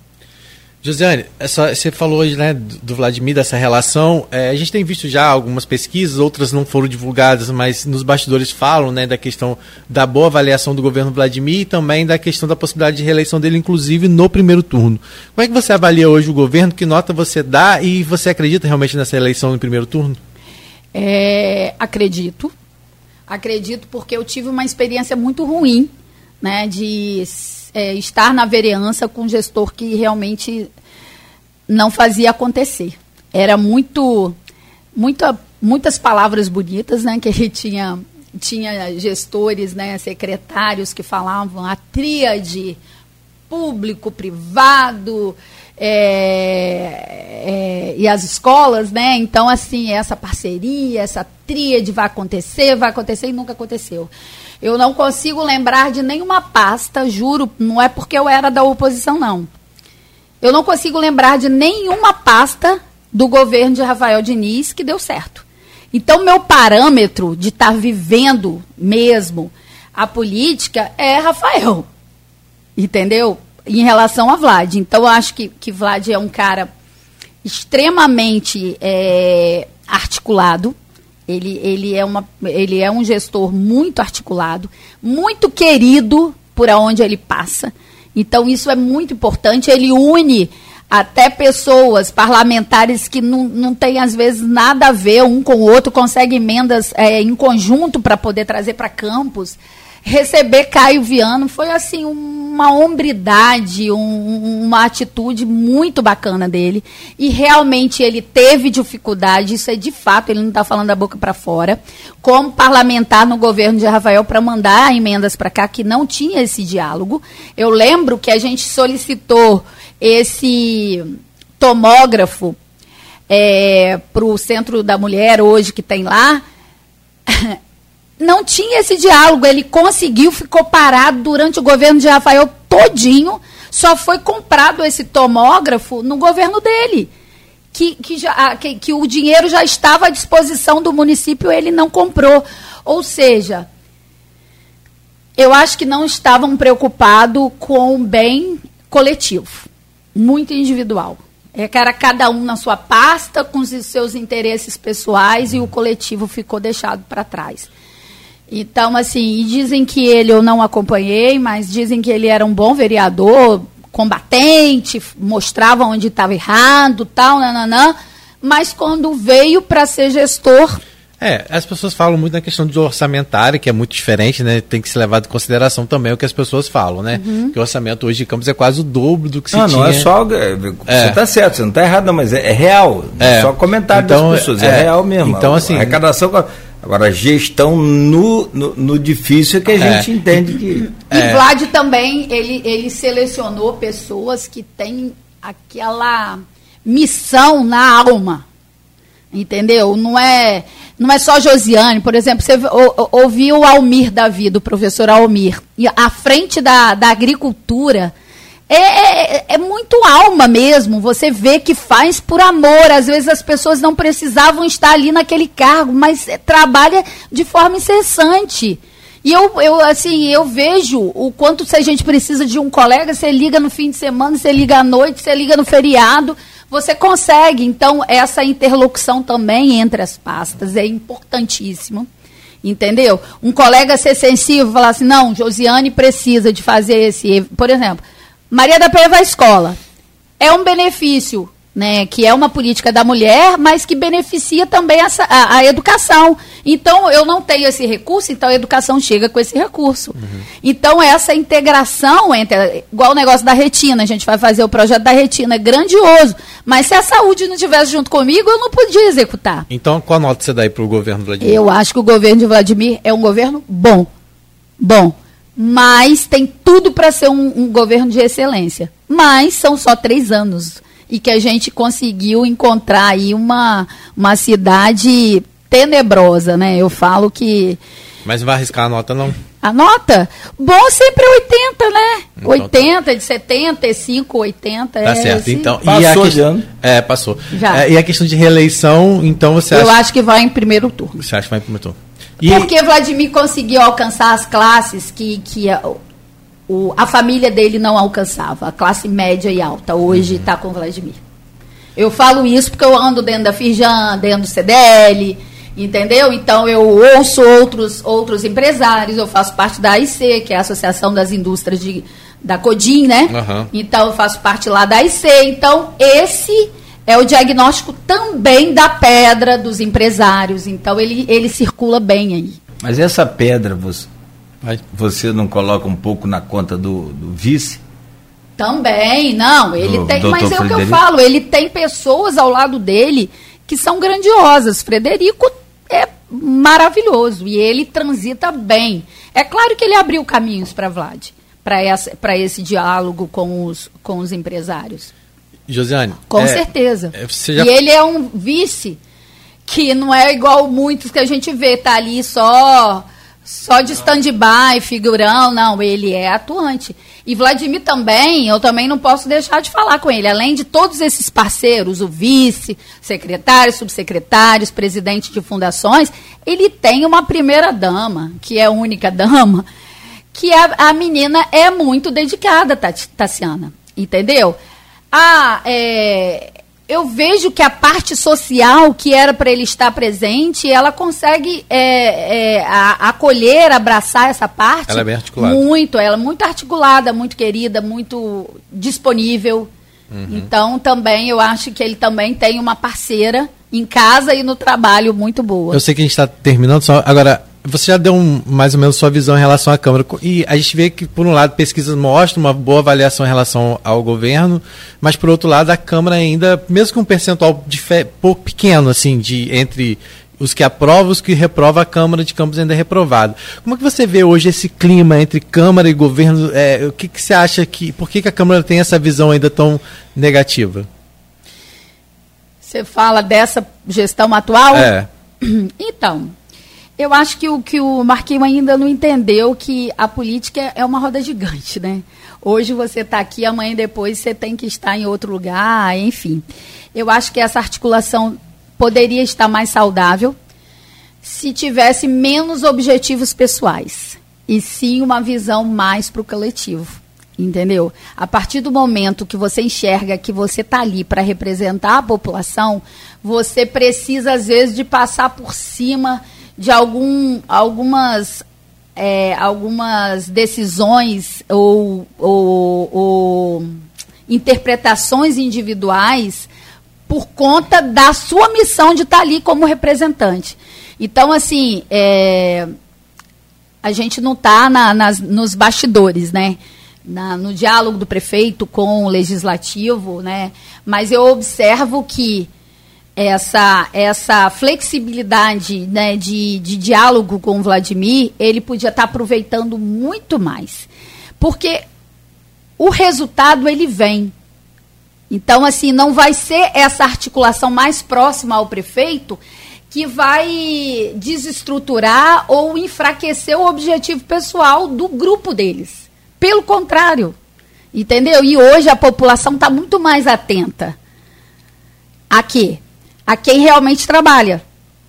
Josiane, essa, você falou hoje né, do Vladimir, dessa relação. É, a gente tem visto já algumas pesquisas, outras não foram divulgadas, mas nos bastidores falam né, da questão da boa avaliação do governo Vladimir e também da questão da possibilidade de reeleição dele, inclusive no primeiro turno. Como é que você avalia hoje o governo? Que nota você dá e você acredita realmente nessa eleição no primeiro turno? É, acredito. Acredito porque eu tive uma experiência muito ruim né, de é, estar na vereança com um gestor que realmente não fazia acontecer. Era muito, muita, muitas palavras bonitas, né, que ele tinha tinha gestores, né, secretários que falavam a tríade público, privado é, é, e as escolas, né? Então, assim, essa parceria, essa tríade vai acontecer, vai acontecer e nunca aconteceu. Eu não consigo lembrar de nenhuma pasta, juro, não é porque eu era da oposição, não. Eu não consigo lembrar de nenhuma pasta do governo de Rafael Diniz que deu certo. Então, meu parâmetro de estar tá vivendo mesmo a política é Rafael. Entendeu? Em relação a Vlad. Então, eu acho que, que Vlad é um cara extremamente é, articulado ele, ele, é uma, ele é um gestor muito articulado, muito querido por onde ele passa. Então, isso é muito importante. Ele une até pessoas, parlamentares que não, não têm, às vezes, nada a ver um com o outro, conseguem emendas é, em conjunto para poder trazer para campos receber Caio Viano foi assim uma hombridade, um, uma atitude muito bacana dele. E realmente ele teve dificuldade, isso é de fato, ele não está falando da boca para fora, como parlamentar no governo de Rafael para mandar emendas para cá, que não tinha esse diálogo. Eu lembro que a gente solicitou esse tomógrafo é, para o Centro da Mulher hoje que tem lá. não tinha esse diálogo. Ele conseguiu, ficou parado durante o governo de Rafael todinho. Só foi comprado esse tomógrafo no governo dele. Que, que, já, que, que o dinheiro já estava à disposição do município, ele não comprou. Ou seja, eu acho que não estavam preocupados com o bem coletivo, muito individual. É que era cada um na sua pasta, com os seus interesses pessoais, e o coletivo ficou deixado para trás. Então, assim, dizem que ele eu não acompanhei, mas dizem que ele era um bom vereador, combatente, mostrava onde estava errado, tal, nananã. Mas quando veio para ser gestor, É, as pessoas falam muito na questão do orçamentário, que é muito diferente, né? Tem que ser levado em consideração também o que as pessoas falam, né? Uhum. Que o orçamento hoje de Campos é quase o dobro do que se Não, tinha. não é só. é, Você É. está certo, você não está errado, não, mas é, é real. É só comentário Então, das pessoas, é, é. real mesmo. Então, A- assim- A arrecadação. Agora, a gestão no, no, no difícil é que a É. gente entende que. E Vlad também, ele, ele selecionou pessoas que têm aquela missão na alma. Entendeu? Não é, não é só Josiane. Por exemplo, você ou- ou- ouviu o Almir Davi, do professor Almir. E à frente da, da agricultura. É, é, é muito alma mesmo. Você vê que faz por amor. Às vezes as pessoas não precisavam estar ali naquele cargo, mas é, trabalha de forma incessante. E eu, eu, assim, eu vejo o quanto se a gente precisa de um colega, você liga no fim de semana, você liga à noite, você liga no feriado, você consegue. Então, essa interlocução também entre as pastas é importantíssimo. Entendeu? Um colega ser sensível, falar assim, não, Josiane precisa de fazer esse. Por exemplo, Maria da Penha vai à escola. É um benefício, né? Que é uma política da mulher, mas que beneficia também essa, a, a educação. Então, eu não tenho esse recurso, então a educação chega com esse recurso. Então, essa integração entre. Igual o negócio da retina, a gente vai fazer o projeto da retina, é grandioso. Mas se a saúde não estivesse junto comigo, eu não podia executar. Então, qual nota você dá aí pro governo Vladimir? Eu acho que o governo de Vladimir é um governo bom. Bom. Mas tem tudo para ser um, um governo de excelência. Mas são só três anos. E que a gente conseguiu encontrar aí uma, uma cidade tenebrosa, né? Eu falo que. Mas não vai arriscar a nota, não? A nota? Bom sempre é 80, né? Então, 80, de 75, 80. Tá é certo. esse- Então, Passou e a de questão- ano. É, passou. Já. É, e a questão de reeleição, então você Eu acha, acho que vai em primeiro turno. você acha que vai pro turno? E Porque Vladimir conseguiu alcançar as classes que, que a, o- a família dele não alcançava, a classe média e alta. Hoje Uhum. está com Vladimir. Eu falo isso porque eu ando dentro da Firjan, dentro do CDL, entendeu? Então eu ouço outros, outros empresários, eu faço parte da AIC, que é a Associação das Indústrias de, da Codim, né? Aham. Então eu faço parte lá da AIC. Então esse é o diagnóstico também da pedra dos empresários. Então ele, ele circula bem aí. Mas essa pedra, você, você não coloca um pouco na conta do, do vice? Também, não, ele Do tem, Dr. mas é o que eu falo, ele tem pessoas ao lado dele que são grandiosas. Frederico é maravilhoso e ele transita bem. É claro que ele abriu caminhos para Vlad, para esse diálogo com os, com os empresários. Josiane. Com é, certeza. é, já- E ele é um vice que não é igual muitos que a gente vê, tá ali só só de stand-by, figurão, não, ele é atuante. E Vladimir também, eu também não posso deixar de falar com ele. Além de todos esses parceiros, o vice, secretários, subsecretários, presidente de fundações, ele tem uma primeira dama, que é a única dama, que a, a menina é muito dedicada, Tati- Tassiana. Entendeu? Ah, é, eu vejo que a parte social que era para ele estar presente, ela consegue é, é, a- acolher, abraçar essa parte. Ela é bem articulada. Muito, ela é muito articulada, muito querida, muito disponível. Uhum. Então, também, eu acho que ele também tem uma parceira em casa e no trabalho muito boa. Eu sei que a gente está terminando, só agora você já deu um- mais ou menos sua visão em relação à Câmara. E a gente vê que, por um lado, pesquisas mostram uma boa avaliação em relação ao governo, mas, por outro lado, a Câmara ainda, mesmo com um percentual de fe- pouco pequeno, assim, de entre os que aprovam e os que reprovam, a Câmara de Campos ainda é reprovada. Como é que você vê hoje esse clima entre Câmara e governo? É, o que, que você acha que. Por que, que a Câmara tem essa visão ainda tão negativa? Você fala dessa gestão atual? É. Então, eu acho que o que o Marquinhos ainda não entendeu que a política é uma roda gigante, né? Hoje você está aqui, amanhã depois você tem que estar em outro lugar, enfim. Eu acho que essa articulação poderia estar mais saudável se tivesse menos objetivos pessoais e sim uma visão mais para o coletivo. Entendeu? A partir do momento que você enxerga que você está ali para representar a população, você precisa, às vezes, de passar por cima de algum, algumas, é, algumas decisões ou, ou, ou interpretações individuais por conta da sua missão de estar ali como representante. Então, assim, é, a gente não está na, nos bastidores, né? Na, no diálogo do prefeito com o legislativo, né? Mas eu observo que essa, essa flexibilidade né, de, de diálogo com o Vladimir, ele podia estar tá aproveitando muito mais. Porque o resultado ele vem. Então, assim, não vai ser essa articulação mais próxima ao prefeito que vai desestruturar ou enfraquecer o objetivo pessoal do grupo deles. Pelo contrário. Entendeu? E hoje a população está muito mais atenta. A quê? A quem realmente trabalha.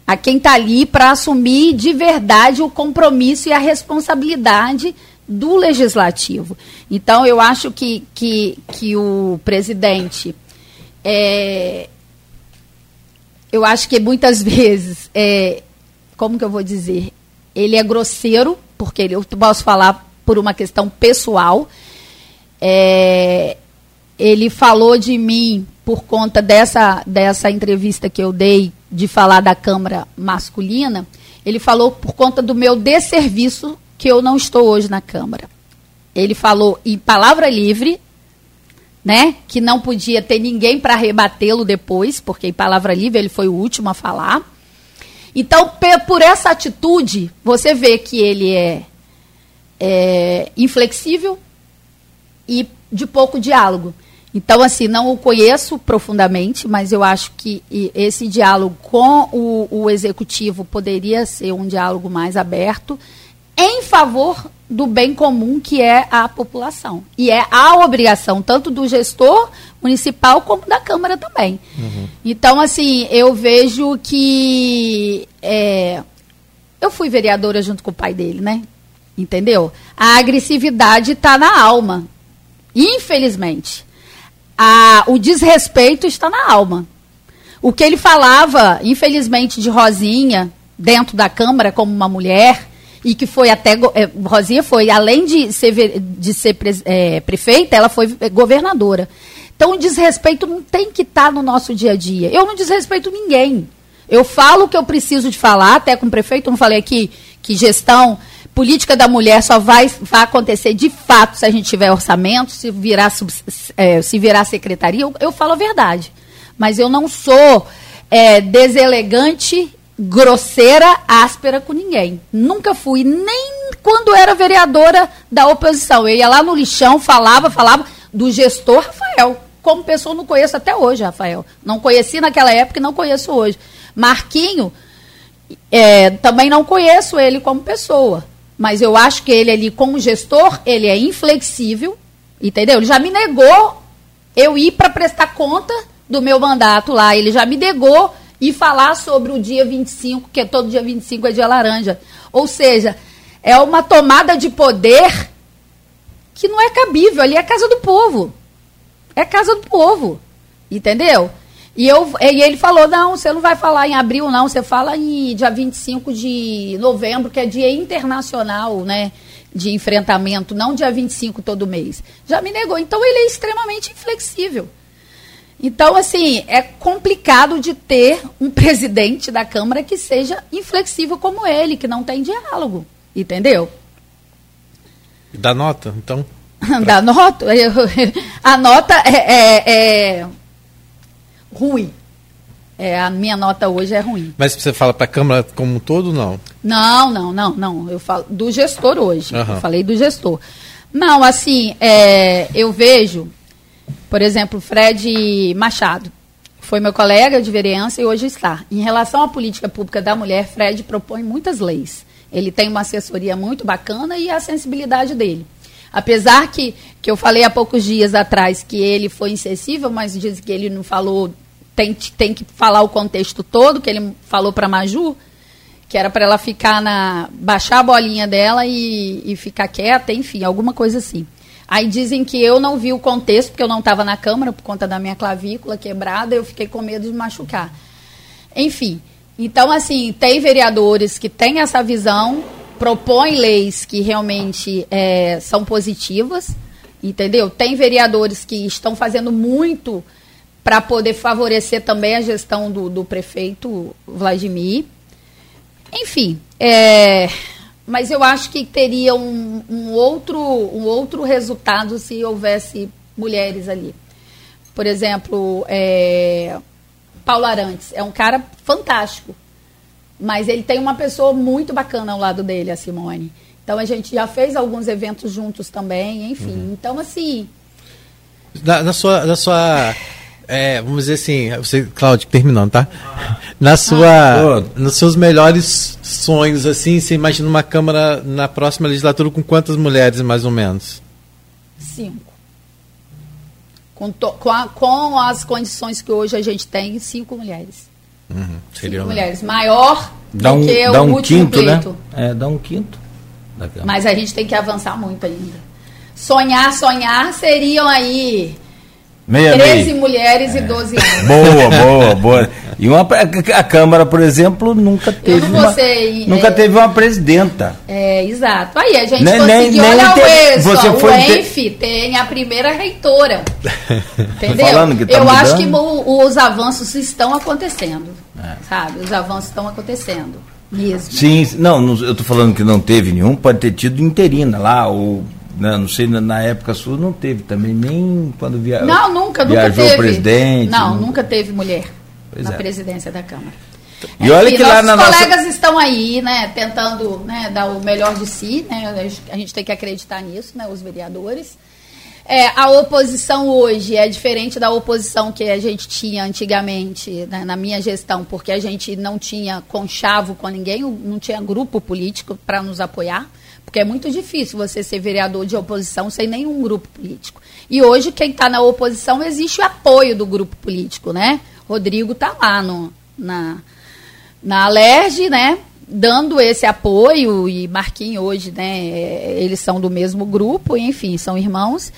A quem está ali para assumir de verdade o compromisso e a responsabilidade do legislativo. Então, eu acho que, que, que o presidente. É, eu acho que muitas vezes, é, como que eu vou dizer? Ele é grosseiro, porque eu posso falar por uma questão pessoal. É, ele falou de mim por conta dessa, dessa entrevista que eu dei de falar da Câmara masculina. Ele falou por conta do meu desserviço que eu não estou hoje na Câmara. Ele falou em palavra livre, né, que não podia ter ninguém para rebatê-lo depois, porque em palavra livre ele foi o último a falar. Então, por essa atitude, você vê que ele é, é inflexível e de pouco diálogo. Então, assim, não o conheço profundamente, mas eu acho que esse diálogo com o, o executivo poderia ser um diálogo mais aberto em favor do bem comum que é a população. E é a obrigação tanto do gestor municipal como da Câmara também. Uhum. Então, assim, eu vejo que. É, eu fui vereadora junto com o pai dele, né? Entendeu? A agressividade está na alma. Infelizmente. A, o desrespeito está na alma. O que ele falava, infelizmente, de Rosinha, dentro da Câmara, como uma mulher e que foi até. É, Rosinha foi, além de ser, de ser é, prefeita, ela foi governadora. Então, o desrespeito não tem que estar tá no nosso dia a dia. Eu não desrespeito ninguém. Eu falo o que eu preciso de falar, até com o prefeito, não falei aqui que gestão política da mulher só vai, vai acontecer de fato se a gente tiver orçamento, se virar, é, se virar secretaria, eu, eu, falo a verdade. Mas eu não sou é, deselegante grosseira, áspera com ninguém. Nunca fui, nem quando era vereadora da oposição. Eu ia lá no lixão, falava, falava do gestor Rafael. Como pessoa, não conheço até hoje, Rafael. Não conheci naquela época e não conheço hoje. Marquinho, é, também não conheço ele como pessoa. Mas eu acho que ele ali, como gestor, ele é inflexível, entendeu? Ele já me negou eu ir para prestar conta do meu mandato lá. Ele já me negou e falar sobre o dia 25, que todo dia 25 é dia laranja. Ou seja, é uma tomada de poder que não é cabível. Ali é casa do povo. É casa do povo. Entendeu? E, eu, e ele falou: não, você não vai falar em abril, não, você fala em dia 25 de novembro, que é dia internacional, né? De enfrentamento, não dia 25 todo mês. Já me negou. Então ele é extremamente inflexível. Então, assim, é complicado de ter um presidente da Câmara que seja inflexível como ele, que não tem diálogo. Entendeu? Dá nota, então? Dá nota? a nota é, é, é ruim. É, a minha nota hoje é ruim. Mas você fala para a Câmara como um todo, não? Não, não, não, não. Eu falo do gestor hoje. Uhum. Eu falei do gestor. Não, assim, é, eu vejo por exemplo, Fred Machado foi meu colega de vereança e hoje está. Em relação à política pública da mulher, Fred propõe muitas leis. Ele tem uma assessoria muito bacana e a sensibilidade dele. Apesar que, que eu falei há poucos dias atrás que ele foi insensível, mas diz que ele não falou, tem, tem que falar o contexto todo, que ele falou para Maju, que era para ela ficar na. baixar a bolinha dela e, e ficar quieta, enfim, alguma coisa assim. Aí dizem que eu não vi o contexto, porque eu não estava na Câmara por conta da minha clavícula quebrada, eu fiquei com medo de machucar. Enfim, então, assim, tem vereadores que têm essa visão, propõem leis que realmente é, são positivas, entendeu? Tem vereadores que estão fazendo muito para poder favorecer também a gestão do, do prefeito Vladimir. Enfim, é, mas eu acho que teria um, um, outro, um outro resultado se houvesse mulheres ali. Por exemplo, é, Paulo Arantes é um cara fantástico, mas ele tem uma pessoa muito bacana ao lado dele, a Simone. Então a gente já fez alguns eventos juntos também, enfim. Uhum. Então, assim. Na, sua. Na sua é, vamos dizer assim, você, Cláudio, terminando, tá? Na sua, ah, nos seus melhores sonhos, assim, você imagina uma Câmara na próxima legislatura com quantas mulheres, mais ou menos? Cinco. Com, to, com, a, com as condições que hoje a gente tem, cinco mulheres. Uhum, seria cinco mulheres. Maior dá um, do que dá o um último quinto, né? pleito. Né? É, dá um quinto. Mas a gente tem que avançar muito ainda. Sonhar, sonhar seriam aí Meia, 13 meia. mulheres é. e 12 homens. Boa, boa, boa. E uma, a Câmara, por exemplo, nunca teve, uma, ser, nunca é, teve uma presidenta. É, exato. Aí a gente nem, conseguiu, nem, olha o ESO, você foi o ENF tem a primeira reitora. Entendeu? Tá Eu mudando. acho que o, os avanços estão acontecendo, é. sabe? Os avanços estão acontecendo. Mesmo. Sim, não, eu estou falando que não teve nenhum, pode ter tido interina lá, ou né, não sei, na época sua não teve também, nem quando via, não, nunca, viajou nunca teve. o presidente. Não, nunca, nunca teve mulher pois na é. presidência da Câmara. E olha que lá na colegas nossa... estão aí, né, tentando né, dar o melhor de si, né, a gente tem que acreditar nisso, né, os vereadores. É, a oposição hoje é diferente da oposição que a gente tinha antigamente, né, na minha gestão, porque a gente não tinha conchavo com ninguém, não tinha grupo político para nos apoiar, porque é muito difícil você ser vereador de oposição sem nenhum grupo político. E hoje, quem está na oposição, existe o apoio do grupo político, né? Rodrigo está lá no, na, na Alerj, né? Dando esse apoio, e Marquinhos hoje, né? É, eles são do mesmo grupo, enfim, são irmãos.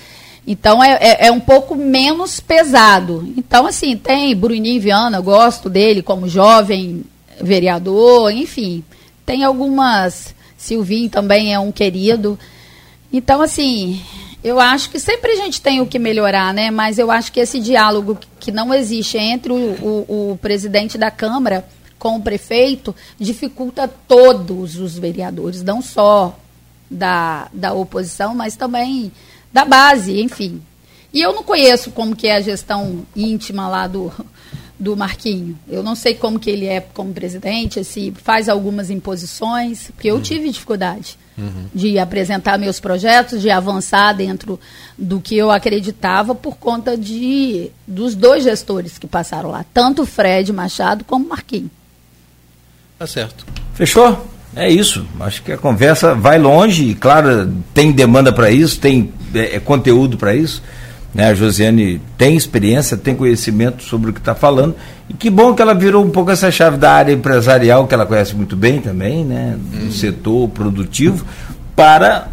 Então é, é, é, um pouco menos pesado. Então, assim, tem Bruninho Viana, eu gosto dele como jovem vereador, enfim. Tem algumas. Silvinho também é um querido. Então, assim, eu acho que sempre a gente tem o que melhorar, né? Mas eu acho que esse diálogo que não existe entre o, o, o presidente da Câmara com o prefeito dificulta todos os vereadores, não só da, da oposição, mas também da base, enfim. E eu não conheço como que é a gestão íntima lá do, do Marquinho. Eu não sei como que ele é como presidente, se faz algumas imposições, porque eu uhum. tive dificuldade uhum. de apresentar meus projetos, de avançar dentro do que eu acreditava por conta de dos dois gestores que passaram lá, tanto o Fred Machado como o Marquinho. Tá certo. Fechou? É isso. Acho que a conversa vai longe. Claro, tem demanda para isso, tem é, é conteúdo para isso. Né? A Josiane tem experiência, tem conhecimento sobre o que está falando. E que bom que ela virou um pouco essa chave da área empresarial, que ela conhece muito bem também, né? do uhum. setor produtivo, para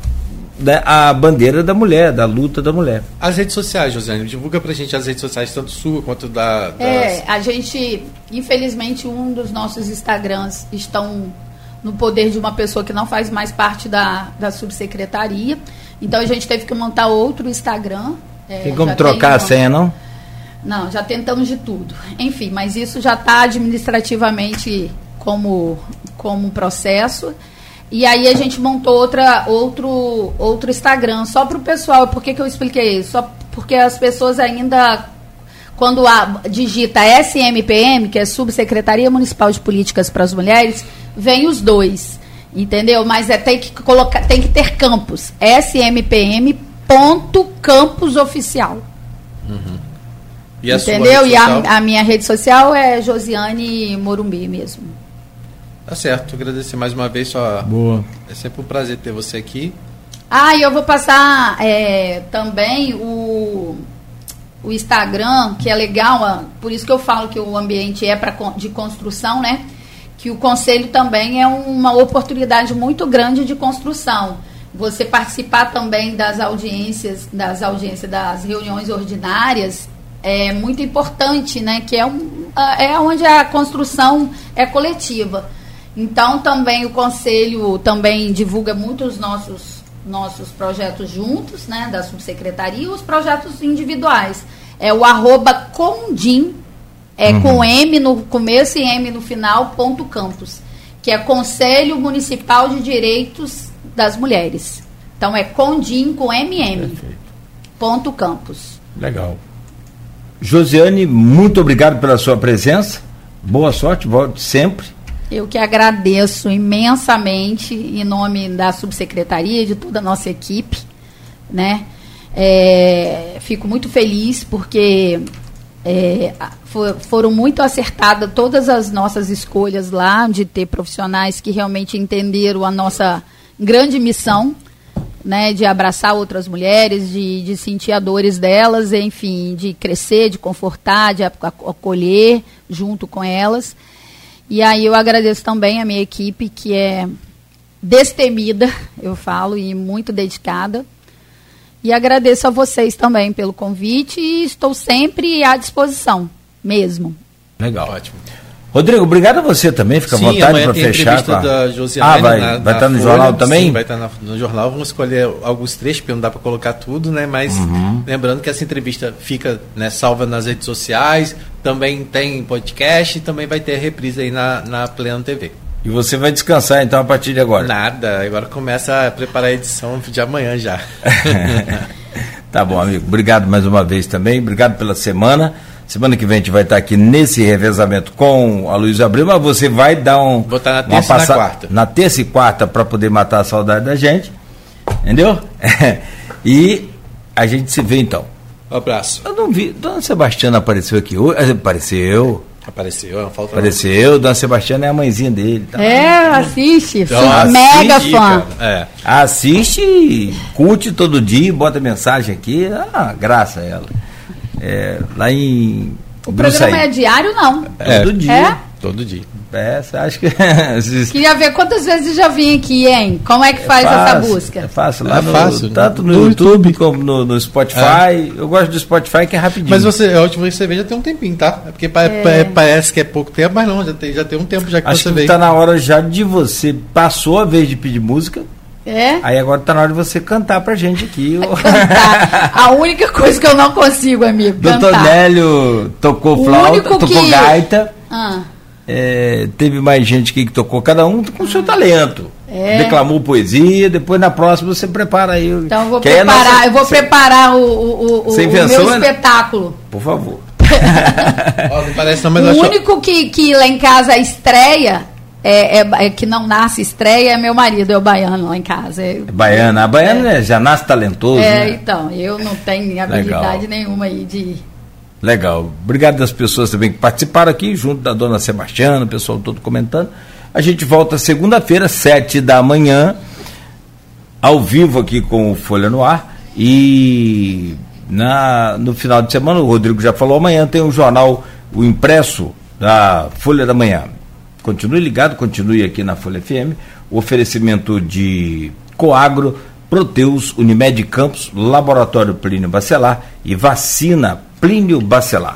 né, a bandeira da mulher, da luta da mulher. As redes sociais, Josiane, divulga pra gente as redes sociais, tanto sua quanto da. Das... É, a gente, infelizmente, um dos nossos Instagrams estão no poder de uma pessoa que não faz mais parte da, da subsecretaria. Então a gente teve que montar outro Instagram. É, tem como trocar a senha, não? Não, já tentamos de tudo. Enfim, mas isso já está administrativamente como, como processo. E aí a gente montou outra, outro, outro Instagram só para o pessoal. Por que, que eu expliquei isso? Só porque as pessoas ainda, quando a, digita SMPM, que é Subsecretaria Municipal de Políticas para as Mulheres, vem os dois. Entendeu? Mas é, tem, que colocar, tem que ter campus. SMPM ponto campus oficial. Uhum. E Entendeu? e a, a, minha rede social é Josiane Morumbi mesmo. Tá certo, agradecer mais uma vez só. Boa. É sempre um prazer ter você aqui. Ah, e eu vou passar é, também o, o Instagram, que é legal, por isso que eu falo que o ambiente é pra, de construção, né? que o conselho também é uma oportunidade muito grande de construção. Você participar também das audiências, das audiências, das reuniões ordinárias é muito importante, né? Que é, um, é onde a construção é coletiva. Então também o conselho também divulga muito os nossos nossos projetos juntos, né, da subsecretaria, e os projetos individuais. é o arroba condim, é uhum. com M no começo e M no final, ponto campus, que é Conselho Municipal de Direitos das Mulheres. Então é condim com MM, Perfeito. ponto campus. Legal. Josiane, muito obrigado pela sua presença. Boa sorte, volte sempre. Eu que agradeço imensamente em nome da subsecretaria de toda a nossa equipe, né? É, fico muito feliz porque é, for, foram muito acertadas todas as nossas escolhas lá de ter profissionais que realmente entenderam a nossa grande missão, né, de abraçar outras mulheres, de, de sentir a dores delas, enfim, de crescer, de confortar, de acolher junto com elas. E aí eu agradeço também a minha equipe que é destemida, eu falo, e muito dedicada e agradeço a vocês também pelo convite e estou sempre à disposição, mesmo. Legal. Ótimo. Rodrigo, obrigado a você também, fica à vontade para fechar. A... da Josiane, ah, vai, na, vai estar no Folha, jornal também? Sim, vai estar na, no jornal. Vamos escolher alguns trechos, porque não dá para colocar tudo, né? Mas uhum. lembrando que essa entrevista fica né, salva nas redes sociais, também tem podcast e também vai ter reprise aí na, na Pleno TV. E você vai descansar então a partir de agora? Nada, agora começa a preparar a edição de amanhã já. tá bom, amigo. Obrigado mais uma vez também. Obrigado pela semana. Semana que vem a gente vai estar aqui nesse revezamento com a Luiz Abreu, mas você vai dar um. Vou estar na terça e na quarta. Na terça e quarta para poder matar a saudade da gente. Entendeu? e a gente se vê então. Um abraço. Eu não vi. Dona Sebastiana apareceu aqui hoje. Apareceu. Apareceu, é falta Apareceu, Dona Sebastiana é a mãezinha dele. Tá? É, assiste, então, assiste, mega fã. É. Assiste, curte todo dia, bota mensagem aqui, ah, graça a ela. É, lá em. O programa é diário, não? É, todo dia. É? Todo dia. É, você acha que. Queria ver quantas vezes já vim aqui, hein? Como é que faz é fácil, essa busca? É fácil, lá é no, fácil. Tanto no, no YouTube, como no, no Spotify. É. Eu gosto do Spotify que é rapidinho. Mas você, a última vez que você vê já tem um tempinho, tá? É porque é. parece que é pouco tempo, mas não, já tem, já tem um tempo já que Acho você que veio. Tá na hora já de você. Passou a vez de pedir música. É? Aí agora tá na hora de você cantar pra gente aqui. Cantar. A única coisa que eu não consigo, amigo. Doutor Nélio tocou flauta, tocou que... gaita. Ah. É, teve mais gente que tocou, cada um com o seu talento. É. Declamou poesia, depois na próxima você prepara aí. Então eu vou preparar, nossa, eu vou você, preparar o, o, o, o meu espetáculo. Por favor. oh, parece, não, o único que, que lá em casa estreia é, é, é, que não nasce estreia é meu marido, é o baiano lá em casa. É, é baiana, a baiana é. já nasce talentoso. É, né? então, eu não tenho habilidade Legal. nenhuma aí de Legal. Obrigado das pessoas também que participaram aqui, junto da dona Sebastiana, o pessoal todo comentando. A gente volta segunda-feira, sete da manhã, ao vivo aqui com o Folha no Ar. E na, no final de semana, o Rodrigo já falou, amanhã tem o um jornal, o impresso da Folha da Manhã. Continue ligado, continue aqui na Folha FM. O oferecimento de Coagro, Proteus, Unimed Campos, Laboratório Plínio Bacelar e Vacina Plínio Bacelar.